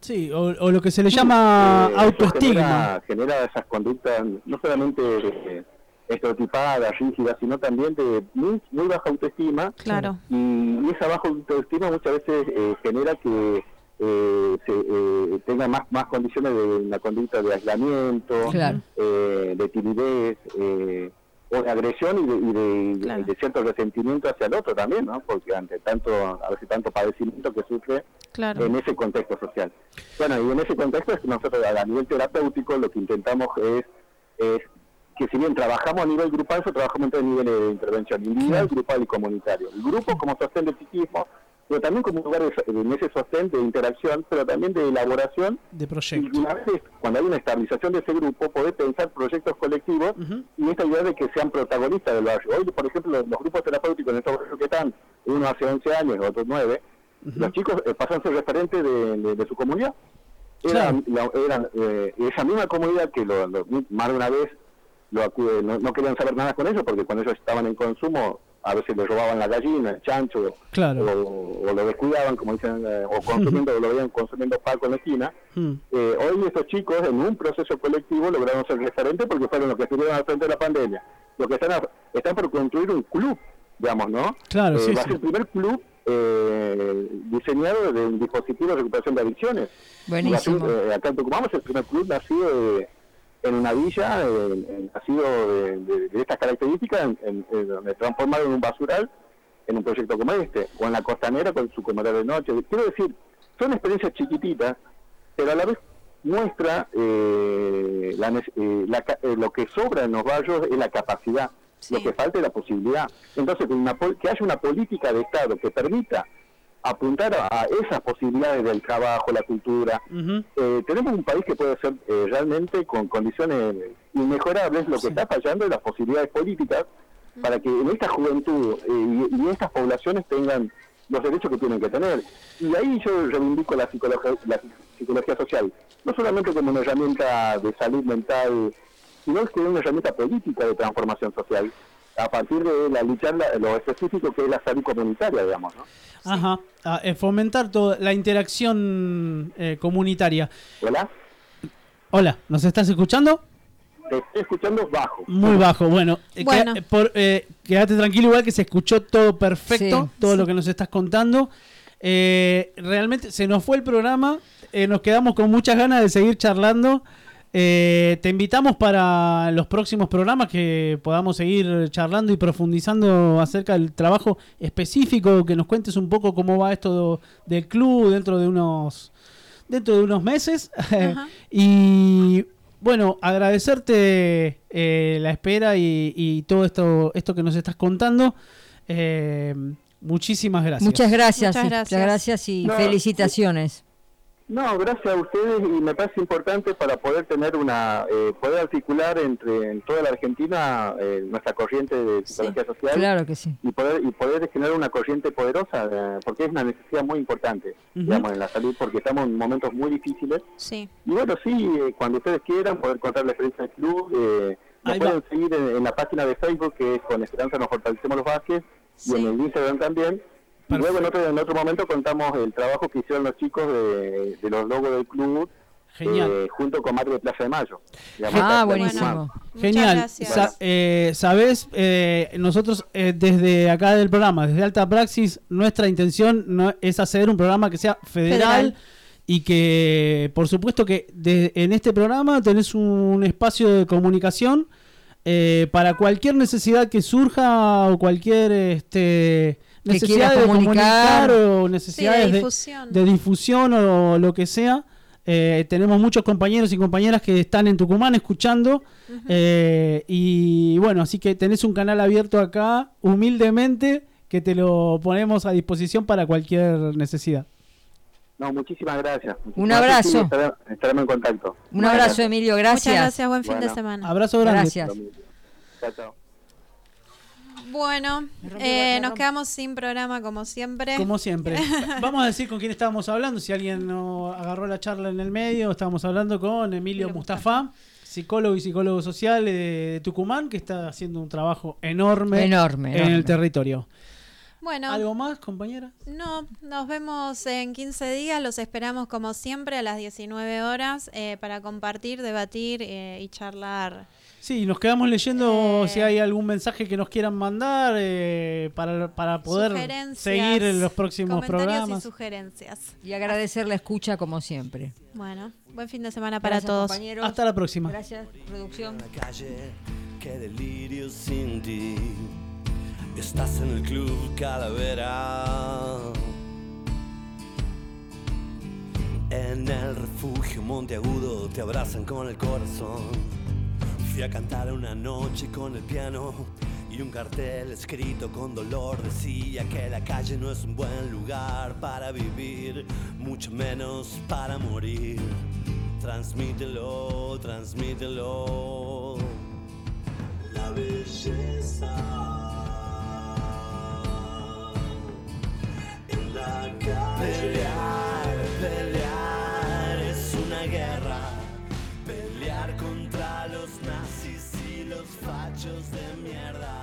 [SPEAKER 2] Sí, o, o lo que se le llama
[SPEAKER 8] eso
[SPEAKER 2] autoestigma.
[SPEAKER 8] Genera, genera esas conductas no solamente eh, estereotipadas, rígidas, sino también de muy, muy baja autoestima
[SPEAKER 3] Claro.
[SPEAKER 8] y, y esa baja autoestima muchas veces eh, genera que eh, se eh, tenga más, más condiciones de una conducta de aislamiento,
[SPEAKER 4] Claro.
[SPEAKER 8] eh, de timidez, eh, o de agresión y de, y de-
[SPEAKER 3] Claro.
[SPEAKER 8] de cierto resentimiento hacia el otro también, ¿no? Porque ante tanto, a veces tanto padecimiento que sufre
[SPEAKER 3] Claro.
[SPEAKER 8] en ese contexto social. Bueno, y en ese contexto es que nosotros a nivel terapéutico lo que intentamos es, es que si bien trabajamos a nivel grupal, nosotros trabajamos en tres niveles de intervención, individual, grupal y comunitario. El grupo como sostén del psiquismo, pero también como un lugar de, en ese sostén de interacción, pero también de elaboración
[SPEAKER 2] de
[SPEAKER 8] y
[SPEAKER 2] proyecto.
[SPEAKER 8] una vez, cuando hay una estabilización de ese grupo, poder pensar proyectos colectivos y esta idea de que sean protagonistas del barrio. Hoy, por ejemplo, los, grupos terapéuticos en estos barrios que están, uno hace 11 años, otros 9, los chicos eh, pasan a ser referentes de, de- de su comunidad. Eran, la- eran, eh, esa misma comunidad que lo, lo- más de una vez lo acude, no, no querían saber nada con ellos porque cuando ellos estaban en consumo a veces les robaban la gallina, el chancho,
[SPEAKER 2] Claro.
[SPEAKER 8] o, o lo descuidaban, como dicen, eh, o consumiendo, lo veían consumiendo palco en la esquina.
[SPEAKER 2] Mm.
[SPEAKER 8] Eh, hoy estos chicos en un proceso colectivo lograron ser referentes porque fueron los que estuvieron al frente de la pandemia. Los que están, a- están por construir un club, digamos, ¿no?
[SPEAKER 2] Claro,
[SPEAKER 8] Eh,
[SPEAKER 2] sí,
[SPEAKER 8] va a
[SPEAKER 2] sí.
[SPEAKER 8] ser el primer club eh, diseñado desde un dispositivo de recuperación de adicciones.
[SPEAKER 4] Buenísimo.
[SPEAKER 8] Y así, eh, acá en Tucumán es el primer club nacido de- en una villa, en- nacido de, de- de estas características, en, donde transformado en un basural en un proyecto como este, o en la costanera con su comedor de noche. Quiero decir, son experiencias chiquititas, pero a la vez muestra eh, la eh, la eh, lo que sobra en los barrios es la capacidad,
[SPEAKER 3] Sí.
[SPEAKER 8] lo que falta es la posibilidad. Entonces, que, una que haya una política de Estado que permita apuntar a, esas posibilidades del trabajo, la cultura. Eh, tenemos un país que puede ser eh, realmente con condiciones inmejorables, lo que
[SPEAKER 2] Sí.
[SPEAKER 8] está fallando es las posibilidades políticas para que en esta juventud eh, y, y estas poblaciones tengan los derechos que tienen que tener. Y ahí yo reivindico la psicología, la psicología social, no solamente como una herramienta de salud mental, sino que es una herramienta política de transformación social, a partir de la luchar la- lo específico que es la salud comunitaria, digamos. ¿no?
[SPEAKER 2] Ajá. Ah, eh, fomentar toda la interacción eh, comunitaria.
[SPEAKER 8] ¿Hola?
[SPEAKER 2] Hola, ¿nos estás escuchando?
[SPEAKER 8] Te estoy escuchando bajo.
[SPEAKER 2] Muy bajo. Bueno, eh,
[SPEAKER 3] Bueno.
[SPEAKER 2] queda- por, eh, quédate tranquilo, igual que se escuchó todo perfecto,
[SPEAKER 4] Sí,
[SPEAKER 2] todo
[SPEAKER 3] sí.
[SPEAKER 2] lo que nos estás contando. Eh, realmente se nos fue el programa, eh, nos quedamos con muchas ganas de seguir charlando. Eh, te invitamos para los próximos programas que podamos seguir charlando y profundizando acerca del trabajo específico, que nos cuentes un poco cómo va esto del club dentro de unos dentro de unos meses. Y bueno, agradecerte eh, la espera y, y todo esto, esto que nos estás contando. Eh, muchísimas gracias.
[SPEAKER 4] Muchas gracias.
[SPEAKER 3] Muchas
[SPEAKER 4] y-
[SPEAKER 3] gracias.
[SPEAKER 4] gracias y
[SPEAKER 8] No,
[SPEAKER 4] felicitaciones.
[SPEAKER 8] No, gracias a ustedes y me parece importante para poder tener una, eh, poder articular entre en toda la Argentina eh, nuestra corriente de psicología social
[SPEAKER 4] Claro que sí.
[SPEAKER 8] y poder y poder generar una corriente poderosa eh, porque es una necesidad muy importante, digamos, en la salud porque estamos en momentos muy difíciles
[SPEAKER 3] Sí.
[SPEAKER 8] y bueno, sí, eh, cuando ustedes quieran poder contar la experiencia del club, eh, nos
[SPEAKER 2] va.
[SPEAKER 8] pueden seguir en, en la página de Facebook que es con Esperanza nos fortalecemos los Vázquez
[SPEAKER 3] Sí.
[SPEAKER 8] y en el Instagram también. Y luego en otro, en otro momento contamos el trabajo que hicieron los chicos de, de los logos del club
[SPEAKER 2] Genial.
[SPEAKER 8] eh, junto con Madre de Plaza de Mayo.
[SPEAKER 4] Ah, buenísimo.
[SPEAKER 3] Muchas
[SPEAKER 2] Genial. Sa- eh, Sabes, eh, nosotros eh, desde acá del programa, desde Alta Praxis, nuestra intención no es hacer un programa que sea federal,
[SPEAKER 3] Federal.
[SPEAKER 2] y que, por supuesto, que de- en este programa tenés un espacio de comunicación eh, para cualquier necesidad que surja o cualquier este,
[SPEAKER 4] Que
[SPEAKER 2] necesidad
[SPEAKER 4] quieras
[SPEAKER 2] de
[SPEAKER 4] comunicar.
[SPEAKER 2] comunicar o necesidades
[SPEAKER 3] de
[SPEAKER 2] de,
[SPEAKER 3] difusión.
[SPEAKER 2] de difusión o lo que sea. Eh, tenemos muchos compañeros y compañeras que están en Tucumán escuchando. eh, y bueno, así que tenés un canal abierto acá, humildemente, que te lo ponemos a disposición para cualquier necesidad.
[SPEAKER 8] No, muchísimas gracias.
[SPEAKER 4] Un
[SPEAKER 8] Muchísimas
[SPEAKER 4] abrazo.
[SPEAKER 8] gracias, sí, estaré- Estaremos en contacto.
[SPEAKER 4] Un abrazo, Emilio, gracias.
[SPEAKER 3] Muchas gracias, buen fin de semana.
[SPEAKER 2] Abrazo grande.
[SPEAKER 4] Gracias.
[SPEAKER 8] Chao, chao.
[SPEAKER 3] Bueno, eh, nos quedamos sin programa como siempre.
[SPEAKER 2] Como siempre. Vamos a decir con quién estábamos hablando. Si alguien no agarró la charla en el medio, estábamos hablando con Emilio Mustafa, psicólogo y psicólogo social de, de Tucumán, que está haciendo un trabajo enorme,
[SPEAKER 4] Enorme,
[SPEAKER 2] en
[SPEAKER 4] enorme.
[SPEAKER 2] el territorio.
[SPEAKER 3] Bueno,
[SPEAKER 2] ¿Algo más, compañera?
[SPEAKER 3] no, nos vemos en 15 días. Los esperamos como siempre a las 19 horas eh, para compartir, debatir eh, y charlar.
[SPEAKER 2] Sí, nos quedamos leyendo
[SPEAKER 3] Eh,
[SPEAKER 2] si hay algún mensaje que nos quieran mandar eh, para, para poder seguir en los próximos
[SPEAKER 3] comentarios
[SPEAKER 2] programas.
[SPEAKER 3] y sugerencias.
[SPEAKER 4] Y agradecer la escucha como siempre.
[SPEAKER 3] Bueno, buen fin de semana para
[SPEAKER 4] Gracias,
[SPEAKER 3] todos.
[SPEAKER 4] compañeros.
[SPEAKER 2] Hasta la próxima.
[SPEAKER 4] Gracias, producción.
[SPEAKER 7] la calle, qué delirio sin ti. Estás en el club Calavera. En el refugio Monteagudo te abrazan con el corazón. Fui a cantar una noche con el piano y un cartel escrito con dolor decía que la calle no es un buen lugar para vivir, mucho menos para morir. Transmítelo, transmítelo. La belleza en la calle. Pelear, pelear hechos de mierda.